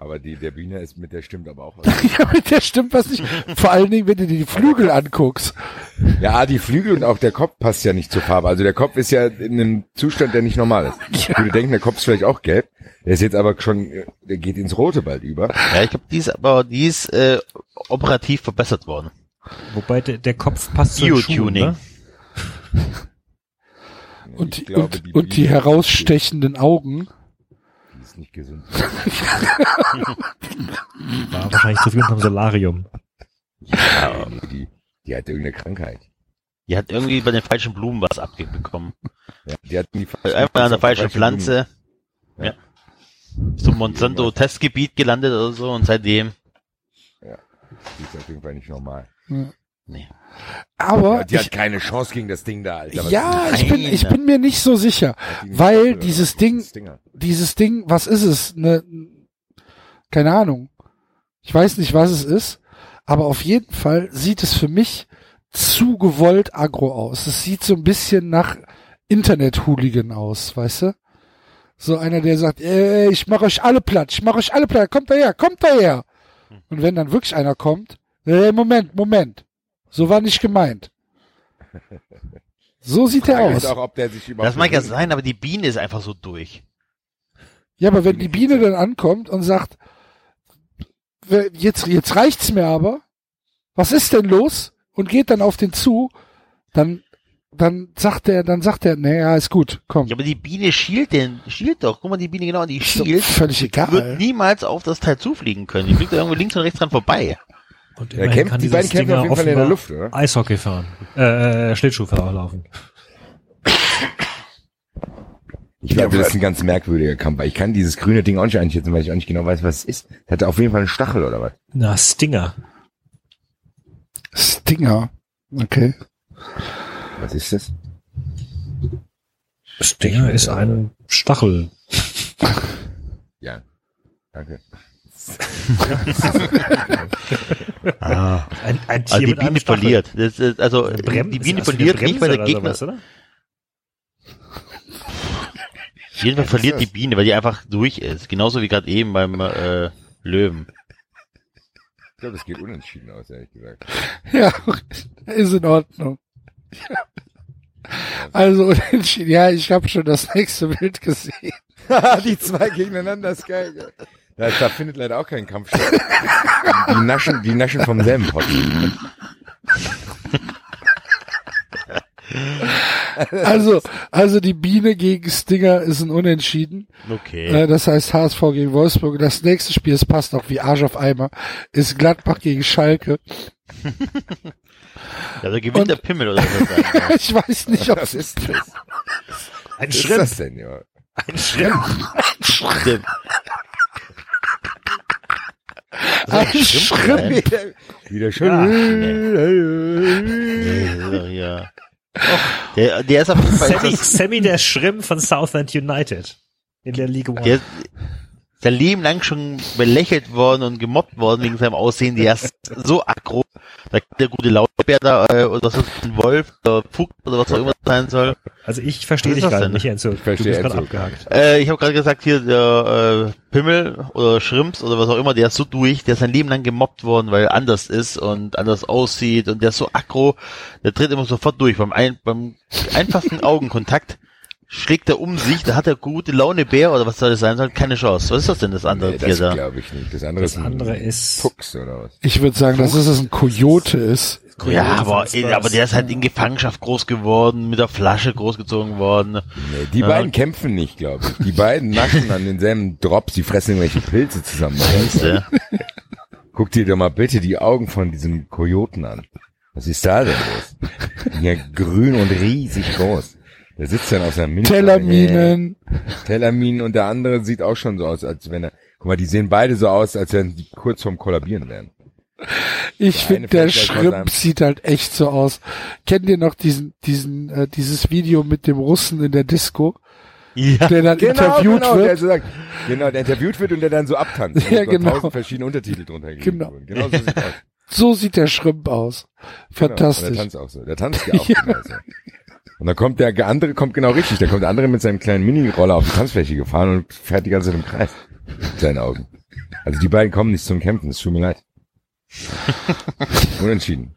Aber die, der Biene ist mit der stimmt aber auch was. Ja, mit der stimmt was nicht. Vor allen Dingen, wenn du dir die Flügel anguckst. Ja, die Flügel und auch der Kopf passt ja nicht zur Farbe. Also der Kopf ist ja in einem Zustand, der nicht normal ist. Ich würde denken, der Kopf ist vielleicht auch gelb. Der ist jetzt aber schon, der geht ins Rote bald über. Ja, ich glaube, die ist aber, die ist äh, operativ verbessert worden. Wobei der, der Kopf passt zu Bio-Tuning. ne? Und, Ich die- glaube, und, die und die herausstechenden Augen. Nicht gesund. War wahrscheinlich zu viel unterm Solarium. Ja, die, die hat irgendeine Krankheit. Die hat irgendwie bei den falschen Blumen was abbekommen. Ja, die hat die Also Einfach an der falschen falschen Pflanze. Ja. Ja. Zum Monsanto-Testgebiet gelandet oder so und seitdem. Blumen. Die ist auf jeden Fall nicht normal. Nee. Aber Ja, die ich, hat keine Chance gegen das Ding da, Alter. Was ja, ist ich bin, ich bin mir nicht so sicher. weil dieses? Ding-. Dieses Ding, was ist es? Ne, keine Ahnung. Ich weiß nicht, was es ist. Aber auf jeden Fall sieht es für mich zu gewollt aggro aus. Es sieht so ein bisschen nach Internet-Hooligan aus, weißt du? So einer, der sagt, ey, ich mach euch alle platt, ich mach euch alle platt, kommt daher, kommt daher. Und wenn dann wirklich einer kommt, ey, Moment, Moment. So war nicht gemeint. So sieht er aus. auch, ob der sich überhaupt Das mag ja sein, aber die Biene ist einfach so durch. Ja, aber wenn die Biene dann ankommt und sagt, "Wer- jetzt, jetzt reicht's mir aber, was ist denn los? Und geht dann auf den zu, dann, dann sagt er, dann sagt er, naja, ist gut, komm. Ja, aber die Biene schielt denn, schielt doch. Guck mal, die Biene genau, die schielt. völlig Wird egal. niemals auf das Teil zufliegen können. Die fliegt da irgendwo links und rechts dran vorbei. Und immerhin kämpft, kann die dieses beiden kämpfen Ding auf jeden Fall in der Luft, oder? Eishockey fahren. Äh, Schlittschuhfahrer laufen. Ich glaube, das ist ein ganz merkwürdiger Kampf. Ich kann dieses grüne Ding auch nicht einschätzen, weil ich auch nicht genau weiß, was es ist. Das hat auf jeden Fall einen Stachel oder was? Na, Stinger. Stinger. Okay. Was ist das? Stinger ist ein Stachel. Ja. Danke. Ah. Ein, ein Also die mit einem Biene verliert. Das ist, also Brem- die Biene das verliert nicht, weil der Gegner. sowas, oder? Jedenfalls verliert die Biene, weil die einfach durch ist. Genauso wie gerade eben beim äh, Löwen. Ich glaube, das geht unentschieden aus, ehrlich gesagt. Ja, ist in Ordnung. Also unentschieden. Ja, ich habe schon das nächste Bild gesehen. die zwei gegeneinander ist geil. Gell? Da, da findet leider auch kein Kampf statt. Die, naschen, die naschen vom selben Pott. Also, also die Biene gegen Stinger ist ein Unentschieden. Okay. Äh, das heißt HSV gegen Wolfsburg. Das nächste Spiel, es passt auch wie Arsch auf Eimer, ist Gladbach gegen Schalke. Ja, da gewinnt Und- der Pimmel oder was sein Ich weiß nicht, ob Was ist das? Ein Was ist das denn, ja? Ein Schritt. Der, ein Schritt. Wieder, wieder schön. ja. Der, der ist auf jeden Fall Sammy, Sammy der Schrimm von Southend United. In der League One. der sein Leben lang schon belächelt worden und gemobbt worden wegen seinem Aussehen. Der ist so aggro. Da der gute Lautbär da, äh, oder was ist ein Wolf oder Fuchs oder was auch immer sein soll. Also ich verstehe dich gerade nicht, Enzo. Du verstehe bist gerade abgehakt. Äh, ich habe gerade gesagt, hier der äh, Pimmel oder Schrimps oder was auch immer, der ist so durch, der ist sein Leben lang gemobbt worden, weil er anders ist und anders aussieht und der ist so aggro, der tritt immer sofort durch. Beim, ein, beim einfachsten Augenkontakt schlägt er um sich, da hat er gute Laune Bär oder was soll das sein soll, keine Chance. Was ist das denn, das andere Nee, Tier das da? glaube ich nicht. Das andere Das ist ein andere ist Fuchs oder was? Ich würde sagen, dass es ein Kojote ist. Ja, aber, Spurs. aber der ist halt in Gefangenschaft groß geworden, mit der Flasche großgezogen worden. Nee, die Ja. beiden kämpfen nicht, glaube ich. Die beiden naschen an denselben Drops, die fressen irgendwelche Pilze zusammen. Guck dir doch mal bitte die Augen von diesem Kojoten an. Was ist da denn los? Ja, grün und riesig groß. Der sitzt dann auf seinem Mini Tellerminen. Tellerminen und der andere sieht auch schon so aus, als wenn er, guck mal, die sehen beide so aus, als wenn die kurz vorm Kollabieren wären. Ich Der finde, der Schrimp sieht halt echt so aus. Kennt ihr noch diesen, diesen, äh, dieses Video mit dem Russen in der Disco, Ja. der dann interviewt genau, der wird? so sagt, genau, der interviewt wird und der dann so abtanzt. Ja, und so genau. tausend verschiedene Untertitel drunter gegeben Genau. wurden. Genau so sieht aus. So sieht der Schrimp aus. Genau, und Fantastisch. der tanzt auch so. Der tanzt ja auch genauso. Und dann kommt der andere, kommt genau richtig. Da kommt der andere mit seinem kleinen Mini-Roller auf die Tanzfläche gefahren und fährt die ganze Zeit im Kreis. Mit seinen Augen. Also die beiden kommen nicht zum Kämpfen, es tut mir leid. Unentschieden.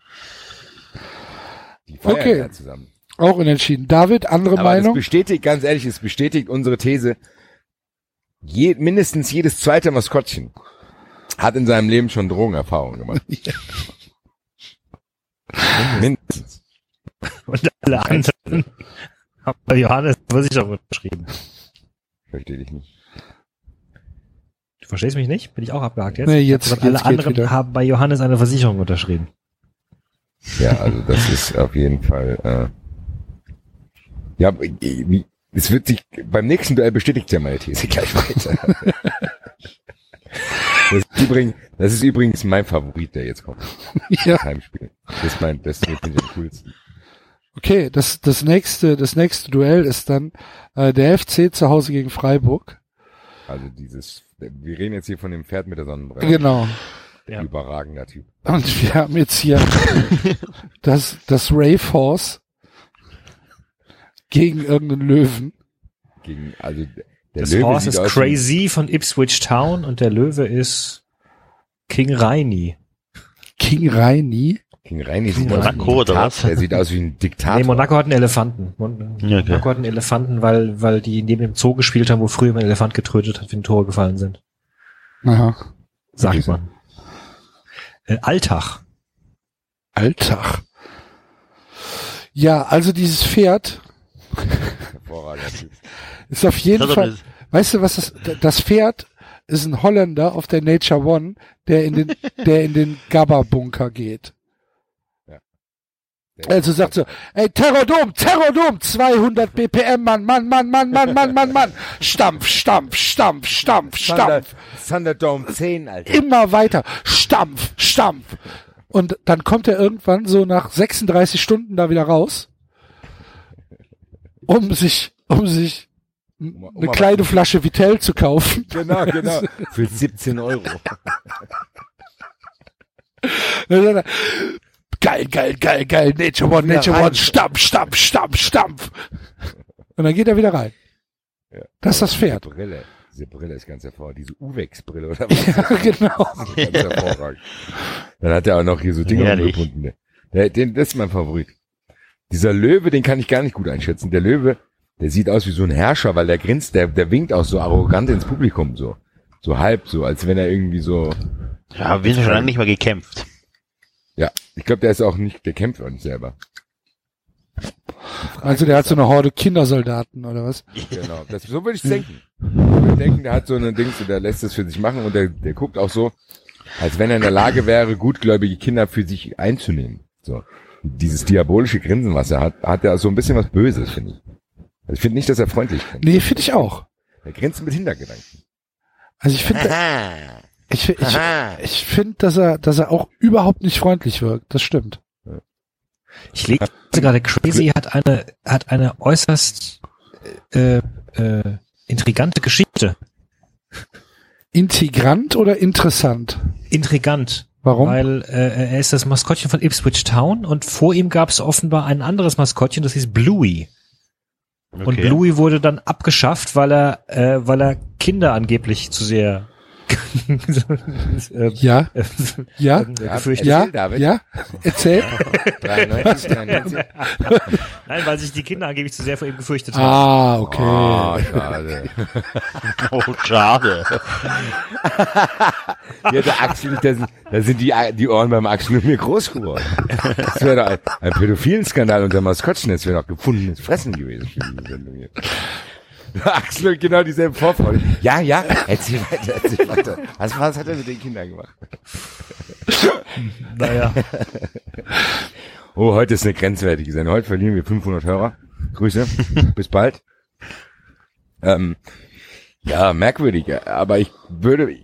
Die feiern Okay. ja zusammen. Auch unentschieden. David, andere Aber es Meinung? bestätigt, ganz ehrlich, es bestätigt unsere These, je, mindestens jedes zweite Maskottchen hat in seinem Leben schon Drogenerfahrungen gemacht. Mindestens. Und alle anderen haben bei Johannes Versicherung unterschrieben. Verstehe ich nicht. Du verstehst mich nicht? Bin ich auch abgehakt jetzt? Nee, jetzt- Und alle jetzt geht anderen wieder. haben bei Johannes eine Versicherung unterschrieben. Ja, also das ist auf jeden Fall. Äh, ja, wie- es wird sich beim nächsten Duell bestätigt ja meine These gleich weiter. das, ist übrigens, das ist übrigens mein Favorit, der jetzt kommt. Ja. Das Heimspiel. Das ist mein, das finde ich am coolsten. Okay, das, das nächste, das nächste Duell ist dann äh, der FC zu Hause gegen Freiburg. Also dieses, wir reden jetzt hier von dem Pferd mit der Sonnenbrille. Genau. Ja. Überragender Typ. Und wir haben jetzt hier das, das Rave Horse gegen irgendeinen Löwen. Gegen, also der Das Löwe Horse ist Crazy von Ipswich Town und der Löwe ist King Raini. King Reini. King Reini sieht Monaco oder was? Der sieht aus wie ein Diktator. Nee, Monaco hat einen Elefanten. Mon Ja, okay. Monaco hat einen Elefanten, weil, weil die neben dem Zoo gespielt haben, wo früher ein Elefant getötet hat, wenn Tore gefallen sind. Aha. Sagt Okay. man. Äh, Alltag. Alltag. Ja, also dieses Pferd ist auf jeden Fall, weißt du was, das, das Pferd ist ein Holländer auf der Nature One, der in den, der in den Gabba-Bunker geht. Also sagt so, ey, Terrordom, Terrordom, 200 BPM, Mann, Mann, Mann, Mann, Mann, Mann, Mann, Mann. Stampf, Stampf, Stampf, Stampf, Stampf. Thunderdome 10, Alter. Immer weiter. Stampf, Stampf. Und dann kommt er irgendwann so nach 36 Stunden da wieder raus, um sich, um sich eine kleine Flasche Vitell zu kaufen. Genau, genau. Für 17 Euro. Geil, geil, geil, geil, Nature One, Nature rein. One, Stampf, Stampf, Stampf, Stampf. Und dann geht er wieder rein. Ja. Das ist das Pferd. Diese Brille. Diese Brille ist ganz hervorragend. Diese Uwex-Brille oder was? Ja, genau. Ganz hervorragend. Dann hat er auch noch hier so Dinge umgebunden. ne? Der, den, das ist mein Favorit. Dieser Löwe, den kann ich gar nicht gut einschätzen. Der Löwe, der sieht aus wie so ein Herrscher, weil der grinst, der, der winkt auch so arrogant ins Publikum, so. So halb, so, als wenn er irgendwie so, Ja, wir sind schon lange nicht mehr gekämpft. Ja. Ich glaube, der ist auch nicht, der kämpft auch nicht selber. Also der hat so eine Horde Kindersoldaten oder was? Genau, das, so würde ich denken. Ich würde denken, der hat so eine Dings und der lässt es für sich machen und der, der guckt auch so, als wenn er in der Lage wäre, gutgläubige Kinder für sich einzunehmen. So. Dieses diabolische Grinsen, was er hat, hat er so ein bisschen was Böses, finde ich. Also ich finde nicht, dass er freundlich grinst. Nee, finde ich auch. Er grinst mit Hintergedanken. Also ich finde, ich, ich, ich, ich finde, dass er, dass er auch überhaupt nicht freundlich wirkt. Das stimmt. Ich lese gerade, Crazy hat eine, hat eine äußerst äh, äh, intrigante Geschichte. Integrant oder interessant? Intrigant. Warum? Weil äh, er ist das Maskottchen von Ipswich Town und vor ihm gab es offenbar ein anderes Maskottchen, das hieß Bluey. Und Okay. Bluey wurde dann abgeschafft, weil er, äh, weil er Kinder angeblich zu sehr Ja, ja, gefürchtet. ja, Erzähl, David. ja. Erzähl. 93, 93. Nein, weil sich die Kinder angeblich zu sehr vor ihm gefürchtet haben. Ah, okay. Oh, schade. Oh, schade. Ja, der Axel, da sind, da sind die, die Ohren beim Axel nur mir groß geworden. Das wäre doch ein, ein pädophilen Skandal unter Maskottchen, das wäre doch gefundenes Fressen gewesen für diese Sendung hier. Axel genau dieselbe Vorfreude. Ja, ja, erzähl weiter, erzähl weiter. Was, was hat er mit den Kindern gemacht? Naja. Oh, heute ist eine grenzwertige Sendung. Heute verlieren wir 500 Hörer. Grüße. Bis bald. Ähm, ja, merkwürdig. Aber ich würde,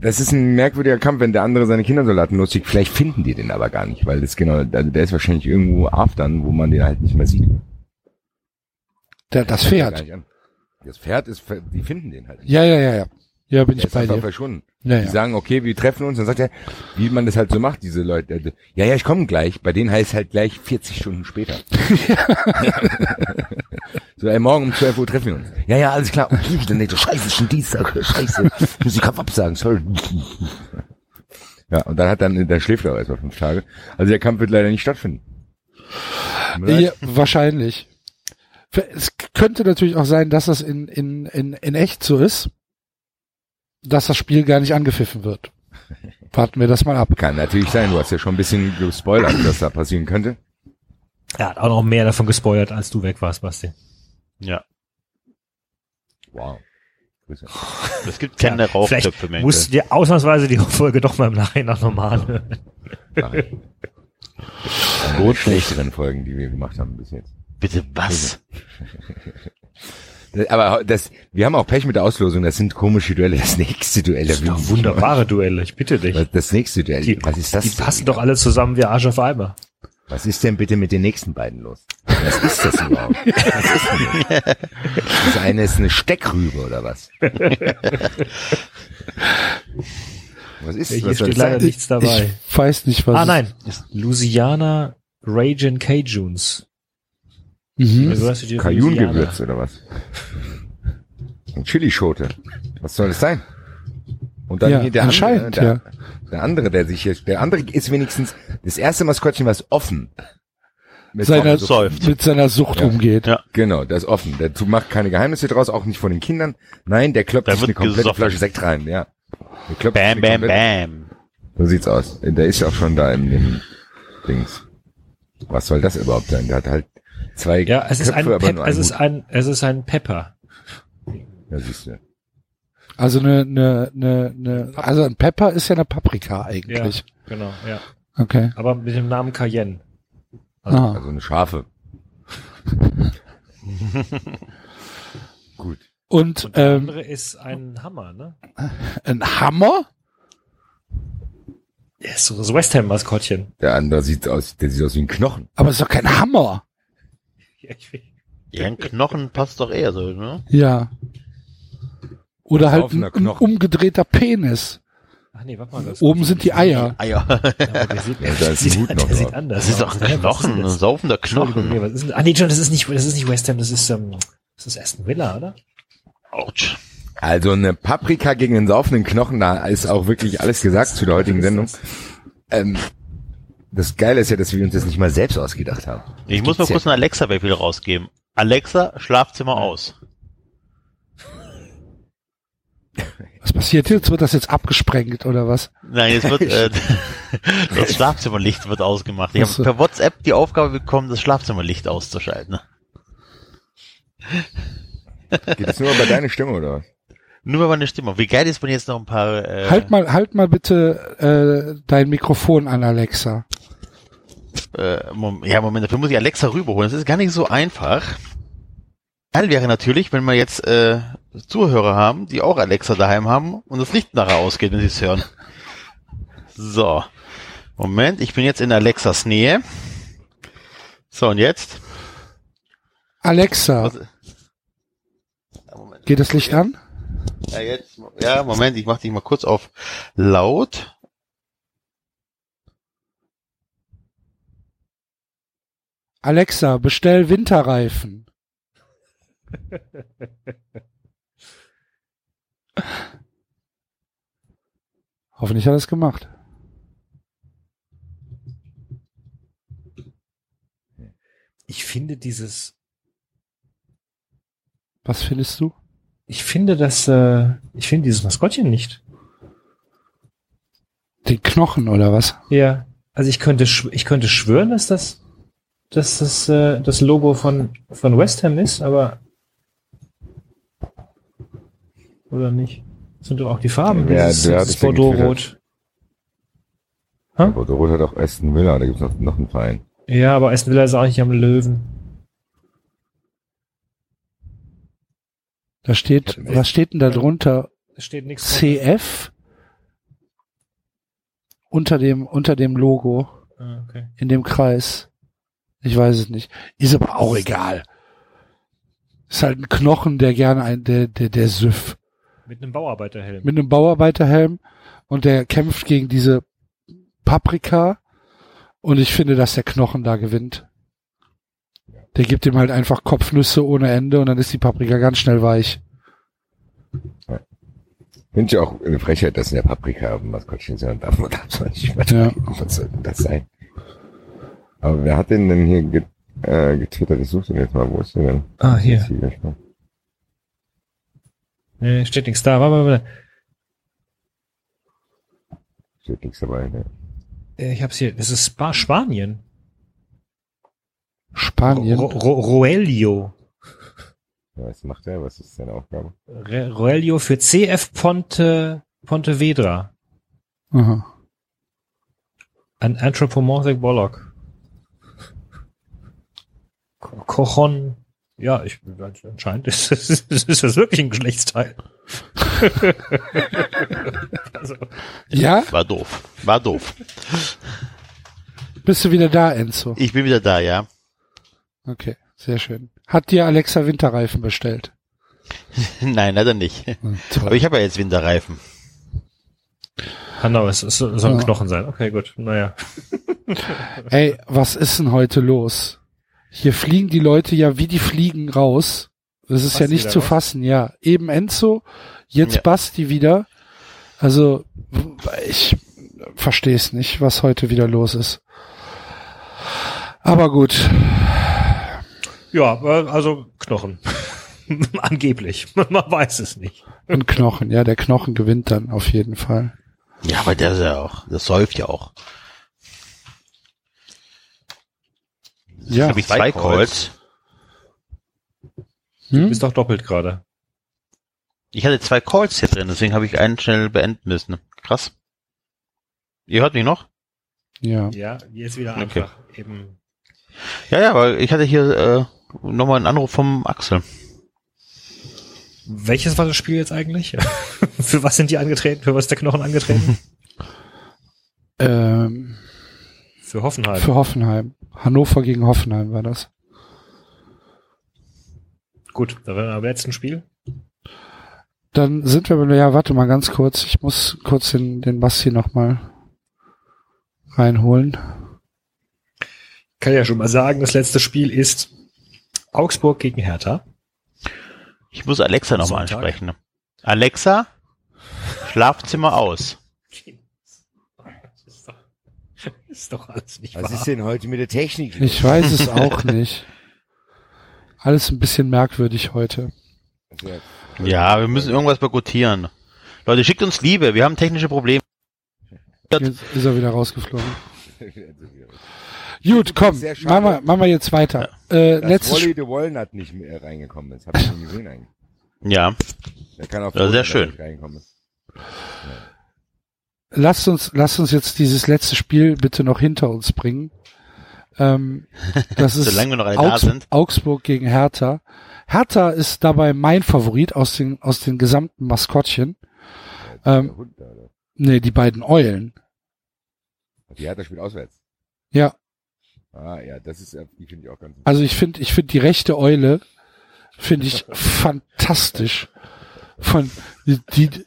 das ist ein merkwürdiger Kampf, wenn der andere seine Kindersoldaten lustig. Vielleicht finden die den aber gar nicht, weil das genau, also der ist wahrscheinlich irgendwo aftern, wo man den halt nicht mehr sieht. Der, das Gar Pferd. nicht an. Das Pferd ist, die finden den halt nicht. Ja, ja, ja, ja. Ja, bin Der ich ist bei einfach dir. verschwunden. Ja, Die ja. sagen, okay, wir treffen uns, dann sagt er, wie man das halt so macht, diese Leute. Ja, ja, ich komme gleich. Bei denen heißt halt gleich 40 Stunden später. so, ey, morgen um 12 Uhr treffen wir uns. Ja, ja, alles klar. Okay, dann nicht. Scheiße, schon Dienstag. Scheiße. Ich muss die Kopf absagen, sorry. Ja, und dann hat dann, dann schläft er auch erstmal fünf Tage. Also der Kampf wird leider nicht stattfinden. Ja, wahrscheinlich. Es könnte natürlich auch sein, dass das in, in, in, in echt so ist, dass das Spiel gar nicht angepfiffen wird. Warten wir das mal ab. Kann natürlich sein. Du hast ja schon ein bisschen gespoilert, was da passieren könnte. Er hat auch noch mehr davon gespoilert, als du weg warst, Basti. Ja. Wow. Grüße. Es gibt keine Rauchtöpfe Vielleicht mehr. musst du dir ausnahmsweise die Folge doch mal im Nachhinein nochmal anhören. Eine der schlechteren Folgen, die wir gemacht haben bis jetzt. Bitte was? Aber das, wir haben auch Pech mit der Auslosung. Das sind komische Duelle. Das nächste Duell. Das sind doch wunderbare Duelle, ich bitte dich. Das, das nächste Duell. Die, was ist das? die passen wieder? doch alle zusammen wie Arsch auf Eimer. Was ist denn bitte mit den nächsten beiden los? Was ist das überhaupt? Was ist denn das? Das eine ist eine Steckrübe oder was? Was ist Ja, hier was steht das leider nichts dabei. Ich weiß nicht, was. Ah nein, Louisiana Ragin Cajuns. Mhm. Also, weißt du, die Kajun-Gewürz oder was? Ein Chilischote. Was soll das sein? Und dann Ja, hier der andere, der, der andere, der sich hier, der andere ist wenigstens das erste Maskottchen, was offen mit Seiner, säuft. mit seiner Sucht Ja. umgeht. Ja. Genau, der ist offen. Der macht keine Geheimnisse draus, auch nicht von den Kindern. Nein, der kloppt Da sich eine komplette gesoffen. Flasche Sekt rein, ja. Der Bam, bam, bam. So sieht's aus. Der ist ja auch schon da im, im Dings. Was soll das überhaupt sein? Der hat halt zwei Ja, es ist Köpfe, ein, aber Pep, nur es ist ein, es ist ein Pepper. Ja, siehst du. Also eine, eine, eine, eine, also ein Pepper ist ja eine Paprika Ja, eigentlich. genau, ja. Okay. Aber mit dem Namen Cayenne. Also, Ah. Also eine Schafe. Gut. Und, Und der ähm, andere ist ein Hammer, ne? ein Hammer? Ja, ist so das West Ham Maskottchen. Der andere sieht aus, der sieht aus wie ein Knochen. Aber es ist doch kein Hammer. Ja, Ja, ein Knochen passt doch eher so, ne? Ja. Oder halt ein, ein Knochen. umgedrehter Penis. Ach nee, warte mal. Das Oben sind die Eier. Eier. Aber der sieht, Ja, da ist sieht, Hut noch der sieht drauf. anders Das ist aus. doch ein ist Knochen, ein saufender Entschuldigung, nee, Knochen. was ist denn, ah nee, John, das ist nicht, das ist nicht West Ham, das ist, ähm, das ist Aston Villa, oder? Autsch. Also eine Paprika gegen den saufenden Knochen, da ist auch wirklich alles gesagt zu der heutigen Sendung. Ähm, das Geile ist ja, dass wir uns das nicht mal selbst ausgedacht haben. Ich muss mal Gibt's ja- kurz einen Alexa-Befehl rausgeben. Alexa, Schlafzimmer aus. Was passiert jetzt? Wird das jetzt abgesprengt oder was? Nein, jetzt wird äh, das Schlafzimmerlicht wird ausgemacht. Ich habe per WhatsApp die Aufgabe bekommen, das Schlafzimmerlicht auszuschalten. Geht das nur bei deiner Stimme oder was? Nur mal meine Stimme. Wie geil ist, wenn jetzt noch ein paar äh, Halt mal, halt mal bitte äh, dein Mikrofon an, Alexa. Äh, ja, Moment, dafür muss ich Alexa rüberholen. Das ist gar nicht so einfach. Geil wäre natürlich, wenn wir jetzt äh, Zuhörer haben, die auch Alexa daheim haben und das Licht nachher ausgeht, wenn sie es hören. So. Moment, ich bin jetzt in Alexas Nähe. So, und jetzt? Alexa, Was, Moment. geht das Licht an? Ja, jetzt, ja, Moment, ich mach dich mal kurz auf laut. Alexa, bestell Winterreifen. Hoffentlich hat er es gemacht. Ich finde dieses, Was findest du? ich finde das, äh, ich finde dieses Maskottchen nicht. Den Knochen oder was? Ja. Also ich könnte, ich könnte schwören, dass das, dass das, äh, das Logo von, von West Ham ist, aber, oder nicht? Das sind doch auch die Farben, Ja, dieses, der hat dieses es ja Bordeaux-Rot. Aber Rot hat auch Aston Miller, da gibt's noch, noch einen Verein. Ja, aber Aston Villa ist auch nicht am Löwen. Da steht, was steht denn da drunter? Da steht nichts. CF unter dem, unter dem Logo Ah, okay. in dem Kreis. Ich weiß es nicht. Ist aber auch egal. Ist halt ein Knochen, der gerne ein, der, der, der Süff. Mit einem Bauarbeiterhelm. Mit einem Bauarbeiterhelm und der kämpft gegen diese Paprika und ich finde, dass der Knochen da gewinnt. Der gibt ihm halt einfach Kopfnüsse ohne Ende und dann ist die Paprika ganz schnell weich. Finde ich auch eine Frechheit, dass in der Paprika Maskottchen sein darf. Man darf es nicht mehr. Ja. Was soll denn das sein? Aber wer hat den denn hier get, äh, getwittert? Ich suche den jetzt mal. Wo ist der denn? Ah, hier. Mal. Nee, steht nichts da. Warte, warte, warte. Steht nichts dabei. Ne? Äh, Ich hab's hier. Das ist Spa Spanien. Spanien. Ro Ro Roelio. Ja, was macht er? Was ist seine Aufgabe? Re Roelio für CF Ponte, Pontevedra. Aha. An Anthropomorphic Bollock. Ko- Kochon. Ja, ich, anscheinend ist, ist, ist das wirklich ein Geschlechtsteil. also, Ja? War doof. War doof. Bist du wieder da, Enzo? Ich bin wieder da, ja. Okay, sehr schön. Hat dir Alexa Winterreifen bestellt? Nein, leider nicht. Hm, Aber ich habe ja jetzt Winterreifen. Es, es soll ein Ja. Knochen sein. Okay, gut. Naja. Ey, was ist denn heute los? Hier fliegen die Leute ja wie die Fliegen raus. Das ist ja Basti nicht zu raus? fassen, ja. Eben Enzo, jetzt Ja. Basti wieder. Also, ich verstehe es nicht, was heute wieder los ist. Aber gut. Ja, äh, also Knochen. Angeblich. Man weiß es nicht. Ein Knochen, ja, der Knochen gewinnt dann auf jeden Fall. Ja, aber der ist ja auch, das säuft ja auch. Ja. habe ich zwei Calls. Du Hm? bist doch doppelt gerade. Ich hatte zwei Calls hier drin, deswegen habe ich einen schnell beenden müssen. Krass. Ihr hört mich noch? Ja. Ja, jetzt wieder Okay. einfach eben. Ja, ja, weil ich hatte hier äh, nochmal einen Anruf vom Axel. Welches war das Spiel jetzt eigentlich? Für was sind die angetreten? Für was ist der Knochen angetreten? Ähm, Für Hoffenheim. für Hoffenheim. Hannover gegen Hoffenheim war das. Gut, da wären wir beim letzten Spiel. Dann sind wir, ja, warte mal ganz kurz. Ich muss kurz den, den Basti noch mal reinholen. Kann ja schon mal sagen, das letzte Spiel ist Augsburg gegen Hertha. Ich muss Alexa nochmal ansprechen. Alexa, Schlafzimmer aus. Ist doch, alles nicht Was wahr. ist denn heute mit der Technik? Ich weiß es auch nicht. Alles ein bisschen merkwürdig heute. Ja, wir müssen irgendwas boykottieren. Leute, schickt uns Liebe, wir haben technische Probleme. Jetzt ist er wieder rausgeflogen. Gut, komm, machen wir, machen wir jetzt weiter. Äh, Dass letztes Wally the Walnut nicht mehr reingekommen ist. Hab ich nie gesehen eigentlich. Ja, Der kann auch Ja, sehr schön. reingekommen ist. Lasst uns, lasst uns jetzt dieses letzte Spiel bitte noch hinter uns bringen. Ähm, das ist Solange wir noch alle da Augs sind. Augsburg gegen Hertha. Hertha ist dabei mein Favorit aus den, aus den gesamten Maskottchen. Ähm, Hund nee, die beiden Eulen. Die hat das Spiel auswärts. Ja, Ah, ja, das ist, die finde ich auch ganz also ich finde, ich finde die rechte Eule finde ich fantastisch. Von, die, die,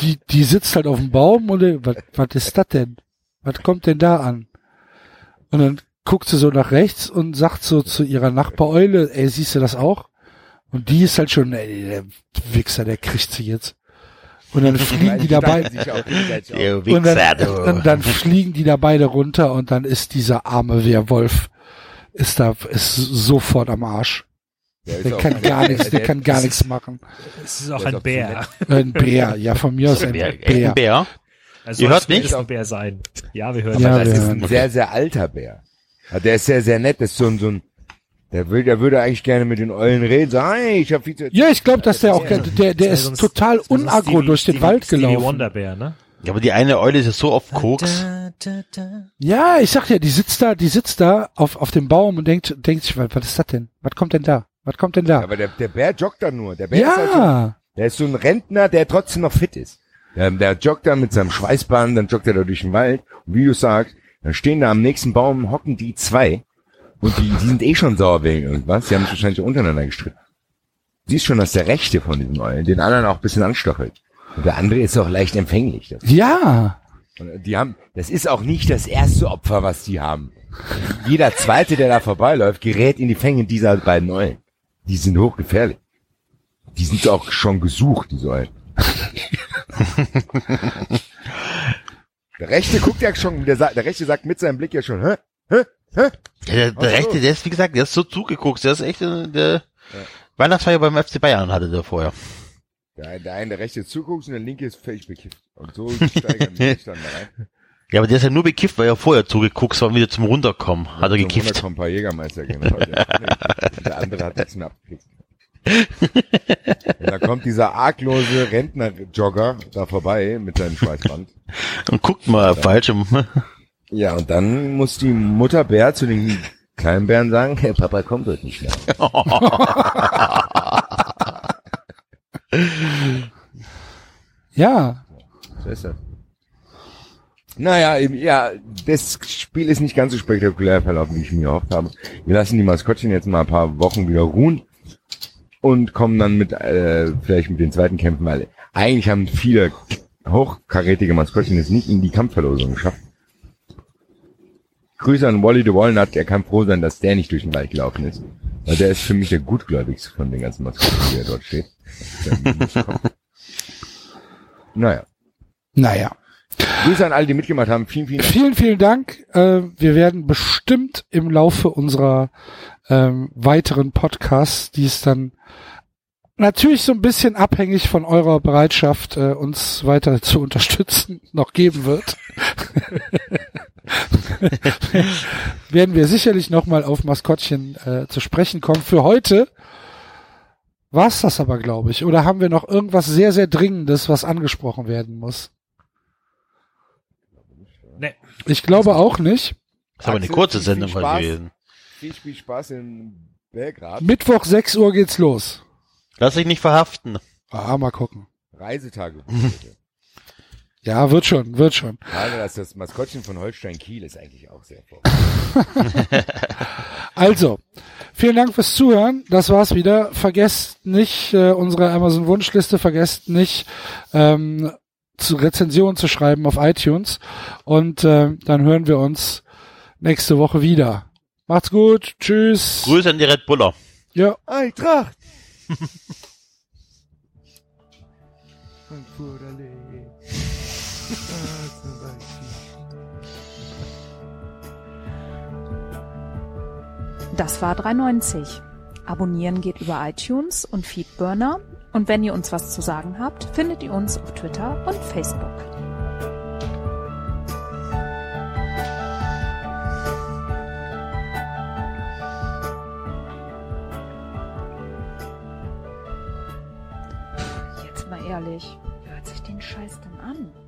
die, die sitzt halt auf dem Baum und äh, was, was ist das denn? Was kommt denn da an? Und dann guckt sie so nach rechts und sagt so zu ihrer Nachbareule, ey, siehst du das auch? Und die ist halt schon, ey, der Wichser, der kriegt sie jetzt. Und dann fliegen die dabei, und dann, und dann fliegen die da beide runter und dann ist dieser arme Werwolf, ist da, ist sofort am Arsch. Der Der kann gar nichts, der kann gar nichts machen. Es ist auch Der ist ein Bär. Ein Bär, ja, von mir aus ein Bär, Bär. ein Bär. Also Ihr hört nicht? ein Bär sein. Ja, wir hören. Ja, Das wir ist hören. ein sehr, sehr alter Bär. Ja, der ist sehr, sehr nett. Das ist so ein, so ein, der will, der würde eigentlich gerne mit den Eulen reden. Sagen, hey, ich hab viel zu Ja, ich glaube, dass der auch, der, der, der ist total unagro durch den Wald Stevie gelaufen. Wonderbär, ne? Ja, aber die eine Eule ist ja so auf Koks. Ja, ich sag ja, die sitzt da, die sitzt da auf, auf dem Baum und denkt, denkt sich, was, was ist das denn? Was kommt denn da? Was kommt denn da? Aber der, der Bär joggt da nur. Der Bär ist halt so, Ja, der ist so ein Rentner, der trotzdem noch fit ist. Der, der joggt da mit seinem Schweißband, dann joggt er da durch den Wald. Und wie du sagst, dann stehen da am nächsten Baum, hocken die zwei. Und die, die sind eh schon sauer wegen irgendwas. Die haben sich wahrscheinlich untereinander gestritten. Siehst schon, dass der Rechte von diesen Eulen den anderen auch ein bisschen anstochelt. Und der andere ist auch leicht empfänglich. dafür. ja. Und die haben, das ist auch nicht das erste Opfer, was die haben. Jeder zweite, der da vorbeiläuft, gerät in die Fänge dieser beiden Eulen. Die sind hochgefährlich. Die sind auch schon gesucht, die Eulen. der Rechte guckt ja schon, der, der Rechte sagt mit seinem Blick ja schon, hä? Hä? Hä? Ja, der, der Rechte, der ist, wie gesagt, der ist so zugeguckt. Der ist echt äh, der Weihnachtsfeier beim FC Bayern hatte der vorher. Der, der eine, der Rechte zuguckt und der Linke ist völlig bekifft. Und so steigern die sich dann da rein. Ja, aber der ist ja nur bekifft, weil er vorher zugeguckt war, wieder zum Runterkommen. Hat er Zum gekifft. Wunder kommen ein paar Jägermeister, genau. Der, der andere hat nichts mehr abgekriegt. Und da kommt dieser arglose Rentner-Jogger da vorbei mit seinem Schweißband. Und guckt mal falsch im, Ja, und dann muss die Mutter Bär zu den kleinen Bären sagen, hey, Papa kommt heute nicht mehr. Ja, So ist das. Naja, ja, das Spiel ist nicht ganz so spektakulär verlaufen, wie ich mir gehofft habe. Wir lassen die Maskottchen jetzt mal ein paar Wochen wieder ruhen und kommen dann mit, äh, vielleicht mit den zweiten Kämpfen, weil eigentlich haben viele hochkarätige Maskottchen es nicht in die Kampfverlosung geschafft. Grüße an Wally the Walnut, er kann froh sein, dass der nicht durch den Wald gelaufen ist. Weil der ist für mich der gutgläubigste von den ganzen Maskottchen, der dort steht. Der naja. naja. Grüße an alle, die mitgemacht haben. Vielen, vielen Dank. Vielen, vielen Dank. Äh, wir werden bestimmt im Laufe unserer ähm, weiteren Podcasts, die es dann natürlich so ein bisschen abhängig von eurer Bereitschaft, äh, uns weiter zu unterstützen, noch geben wird. werden wir sicherlich nochmal auf Maskottchen äh, zu sprechen kommen. Für heute war's das aber, glaube ich. Oder haben wir noch irgendwas sehr, sehr Dringendes, was angesprochen werden muss? Nee. Ich glaube auch nicht. ist aber eine kurze viel, Sendung viel Spaß. gewesen. Viel, viel Spaß in Belgrad. Mittwoch 6 Uhr geht's los. Lass dich nicht verhaften. Ah, mal gucken. Reisetage. Ja, wird schon, wird schon. Gerade das, das Maskottchen von Holstein Kiel ist eigentlich auch sehr vor. Also, Vielen Dank fürs Zuhören. Das war's wieder. Vergesst nicht äh, unsere Amazon Wunschliste. Vergesst nicht ähm, zu Rezensionen zu schreiben auf iTunes. Und äh, dann hören wir uns nächste Woche wieder. Macht's gut. Tschüss. Grüße an die Red Buller. Ja. Eintracht! Das war 390. Abonnieren geht über iTunes und Feedburner. Und wenn ihr uns was zu sagen habt, findet ihr uns auf Twitter und Facebook. Jetzt mal ehrlich, wer hört sich den Scheiß denn an?